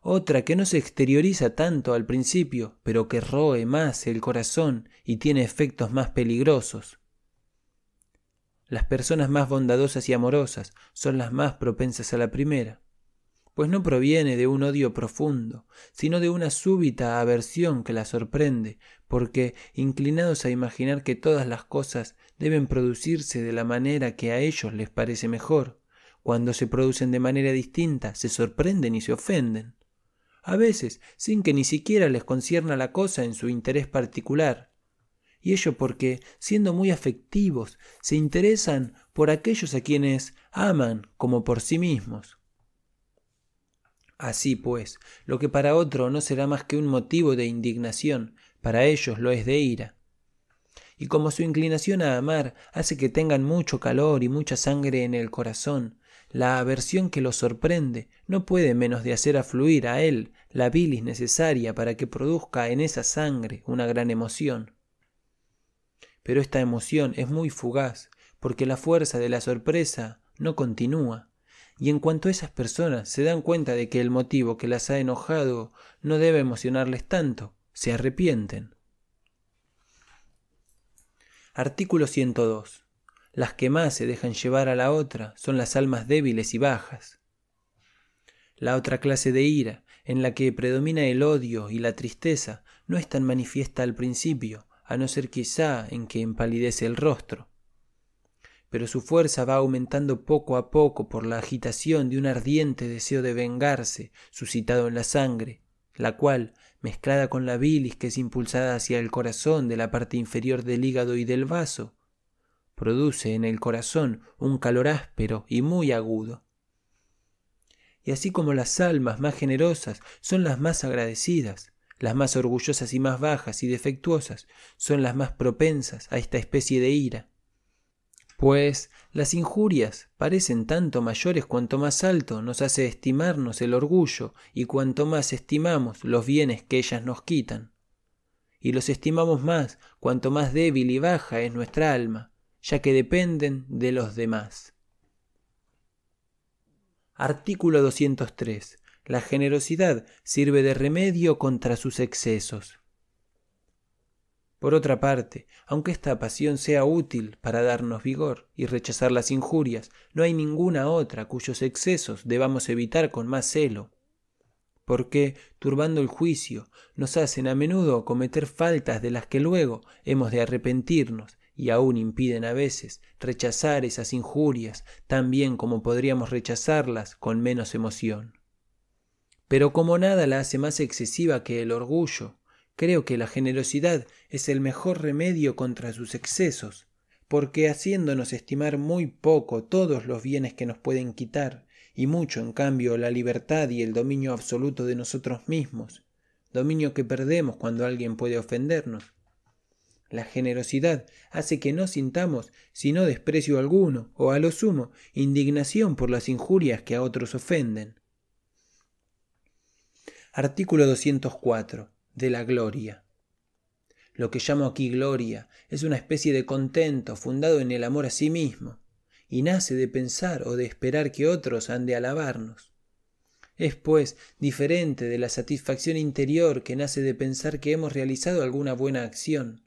otra que no se exterioriza tanto al principio, pero que roe más el corazón y tiene efectos más peligrosos. Las personas más bondadosas y amorosas son las más propensas a la primera, pues no proviene de un odio profundo, sino de una súbita aversión que la sorprende, porque, inclinados a imaginar que todas las cosas deben producirse de la manera que a ellos les parece mejor, cuando se producen de manera distinta, se sorprenden y se ofenden a veces sin que ni siquiera les concierna la cosa en su interés particular. Y ello porque, siendo muy afectivos, se interesan por aquellos a quienes aman como por sí mismos. Así pues, lo que para otro no será más que un motivo de indignación, para ellos lo es de ira. Y como su inclinación a amar hace que tengan mucho calor y mucha sangre en el corazón, la aversión que los sorprende no puede menos de hacer afluir a él la bilis necesaria para que produzca en esa sangre una gran emoción. Pero esta emoción es muy fugaz, porque la fuerza de la sorpresa no continúa, y en cuanto esas personas se dan cuenta de que el motivo que las ha enojado no debe emocionarles tanto, se arrepienten. Artículo 102. Las que más se dejan llevar a la otra son las almas débiles y bajas. La otra clase de ira en la que predomina el odio y la tristeza, no es tan manifiesta al principio, a no ser quizá en que empalidece el rostro. Pero su fuerza va aumentando poco a poco por la agitación de un ardiente deseo de vengarse suscitado en la sangre, la cual, mezclada con la bilis que es impulsada hacia el corazón de la parte inferior del hígado y del vaso, produce en el corazón un calor áspero y muy agudo, y así como las almas más generosas son las más agradecidas, las más orgullosas y más bajas y defectuosas son las más propensas a esta especie de ira. Pues las injurias parecen tanto mayores cuanto más alto nos hace estimarnos el orgullo y cuanto más estimamos los bienes que ellas nos quitan. Y los estimamos más cuanto más débil y baja es nuestra alma, ya que dependen de los demás. Artículo 203. La generosidad sirve de remedio contra sus excesos. Por otra parte, aunque esta pasión sea útil para darnos vigor y rechazar las injurias, no hay ninguna otra cuyos excesos debamos evitar con más celo, porque, turbando el juicio, nos hacen a menudo cometer faltas de las que luego hemos de arrepentirnos y aún impiden a veces rechazar esas injurias tan bien como podríamos rechazarlas con menos emoción. Pero como nada la hace más excesiva que el orgullo, creo que la generosidad es el mejor remedio contra sus excesos, porque haciéndonos estimar muy poco todos los bienes que nos pueden quitar, y mucho en cambio la libertad y el dominio absoluto de nosotros mismos, dominio que perdemos cuando alguien puede ofendernos. La generosidad hace que no sintamos sino desprecio alguno, o a lo sumo indignación por las injurias que a otros ofenden. Artículo 204. De la gloria. Lo que llamo aquí gloria es una especie de contento fundado en el amor a sí mismo, y nace de pensar o de esperar que otros han de alabarnos. Es, pues, diferente de la satisfacción interior que nace de pensar que hemos realizado alguna buena acción,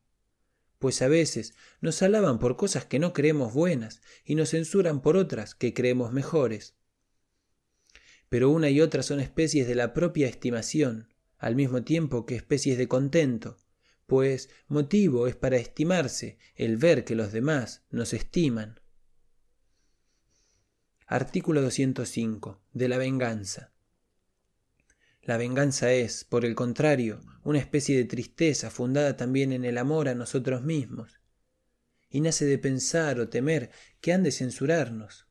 pues a veces nos alaban por cosas que no creemos buenas y nos censuran por otras que creemos mejores pero una y otra son especies de la propia estimación, al mismo tiempo que especies de contento, pues motivo es para estimarse el ver que los demás nos estiman. Artículo 205. De la venganza. La venganza es, por el contrario, una especie de tristeza fundada también en el amor a nosotros mismos, y nace de pensar o temer que han de censurarnos.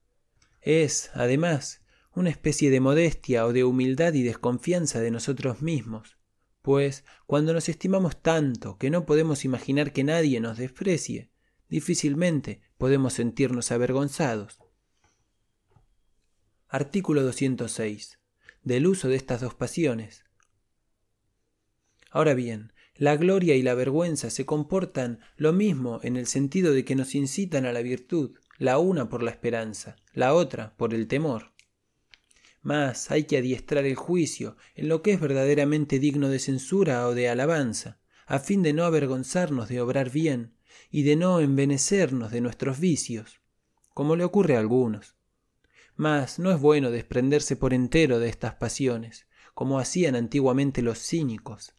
Es, además, una especie de modestia o de humildad y desconfianza de nosotros mismos, pues cuando nos estimamos tanto que no podemos imaginar que nadie nos desprecie, difícilmente podemos sentirnos avergonzados. Artículo 206. Del uso de estas dos pasiones. Ahora bien, la gloria y la vergüenza se comportan lo mismo en el sentido de que nos incitan a la virtud, la una por la esperanza, la otra por el temor. Mas hay que adiestrar el juicio en lo que es verdaderamente digno de censura o de alabanza, a fin de no avergonzarnos de obrar bien y de no envenecernos de nuestros vicios, como le ocurre a algunos. Mas no es bueno desprenderse por entero de estas pasiones, como hacían antiguamente los cínicos,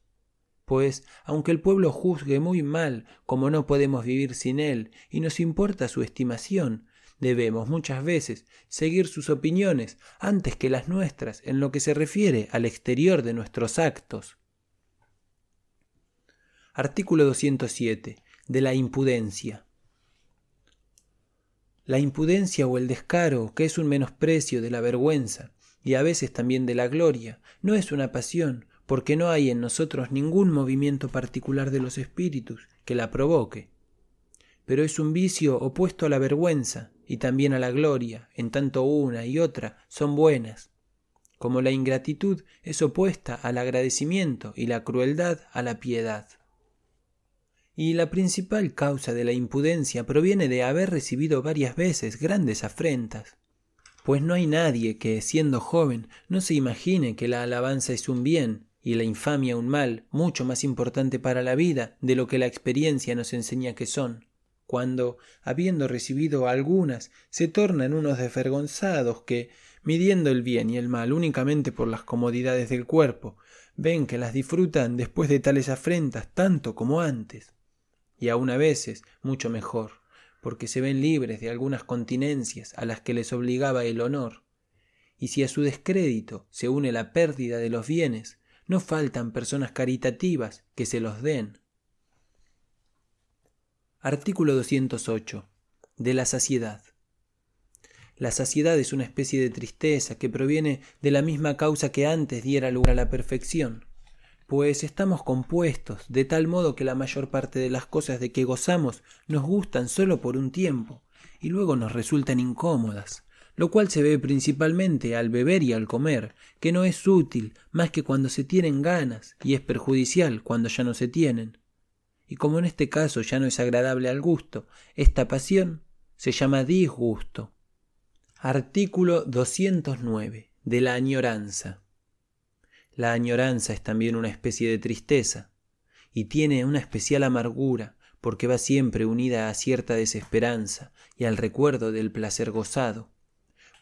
pues aunque el pueblo juzgue muy mal como no podemos vivir sin él y nos importa su estimación, debemos muchas veces seguir sus opiniones antes que las nuestras en lo que se refiere al exterior de nuestros actos. Artículo 207. De la impudencia. La impudencia o el descaro, que es un menosprecio de la vergüenza y a veces también de la gloria, no es una pasión, porque no hay en nosotros ningún movimiento particular de los espíritus que la provoque pero es un vicio opuesto a la vergüenza y también a la gloria, en tanto una y otra son buenas, como la ingratitud es opuesta al agradecimiento y la crueldad a la piedad. Y la principal causa de la impudencia proviene de haber recibido varias veces grandes afrentas, pues no hay nadie que, siendo joven, no se imagine que la alabanza es un bien y la infamia un mal mucho más importante para la vida de lo que la experiencia nos enseña que son cuando, habiendo recibido algunas, se tornan unos desvergonzados que, midiendo el bien y el mal únicamente por las comodidades del cuerpo, ven que las disfrutan después de tales afrentas tanto como antes, y aun a veces mucho mejor, porque se ven libres de algunas continencias a las que les obligaba el honor, y si a su descrédito se une la pérdida de los bienes, no faltan personas caritativas que se los den Artículo 208. De la saciedad. La saciedad es una especie de tristeza que proviene de la misma causa que antes diera lugar a la perfección, pues estamos compuestos de tal modo que la mayor parte de las cosas de que gozamos nos gustan solo por un tiempo y luego nos resultan incómodas, lo cual se ve principalmente al beber y al comer, que no es útil más que cuando se tienen ganas y es perjudicial cuando ya no se tienen. Y como en este caso ya no es agradable al gusto, esta pasión se llama disgusto. Artículo 209 de la añoranza. La añoranza es también una especie de tristeza, y tiene una especial amargura, porque va siempre unida a cierta desesperanza y al recuerdo del placer gozado,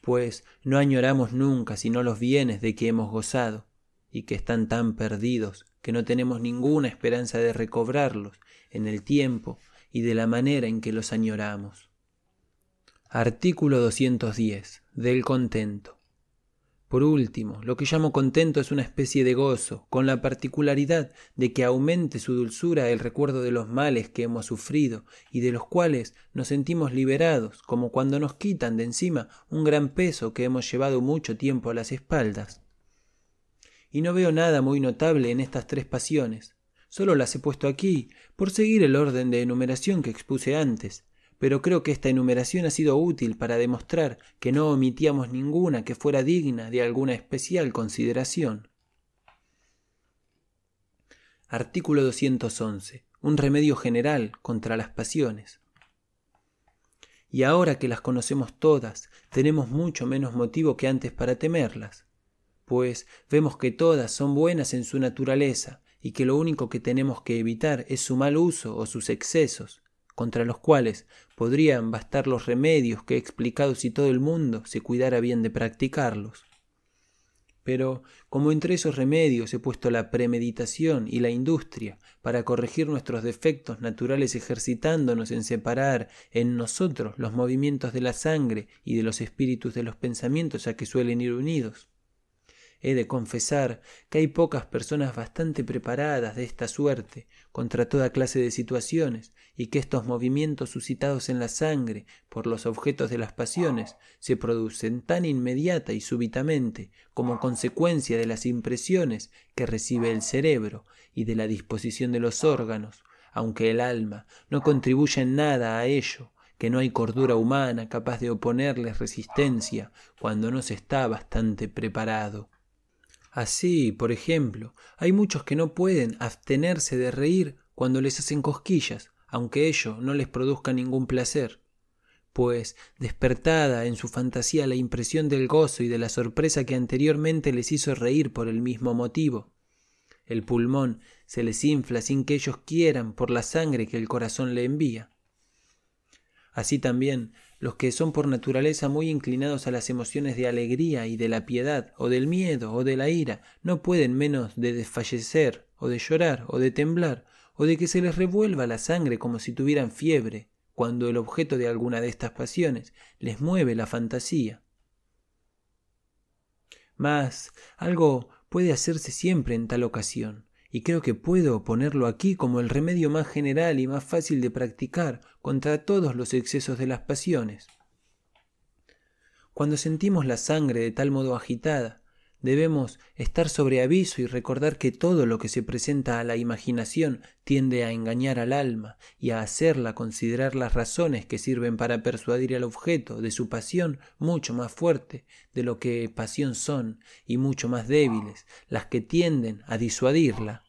pues no añoramos nunca sino los bienes de que hemos gozado, y que están tan perdidos que no tenemos ninguna esperanza de recobrarlos en el tiempo y de la manera en que los añoramos. Artículo 210. Del contento. Por último, lo que llamo contento es una especie de gozo, con la particularidad de que aumente su dulzura el recuerdo de los males que hemos sufrido y de los cuales nos sentimos liberados, como cuando nos quitan de encima un gran peso que hemos llevado mucho tiempo a las espaldas. Y no veo nada muy notable en estas tres pasiones. Solo las he puesto aquí, por seguir el orden de enumeración que expuse antes, pero creo que esta enumeración ha sido útil para demostrar que no omitíamos ninguna que fuera digna de alguna especial consideración. Artículo 211. Un remedio general contra las pasiones. Y ahora que las conocemos todas, tenemos mucho menos motivo que antes para temerlas, pues vemos que todas son buenas en su naturaleza y que lo único que tenemos que evitar es su mal uso o sus excesos, contra los cuales podrían bastar los remedios que he explicado si todo el mundo se cuidara bien de practicarlos. Pero como entre esos remedios he puesto la premeditación y la industria para corregir nuestros defectos naturales ejercitándonos en separar en nosotros los movimientos de la sangre y de los espíritus de los pensamientos a que suelen ir unidos, He de confesar que hay pocas personas bastante preparadas de esta suerte contra toda clase de situaciones y que estos movimientos suscitados en la sangre por los objetos de las pasiones se producen tan inmediata y súbitamente como consecuencia de las impresiones que recibe el cerebro y de la disposición de los órganos, aunque el alma no contribuye en nada a ello, que no hay cordura humana capaz de oponerles resistencia cuando no se está bastante preparado. Así, por ejemplo, hay muchos que no pueden abstenerse de reír cuando les hacen cosquillas, aunque ello no les produzca ningún placer, pues despertada en su fantasía la impresión del gozo y de la sorpresa que anteriormente les hizo reír por el mismo motivo. El pulmón se les infla sin que ellos quieran por la sangre que el corazón le envía. Así también los que son por naturaleza muy inclinados a las emociones de alegría y de la piedad, o del miedo, o de la ira, no pueden menos de desfallecer, o de llorar, o de temblar, o de que se les revuelva la sangre como si tuvieran fiebre, cuando el objeto de alguna de estas pasiones les mueve la fantasía. Mas algo puede hacerse siempre en tal ocasión, y creo que puedo ponerlo aquí como el remedio más general y más fácil de practicar contra todos los excesos de las pasiones. Cuando sentimos la sangre de tal modo agitada, Debemos estar sobre aviso y recordar que todo lo que se presenta a la imaginación tiende a engañar al alma y a hacerla considerar las razones que sirven para persuadir al objeto de su pasión mucho más fuerte de lo que pasión son y mucho más débiles las que tienden a disuadirla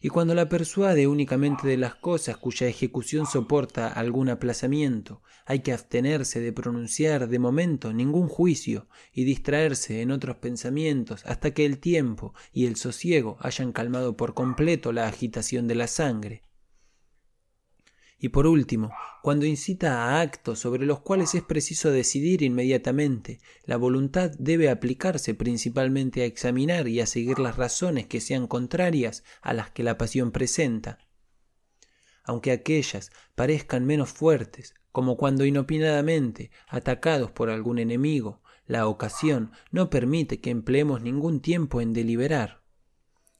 y cuando la persuade únicamente de las cosas cuya ejecución soporta algún aplazamiento, hay que abstenerse de pronunciar de momento ningún juicio y distraerse en otros pensamientos hasta que el tiempo y el sosiego hayan calmado por completo la agitación de la sangre. Y por último, cuando incita a actos sobre los cuales es preciso decidir inmediatamente, la voluntad debe aplicarse principalmente a examinar y a seguir las razones que sean contrarias a las que la pasión presenta. Aunque aquellas parezcan menos fuertes, como cuando inopinadamente, atacados por algún enemigo, la ocasión no permite que empleemos ningún tiempo en deliberar.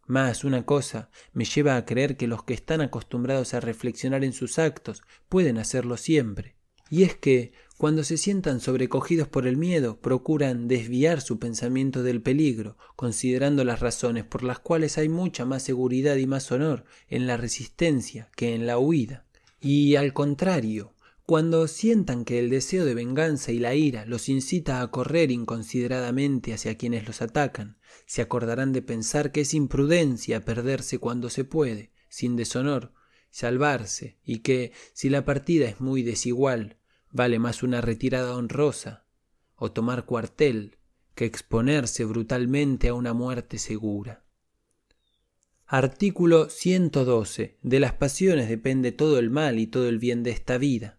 Mas una cosa me lleva a creer que los que están acostumbrados a reflexionar en sus actos pueden hacerlo siempre. Y es que, cuando se sientan sobrecogidos por el miedo, procuran desviar su pensamiento del peligro, considerando las razones por las cuales hay mucha más seguridad y más honor en la resistencia que en la huida. Y al contrario, cuando sientan que el deseo de venganza y la ira los incita a correr inconsideradamente hacia quienes los atacan, se acordarán de pensar que es imprudencia perderse cuando se puede, sin deshonor, salvarse, y que, si la partida es muy desigual, Vale más una retirada honrosa o tomar cuartel que exponerse brutalmente a una muerte segura. Artículo 112. De las pasiones depende todo el mal y todo el bien de esta vida.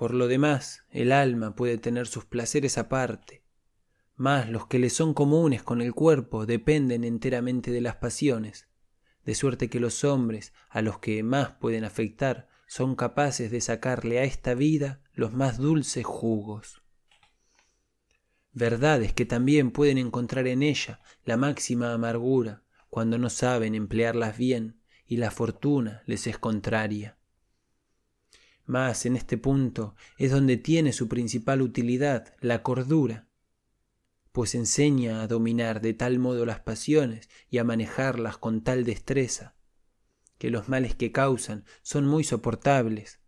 Por lo demás, el alma puede tener sus placeres aparte, mas los que le son comunes con el cuerpo dependen enteramente de las pasiones, de suerte que los hombres a los que más pueden afectar son capaces de sacarle a esta vida los más dulces jugos. Verdades que también pueden encontrar en ella la máxima amargura cuando no saben emplearlas bien y la fortuna les es contraria. Mas en este punto es donde tiene su principal utilidad la cordura, pues enseña a dominar de tal modo las pasiones y a manejarlas con tal destreza que los males que causan son muy soportables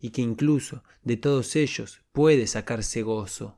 y que incluso de todos ellos puede sacarse gozo.